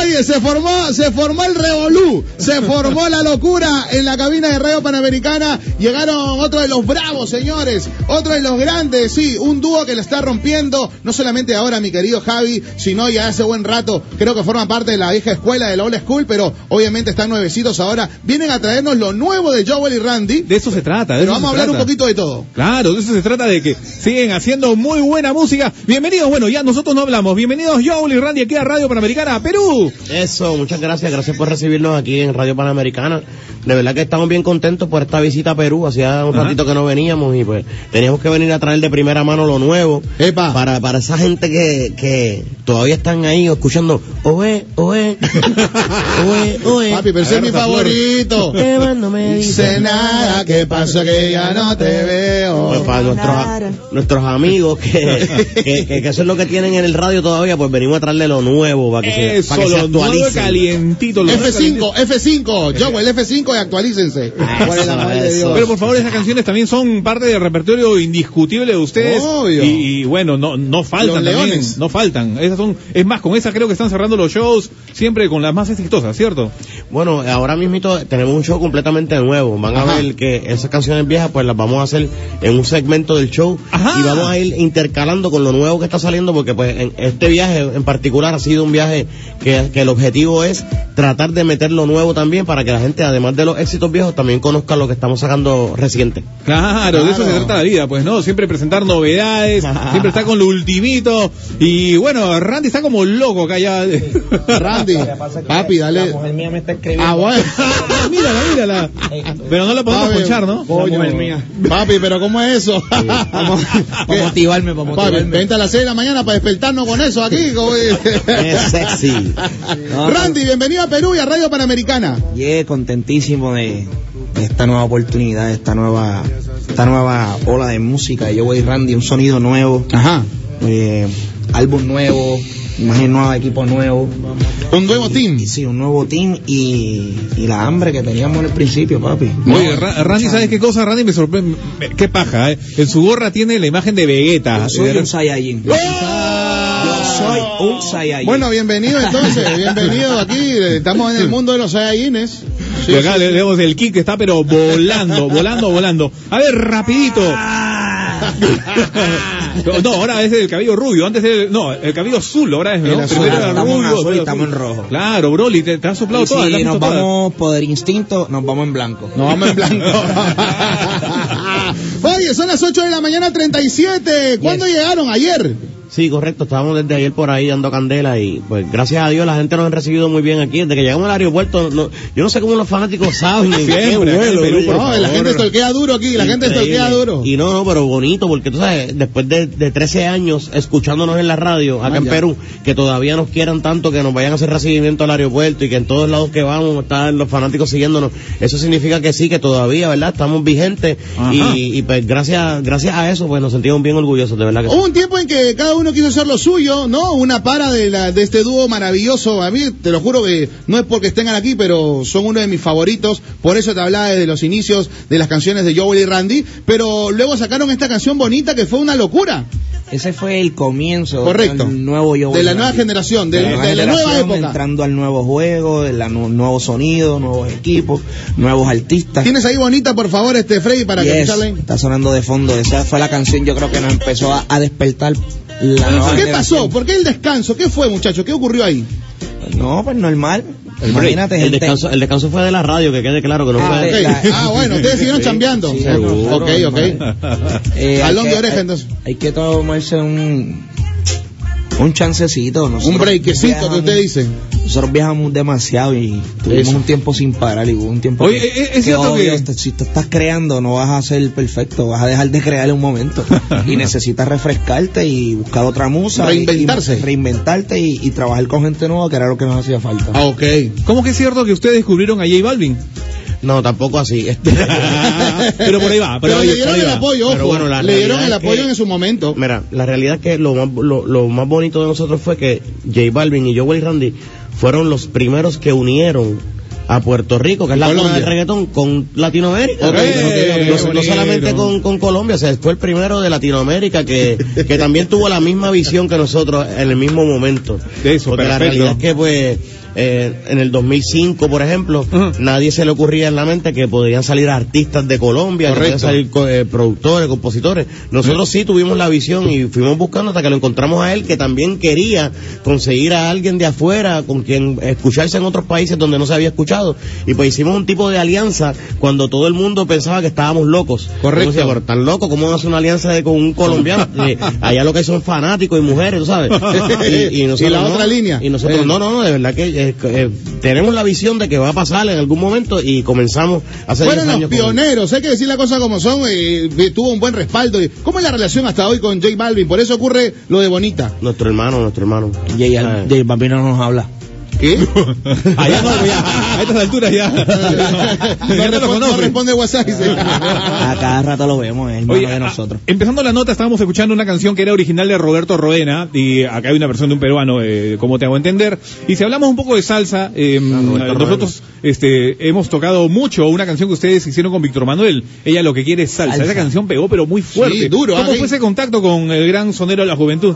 Se formó, se formó el revolú, se formó la locura en la cabina de Radio Panamericana. Llegaron otro de los bravos, señores, otro de los grandes, sí, un dúo que la está rompiendo, no solamente ahora, mi querido Javi, sino ya hace buen rato, creo que forma parte de la vieja escuela de la old school, pero obviamente están nuevecitos ahora. Vienen a traernos lo nuevo de Joel y Randy, De eso se trata. De pero eso vamos a hablar un poquito de todo. Claro, de eso se trata de que siguen haciendo muy buena música. Bienvenidos, bueno, ya nosotros no hablamos. Bienvenidos Joel y Randy aquí a Radio Panamericana, Perú. Eso, muchas gracias, gracias por recibirnos aquí en Radio Panamericana. De verdad que estamos bien contentos por esta visita a Perú. Hacía un Ajá. ratito que no veníamos y pues teníamos que venir a traer de primera mano lo nuevo. Para, para esa gente que, que todavía están ahí escuchando, oe, oe, oe, oe. Papi, pero ese es mi favorito. Eva no me Dice nada, ¿qué pasa que ya no te veo? Pues para nuestros, nuestros amigos que, que, que- que eso es lo que tienen en el radio todavía, pues venimos a traerle lo nuevo para que se, Eso, para que se lo nuevo actualicen. calientito. lo nuevo F5, F5, yo el F5 y actualícense. Por el amor de Dios. Pero por favor, esas canciones también son parte del repertorio indiscutible de ustedes. Obvio. Y, y bueno, no, no faltan Los también. leones. No faltan. Esas son, es más, con esas creo que están cerrando los shows siempre con las más exitosas, ¿cierto? Bueno, ahora mismo tenemos un show completamente nuevo. Van a ver que esas canciones viejas pues las vamos a hacer en un segmento del show y vamos a ir intercalando con lo nuevo que está saliendo porque pues en este viaje en particular ha sido un viaje que, que el objetivo es tratar de meter lo nuevo también para que la gente además de los éxitos viejos también conozca lo que estamos sacando reciente. Claro, de eso se trata la vida, pues, ¿no? Siempre presentar novedades, siempre está con lo ultimito. Y bueno, Randy está como loco acá ya. Randy, papi, dale. La mujer mía me está escribiendo. Ah, bueno. mírala, mírala. Pero no la podemos Papi, ponchar, ¿no? coño. Papi, pero ¿cómo es eso? Para motivarme, para Papi, motivarme. vente a las 6 de la mañana para despertarnos con eso aquí. como- Es sexy. Randy, bienvenido a Perú y a Radio Panamericana. Yeah, contentísimo de, de esta nueva oportunidad, de esta nueva, esta nueva ola de música. Yo voy Randy, un sonido nuevo. Ajá. Eh, álbum nuevo, imagen nueva, equipo nuevo. Un nuevo team. Sí, un nuevo team y, y la hambre que teníamos en el principio, papi. Oye, Ra- Randy, ¿sabes qué cosa? Randy me sorprende. Qué paja, ¿eh? En su gorra tiene la imagen de Vegeta. Yo soy un Saiyajin. Yo soy un Saiyajin. Bueno, bienvenido entonces, bienvenido aquí. Estamos en el mundo de los Saiyajines. Y acá le vemos el kick que está pero volando, volando, volando. A ver, rapidito. No, no, ahora es el cabello rubio, antes era el, no, el cabello azul, ahora es, ¿no? El azul, era estamos en rubio, azul y estamos en rojo. Claro, Broly, te, te has soplado Y te si nos vamos por instinto, nos vamos en blanco. Nos vamos en blanco. Oye, son las 8 de la mañana 37. ¿Cuándo llegaron? Ayer. Sí, correcto, estábamos desde ayer por ahí dando candela y pues gracias a Dios la gente nos ha recibido muy bien aquí. Desde que llegamos al aeropuerto, no- yo no sé cómo los fanáticos saben. en qué Siempre, vuelo, Perú, ¿no? la gente estolquea duro aquí, la gente estolquea duro. Y no, no, pero bonito, porque tú sabes, después de, de 13 años escuchándonos en la radio, acá Ah, en ya. Perú, que todavía nos quieran tanto, que nos vayan a hacer recibimiento al aeropuerto y que en todos lados que vamos están los fanáticos siguiéndonos, eso significa que sí, que todavía, ¿verdad? Estamos vigentes Ajá. y, y, pues gracias, gracias a eso, pues nos sentimos bien orgullosos, de verdad que sí. Hubo un tiempo en que cada uno quiso hacer lo suyo, ¿no? Una para de, la, de este dúo maravilloso. A mí, te lo juro que no es porque estén aquí, pero son uno de mis favoritos. Por eso te hablaba desde los inicios de las canciones de Joel y Randy. Pero luego sacaron esta canción bonita que fue una locura. Ese fue el comienzo Correcto. del nuevo yo De la nueva generación, de, de la nueva generación, época. entrando al nuevo juego, el nuevo sonido, nuevos equipos, nuevos artistas. Tienes ahí bonita, por favor, este Freddy, para que Yes, escucharla. está sonando de fondo. Esa fue la canción, yo creo que nos empezó a, a despertar ¿Qué generación. pasó? ¿Por qué el descanso? ¿Qué fue, muchachos? ¿Qué ocurrió ahí? No, pues normal. El, Imagínate, el gente. descanso, el descanso fue de la radio, que quede claro que no Ah, fue Ok. la- Ah, bueno, ustedes siguieron chambeando. Sí, ok, ok. Eh, Jalón hay de que- oreja, entonces. Hay que tomarse un un chancecito. Nosotros Un breakcito que viajamos- usted dice. Nosotros viajamos demasiado y tuvimos Eso. un tiempo sin parar y hubo un tiempo Oye, que, es- es que, cierto obvio, que- si tú estás creando no vas a ser perfecto, vas a dejar de crear en un momento y necesitas refrescarte y buscar otra musa. y- Reinventarse. y reinventarte y, y trabajar con gente nueva que era lo que nos hacía falta. Ah, ok. ¿Cómo que es cierto que ustedes descubrieron a J Balvin? No, tampoco así. Este- Pero por ahí va, pero, Pero ahí- le dieron el va. apoyo, Pero ojo. bueno, la le dieron el que- apoyo en su momento. Mira, la realidad es que lo más, lo, lo más bonito de nosotros fue que J Balvin y Joel Randy fueron los primeros que unieron a Puerto Rico, que es la cuna del reggaetón, con Latinoamérica. No- solamente con, con Colombia, o sea, fue el primero de Latinoamérica que, que también tuvo la misma visión que nosotros en el mismo momento. De eso, Porque la perfecto. realidad es que, pues, eh, en el 2005, por ejemplo, nadie se le ocurría en la mente que podrían salir artistas de Colombia, que podrían salir co- eh, productores, compositores. Nosotros sí tuvimos la visión y fuimos buscando hasta que lo encontramos a él, que también quería conseguir a alguien de afuera con quien escucharse en otros países donde no se había escuchado. Y pues hicimos un tipo de alianza cuando todo el mundo pensaba que estábamos locos. Correcto. Decía, "Pero tan loco, ¿cómo hacer una alianza de- con un colombiano? Eh, allá lo que son fanáticos y mujeres, ¿tú sabes? Y, Y la no. otra línea. Y nosotros, Eh. no, no, no, de verdad que eh, eh, tenemos la visión de que va a pasar en algún momento y comenzamos hace 10 Fueron los con- pioneros, hay que decir las cosas como son, eh, tuvo un buen respaldo. ¿Cómo es la relación hasta hoy con J Balvin? Por eso ocurre lo de Bonita. Nuestro hermano, nuestro hermano. Jay, Ah. Jay Balvin no nos habla. ¿Qué? Allá no, ya, a estas alturas ya. no, ya no lo no responde WhatsApp. dice. A cada rato lo vemos, es Oye, de a- nosotros. empezando la nota, estábamos escuchando una canción que era original de Roberto Roena, y acá hay una versión de un peruano, eh, como te hago entender. Y si hablamos un poco de salsa, eh, Roberto nosotros este, hemos tocado mucho una canción que ustedes hicieron con Víctor Manuel. Ella lo que quiere es salsa. Salsa. Esa canción pegó, pero muy fuerte. Sí, duro, ¿Cómo ah, fue sí. ese contacto con el gran sonero de la juventud?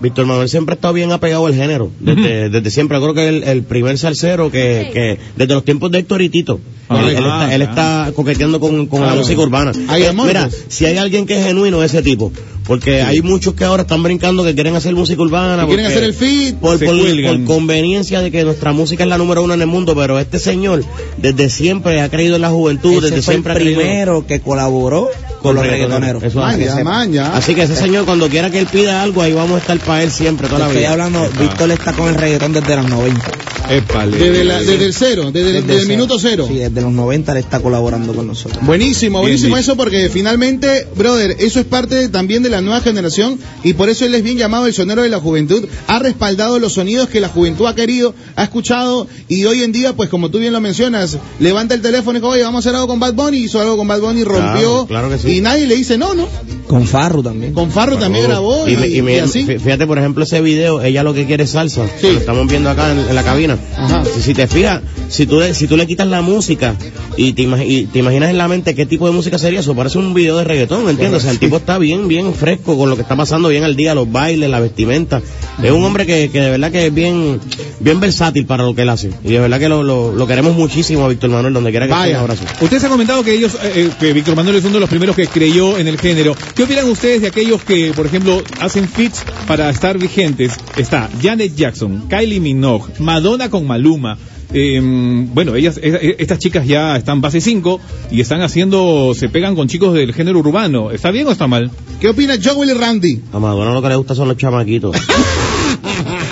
Víctor Manuel siempre ha estado bien apegado al género, desde, desde siempre. Creo que el, el primer salsero que, que desde los tiempos de Héctor y Tito, Ah, él, él ah, está, él ah. está coqueteando con, con la música urbana. Hay Eh, mira, si hay alguien que es genuino, ese tipo. Porque hay muchos que ahora están brincando que quieren hacer música urbana. Quieren hacer el feed. por, por- por conveniencia de que nuestra música es la número uno en el mundo, pero este señor desde siempre ha creído en la juventud, Ese desde fue el siempre ha creído primero que colaboró con los reggaetoneros. Maña, maña. Así que ese señor cuando quiera que él pida algo, ahí vamos a estar para él siempre, toda la Estoy vida. hablando, Víctor está con el reggaetón desde los 90. Épale. Desde, la- desde el cero, desde, el- Desde desde el cero. minuto cero. Sí, desde los 90 él está colaborando con nosotros. Buenísimo, buenísimo eso porque finalmente, brother, eso es parte también de la nueva generación y por eso él es bien llamado el sonero de la juventud. Ha respaldado los sonidos que la juventud ha querido, ha escuchado y hoy en día, pues como tú bien lo mencionas, levanta el teléfono y dice, oye, vamos a hacer algo con Bad Bunny, hizo algo con Bad Bunny, rompió claro que sí. Y nadie le dice no, ¿no? Con Farru también. Con Farro también grabó y, y, así. fí- Fíjate, por ejemplo, ese video, ella lo que quiere es salsa. Sí. Lo estamos viendo acá en, en la cabina. Ajá. Si, si te fijas, si tú, si tú le quitas la música y te, y te imaginas en la mente qué tipo de música sería eso, parece un video de reggaetón, ¿entiendes? O sea, el tipo está bien, bien fresco con lo que está pasando bien al día, los bailes, la vestimenta. Es un hombre que, que de verdad que es bien, bien versátil para lo que él hace. Y de verdad que lo, lo, lo queremos muchísimo a Víctor Manuel, donde quiera que esté. Vaya. Un abrazo. Ustedes han comentado que ellos, eh, eh, que Víctor Manuel es uno de los primeros que creyó en el género. ¿Qué opinan ustedes de aquellos que, por ejemplo, hacen fits para estar vigentes? Está Janet Jackson, Kylie Minogue, Madonna con Maluma. Eh, bueno, ellas, estas chicas ya están base 5 y están haciendo, se pegan con chicos del género urbano. ¿Está bien o está mal? ¿Qué opina Joel y Randy? A Madonna lo que le gusta son los chamaquitos.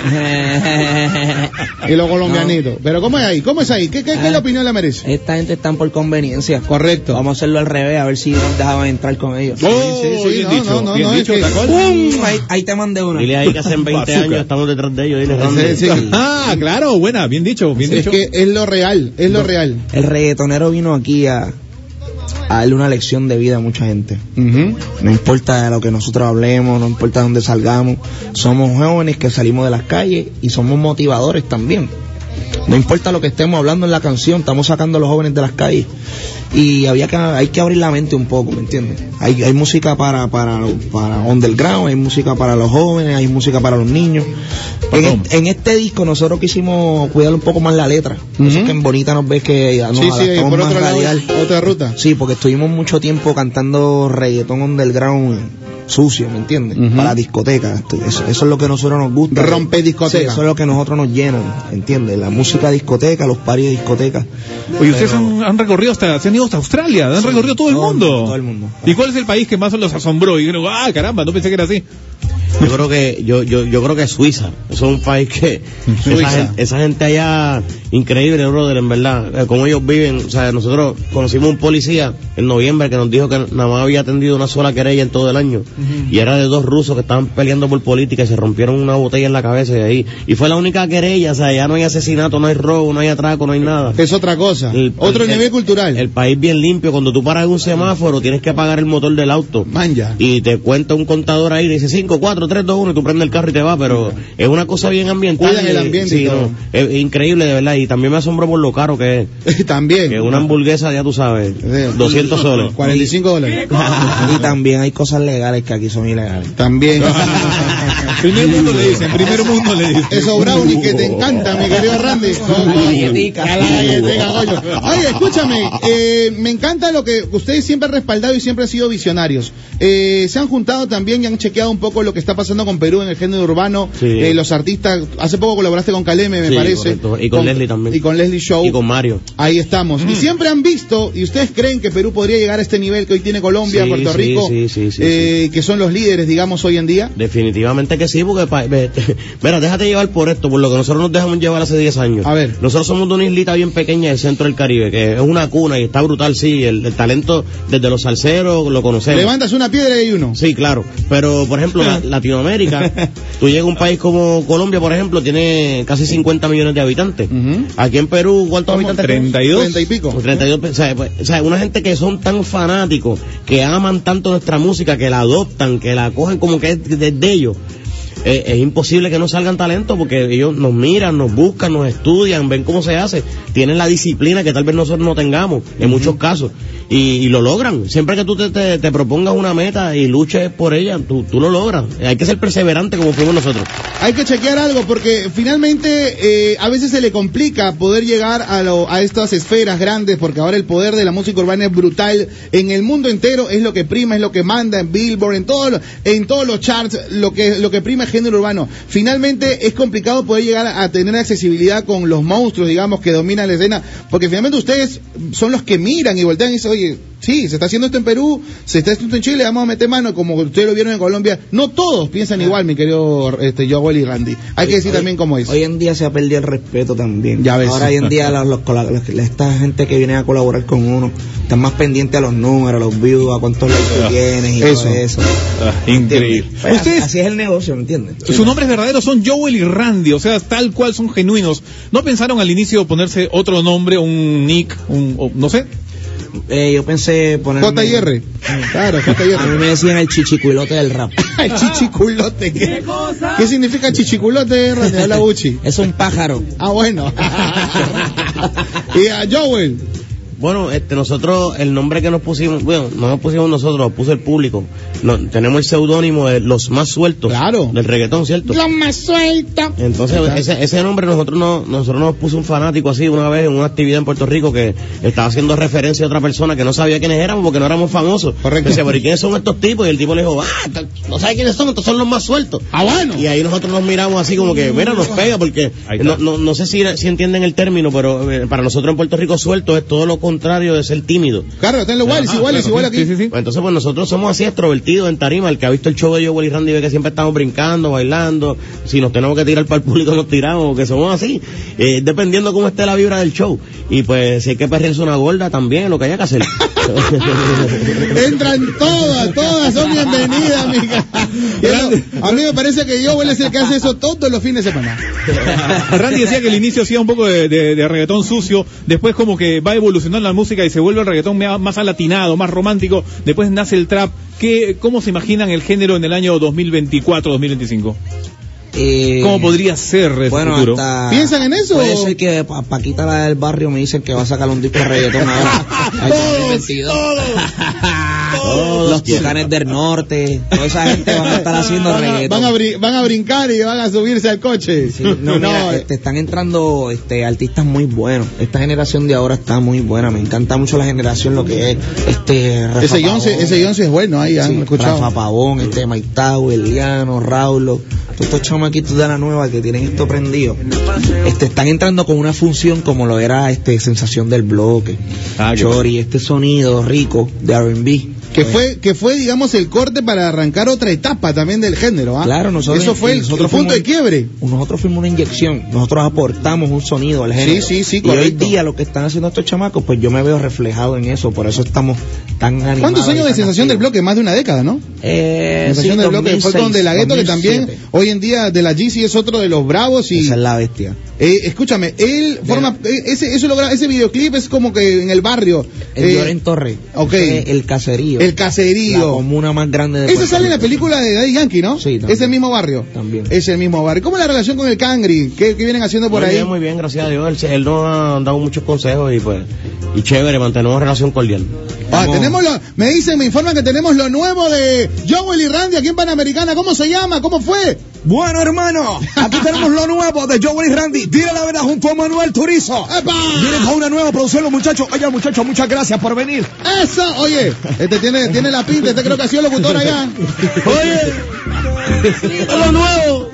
Y los colombianitos. Pero ¿cómo es ahí? ¿Cómo es ahí? ¿Qué, qué, qué Ah. la opinión le merece? Esta gente están por conveniencia. Correcto. Vamos a hacerlo al revés, a ver si nos dejaban entrar con ellos. Oh, sí, no, dicho, no, no, es. Ahí, ahí te mandé una. Dile ahí que hacen 20 Bazooka. años estamos detrás de ellos. Dile. Sí, sí. Ah, claro, buena, bien dicho, bien Es dicho. que es lo real, es lo real. El reggaetonero vino aquí a, a darle una lección de vida a mucha gente. No importa de lo que nosotros hablemos, no importa dónde salgamos, somos jóvenes que salimos de las calles y somos motivadores también. No importa lo que estemos hablando en la canción, estamos sacando a los jóvenes de las calles. Y había que, hay que abrir la mente un poco, ¿me entiendes? Hay, hay música para, para, para underground, hay música para los jóvenes, hay música para los niños. En, este, en este disco nosotros quisimos cuidar un poco más la letra. Eso es que en Bonita nos ves que nos Sí, sí, por más otro lado, otra ruta. Sí, porque estuvimos mucho tiempo cantando reggaetón underground sucio, ¿me entiendes? Para discotecas. Esto- Eso, eso es lo que a nosotros nos gusta. Rompe discoteca. Sí, eso es lo que a nosotros nos llenan, ¿entiendes? La música discoteca, los paris de discoteca. Oye, ustedes han, han recorrido hasta, se han ido hasta Australia, han recorrido todo el todo el mundo. mundo, todo el mundo. ¿Y cuál es el país que más los asombró? Y dijeron, ah, caramba, no pensé que era así. Yo creo que yo, yo, yo creo que Suiza. Eso es un país que esa Suiza. gente, esa gente allá increíble, brother, en verdad. Eh, como ellos viven, o sea, nosotros conocimos un policía en noviembre que nos dijo que nada más había atendido una sola querella en todo el año y era de dos rusos que estaban peleando por política y se rompieron una botella en la cabeza y ahí y fue la única querella, o sea, ya no hay asesinato, no hay robo, no hay atraco, no hay nada. Es otra cosa. El- Otro el- nivel cultural. El país bien limpio, cuando tú paras en un semáforo tienes que apagar el motor del auto. Manja. Y te cuenta un contador ahí, dice 5, 4, 3, 2, 1 y tú prendes el carro y te vas, pero es una cosa bien ambiental. Cuidan el ambiente sí, y todo. no, es, increíble de verdad y también me asombró por lo caro que es. También. Que una hamburguesa, ya tú sabes, Sí. 200 soles. 45 dólares. y también hay cosas legales que aquí son ilegales. También. Primer mundo le dicen, primer mundo le dicen. Esos brownies que te encantan, mi querido Randy. Con- galletica. La galletica, coño. Oye, escúchame, eh, me encanta lo que ustedes siempre han respaldado y siempre han sido visionarios. Eh, se han juntado también y han chequeado un poco lo que está pasando con Perú en el género urbano. Sí. Eh, los artistas, hace poco colaboraste con Caleme, me Sí, parece. correcto. Y con Leslie también. Y con Leslie Show. Y con Mario. Ahí estamos. Mm. Y siempre han visto, y ustedes creen que Perú podría llegar a este nivel que hoy tiene Colombia, Sí, Puerto Rico, eh, que son los líderes, digamos, hoy en día. Definitivamente que sí, porque, mira, déjate llevar por esto, por lo que nosotros nos dejamos llevar hace 10 años. A ver. Nosotros somos de una islita bien pequeña del centro del Caribe, que es una cuna y está brutal, sí, el, el talento desde los salseros lo conocemos. Levantas una piedra y hay uno. Sí, claro. Pero, por ejemplo, la- Latinoamérica, tú llegas a un país como Colombia, por ejemplo, tiene casi 50 millones de habitantes. Aquí en Perú, ¿cuántos ¿Cómo? habitantes? 32. 30 y pico. Pues 32, o sea, pues, o sea, una gente que son tan fanáticos, que aman tanto nuestra música, que la adoptan, que la cogen como que es de, de ellos. Eh, es imposible que no salgan talentos porque ellos nos miran, nos buscan, nos estudian, ven cómo se hace, tienen la disciplina que tal vez nosotros no tengamos en muchos casos y, y lo logran. Siempre que tú te, te- te propongas una meta y luches por ella, tú, tú lo logras. Hay que ser perseverante como fuimos nosotros. Hay que chequear algo porque finalmente eh, a veces se le complica poder llegar a, lo- a estas esferas grandes porque ahora el poder de la música urbana es brutal en el mundo entero es lo que prima es lo que manda en Billboard en todo en todos los charts lo que lo que prima género urbano finalmente es complicado poder llegar a tener accesibilidad con los monstruos digamos que dominan la escena porque finalmente ustedes son los que miran y voltean y dicen oye sí se está haciendo esto en Perú se está haciendo esto en Chile vamos a meter mano como ustedes lo vieron en Colombia no todos piensan igual mi querido este Joel y Randy hay que decir también cómo es Hoy en día se ha perdido el respeto también. Ya ves. Ahora hoy en día los, los los- esta gente que viene a colaborar con uno están más pendientes a los números, a los views, a cuántos likes tienes y Eso. todo eso. Ah, increíble. Pues, Ustedes, Así es el negocio, ¿me entiendes? Sus nombres verdaderos son Joel y Randy, o sea, tal cual son genuinos. ¿No pensaron al inicio ponerse otro nombre, un nick, un, o- no sé? Eh, yo pensé ponerme... JR. Claro, A mí JR. me decían el chichicuilote del rap. El chichiculote. ¿Qué, ¿Qué significa chichiculote, Randy? Habla Uchi. Es un pájaro. Ah, bueno. y a Joel. Bueno, este, nosotros, el nombre que nos pusimos, bueno, no nos pusimos nosotros, lo puso el público. No, tenemos el seudónimo de Los Más Sueltos. Claro. Del reggaetón, ¿cierto? Lo más suelto. Entonces, ese, ese nombre nosotros no, nosotros nos puso un fanático así una vez en una actividad en Puerto Rico que estaba haciendo referencia a otra persona que no sabía quiénes éramos porque no éramos famosos. Correcto. Decía, pero ¿y quiénes son estos tipos? Y el tipo le dijo, ah, no sabe quiénes son, estos son los más sueltos. Ah, bueno. Y ahí nosotros nos miramos así como que, mira, nos pega porque no, no, no sé si, si entienden el término, pero eh, para nosotros en Puerto Rico suelto es todo lo contrario de ser tímido. Claro, están igual, es Ajá, igual, aquí. sí, sí. Pues entonces, pues nosotros somos así extrovertidos en tarima. El que ha visto el show de Joel y Randy ve que siempre estamos brincando, bailando. Si nos tenemos que tirar para el público, nos tiramos, porque somos así. Eh, dependiendo cómo esté la vibra del show. Y pues, si hay que perrearse una gorda, también, lo que haya que hacer. Entran todas, todas son bienvenidas, amiga. Eso, a mí me parece que Joel es el que hace eso todos los fines de semana. Randy decía que el inicio hacía un poco de, de- de reggaetón sucio, después como que va evolucionando la música y se vuelve el reggaetón más alatinado, más romántico, después nace el trap. ¿Qué, ¿Cómo se imaginan el género en el año 2024-2025? Eh, ¿Cómo podría ser el Bueno, futuro? hasta... ¿Piensan en eso? Puede ser que Pa- Paquita la del barrio me dicen que va a sacar un disco de reggaetón ahora. Al 2022. Los tucanes del norte, toda esa gente van a estar haciendo Van a, reggaetón. van a van a brincar y van a subirse al coche. Sí, no, mira, eh, este, están entrando este, artistas muy buenos. Esta generación de ahora está muy buena. Me encanta mucho la generación, lo que es este Rafa ese Pavón. ese John sí es bueno, ahí han Sí, escuchado. Rafa Pavón, este Mike Eliano, Raulo, todos estos chamaquitos de la nueva que tienen esto prendido, este, están entrando con una función como lo era este sensación del bloque, Ah, Chori, este sonido rico de R&B. Que fue, que fue, digamos, el corte para arrancar otra etapa también del género, ¿ah? Claro, nosotros, Eso fue el, nosotros el punto de quiebre. Nosotros fuimos una inyección, nosotros aportamos un sonido al género. Sí, sí, sí, Y hoy día lo que están haciendo estos chamacos, pues yo me veo reflejado en eso, por eso estamos tan animados. ¿Cuántos años de sensación del bloque? Más de una década, ¿no? Eh, sensación sí, del bloque fue 2006, con De La Ghetto, que también 2007. hoy en día de la GC es otro de los bravos y Esa es la bestia. eh, escúchame, él forma eh, ese eso logra ese videoclip es como que en el barrio El eh, Lloren Torre. ok. El caserío. El caserío. La comuna más grande de Esa Puerto sale en la película de Daddy Yankee, ¿no? Sí, también. Es el mismo barrio. También. Es el mismo barrio. ¿Cómo es la relación con el Cangri? ¿Qué, qué vienen haciendo por muy ahí? bien, muy bien, gracias a Dios. Él, él nos ha dado muchos consejos y pues, y chévere, mantenemos relación cordial. Ah, tenemos lo, me dicen, me informan que tenemos lo nuevo de Joel y Randy aquí en Panamericana. ¿Cómo se llama? ¿Cómo fue? Bueno, hermano, aquí tenemos lo nuevo de Joel y Randy. Dile la verdad junto a Manuel Turizo. ¡Epa! Vienen con una nueva producción los muchachos. Oye, muchachos, muchas gracias por venir. Eso, oye, este tiene, tiene la pinta, este creo que ha sido locutor allá. Oye, lo nuevo.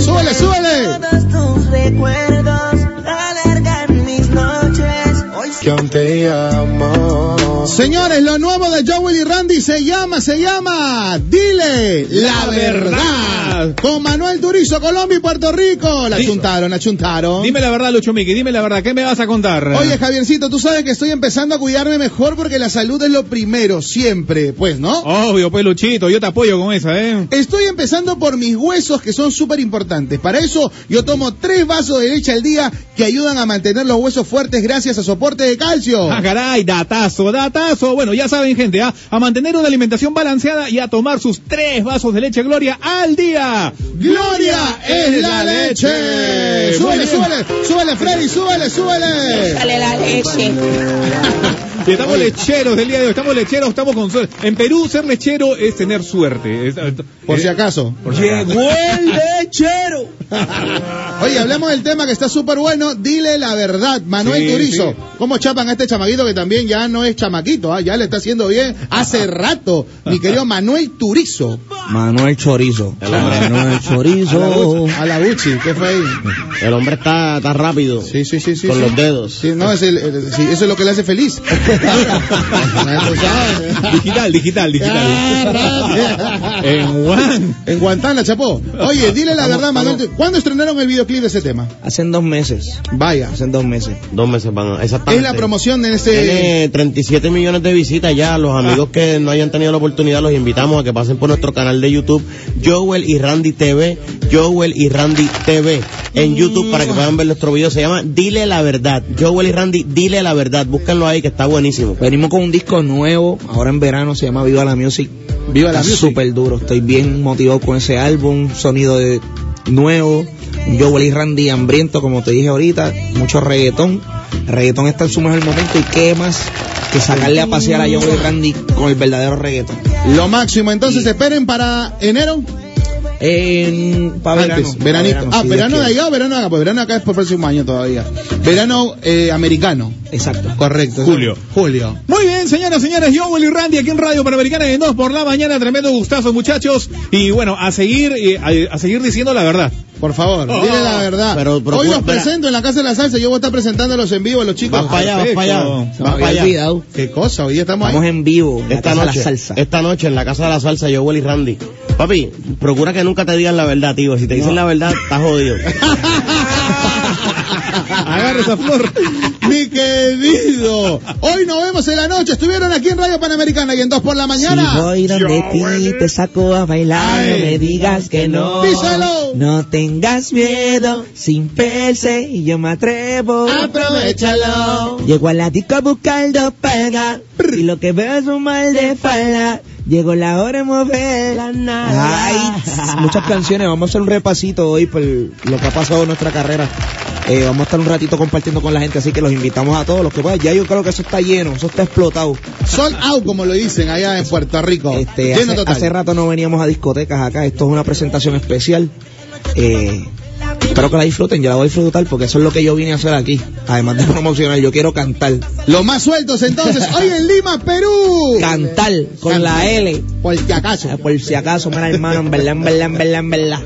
Súbele, súbele. tus recuerdos alargan mis noches. Te amo. Señores, lo nuevo de Joel y Randy se llama, se llama Dile la verdad. Con Manuel Turizo, Colombia y Puerto Rico. La chuntaron, la chuntaron. Dime la verdad, Lucho Miki, dime la verdad, ¿qué me vas a contar? Oye, Javiercito, tú sabes que estoy empezando a cuidarme mejor porque la salud es lo primero, siempre, pues, ¿no? Obvio, pues Luchito, yo te apoyo con esa, ¿eh? Estoy empezando por mis huesos que son súper importantes. Para eso yo tomo tres vasos de leche al día que ayudan a mantener los huesos fuertes gracias a soporte de calcio. Ah, caray, datazo, datazo. Bueno, ya saben, gente, ¿ah? a mantener una alimentación balanceada y a tomar sus tres vasos de leche Gloria al día. ¡Gloria es la leche! ¡Súbele, súbele! ¡Súbele, Freddy! ¡Súbele, súbele! Sale la leche. Y estamos lecheros del día de hoy, estamos lecheros, estamos con suerte. En Perú, ser lechero es tener suerte. Es- Por eh, si acaso. por si acaso. Llegó el lechero. Oye, hablemos del tema que está súper bueno. Dile la verdad, Manuel Sí, Turizo. sí. ¿Cómo chapan a este chamaquito que también ya no es chamaquito? ah? Ya le está haciendo bien hace rato. Mi querido Manuel Turizo. Manuel Chorizo. Manuel Chorizo. A la Gucci, ¿qué fue ahí? El hombre está, está rápido. Sí, sí, sí, sí. Con sí. los dedos. Sí, no, es el- el- sí, eso es lo que le hace feliz. Digital, digital, digital. en Juan. En Guantánamo, chapó. Oye, dile la verdad, Manuel. ¿Cuándo estrenaron el videoclip de ese tema? Hacen dos meses. Vaya. Hacen dos meses. Dos meses van. Es Exactamente. la promoción en este... Tiene 37 millones de visitas ya. Los amigos que no hayan tenido la oportunidad los invitamos a que pasen por nuestro canal de YouTube, Joel y Randy TV, Joel y Randy TV en YouTube para que puedan ver nuestro video. Se llama Dile la verdad. Joel y Randy, dile la verdad. Búsquenlo ahí que está buenísimo. Venimos con un disco nuevo, ahora en verano, se llama Viva la Music. Viva la Está Music. súper duro, estoy bien motivado con ese álbum, sonido de nuevo, Joel y Randy hambriento, como te dije ahorita, mucho reggaetón. Reggaetón está en su mejor momento y qué más que sacarle a pasear a Joel y Randy con el verdadero reggaetón. Lo máximo. Entonces, esperen para enero. En, para verano. Antes, veranito. pa' ah, si verano de allá o verano acá. Pues verano acá es por el próximo año todavía. Verano eh, americano. Exacto. Correcto. Julio. Julio. Muy bien, señoras, señores, yo, Willy Randy, aquí en Radio Panamericana de 2 por la mañana, tremendo gustazo, muchachos. Y bueno, a seguir, eh, a, a seguir diciendo la verdad. Por favor, Oh. dile la verdad. Pero- pero- Hoy los presento en la Casa de la Salsa. Yo voy a estar presentándolos en vivo a los chicos. Vas para allá, vas para allá. Vas para allá. olvidado. ¿Qué cosa? Hoy estamos Estamos ahí. en vivo, en la Esta de noche, la salsa. esta noche en la casa de la salsa, Joel y Randy. Papi, procura que nunca te digan la verdad, tío. Si te dicen la verdad, estás jodido. Agarra esa flor. Mi querido. Hoy nos vemos en la noche. Estuvieron aquí en Radio Panamericana y en dos por la mañana. Si voy donde ti te saco a bailar, Ay. no me digas que no. Díselo. No tengas miedo, sin perse y yo me atrevo. Aprovechalo. Llego a la disco buscando pega y lo que veo es un mal de falda. Llegó la hora de mover la nada. Ay, muchas canciones. Vamos a hacer un repasito hoy por lo que ha pasado en nuestra carrera. Eh, vamos a estar un ratito compartiendo con la gente, así que los invitamos a todos los que puedan. Ya yo creo que eso está lleno, eso está explotado. Sold out, como lo dicen allá en Puerto Rico. Este, Lleno hace, total. hace rato no veníamos a discotecas acá, esto es una presentación especial. Eh, espero que la disfruten, yo la voy a disfrutar porque eso es lo que yo vine a hacer aquí. Además de promocionar, yo quiero cantar. Los más sueltos entonces, hoy en Lima, Perú. Cantar con la L. Por si acaso. Eh, Por si acaso, mira hermano, en verdad, en verdad, en verdad, en verdad.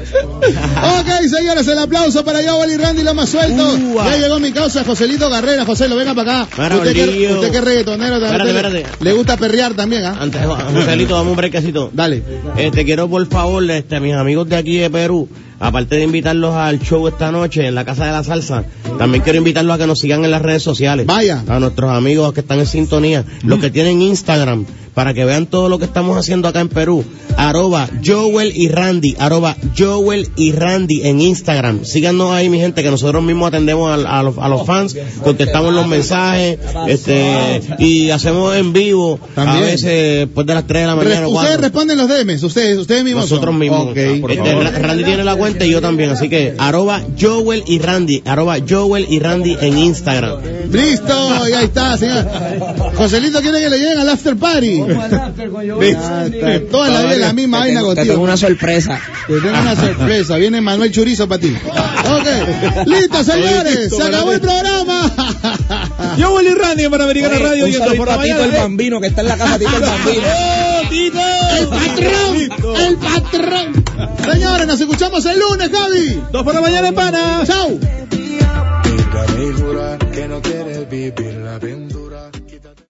Ok, señores, el aplauso para Joel y Randy, los más sueltos. Ya llegó mi causa, Joselito Carrera. José, lo venga para acá. Para, usted, que, usted que es reggaetonero también. Espérate, espérate. Le gusta perrear también, ¿ah? Antes, Joselito, dame un brequecito. Dale. Este, quiero por favor, este, a mis amigos de aquí de Perú, aparte de invitarlos al show esta noche en la Casa de la Salsa, también quiero invitarlos a que nos sigan en las redes sociales. Vaya. A nuestros amigos que están en sintonía, los que tienen Instagram, para que vean todo lo que estamos haciendo acá en Perú. Arroba Joel y Randy, arroba Joel y Randy en Instagram. Síganos ahí, mi gente, que nosotros mismos atendemos a, a los, a los fans, contestamos los mensajes, este, y hacemos en vivo, También. a veces después de las 3 de la mañana. ustedes responden los DMs, ustedes, ustedes mismos. Nosotros son. mismos. Ok. Este, Ra- Randy tiene la cuenta y yo también. Así que arroba Joel y Randy. Arroba Joel y Randy en Instagram. Listo, ya está, señor. Joselito quiere que le lleguen al after party. Ah, toda la vida es la misma vaina contigo. Tengo una sorpresa. Tengo una sorpresa. Viene Manuel Churizo para ti. Ok. Listo, señores. Se acabó el programa. Yo, Willy Randy, para Americana Radio. Un saludo para Tito el ¿eh? Bambino, que está en la casa Tito el Bambino. Tito! ¡El patrón! ¡El patrón! Señores, nos escuchamos el lunes, Javi. Dos por la mañana, pana. ¡Chao! Nunca me jurar que no quieres vivir la aventura.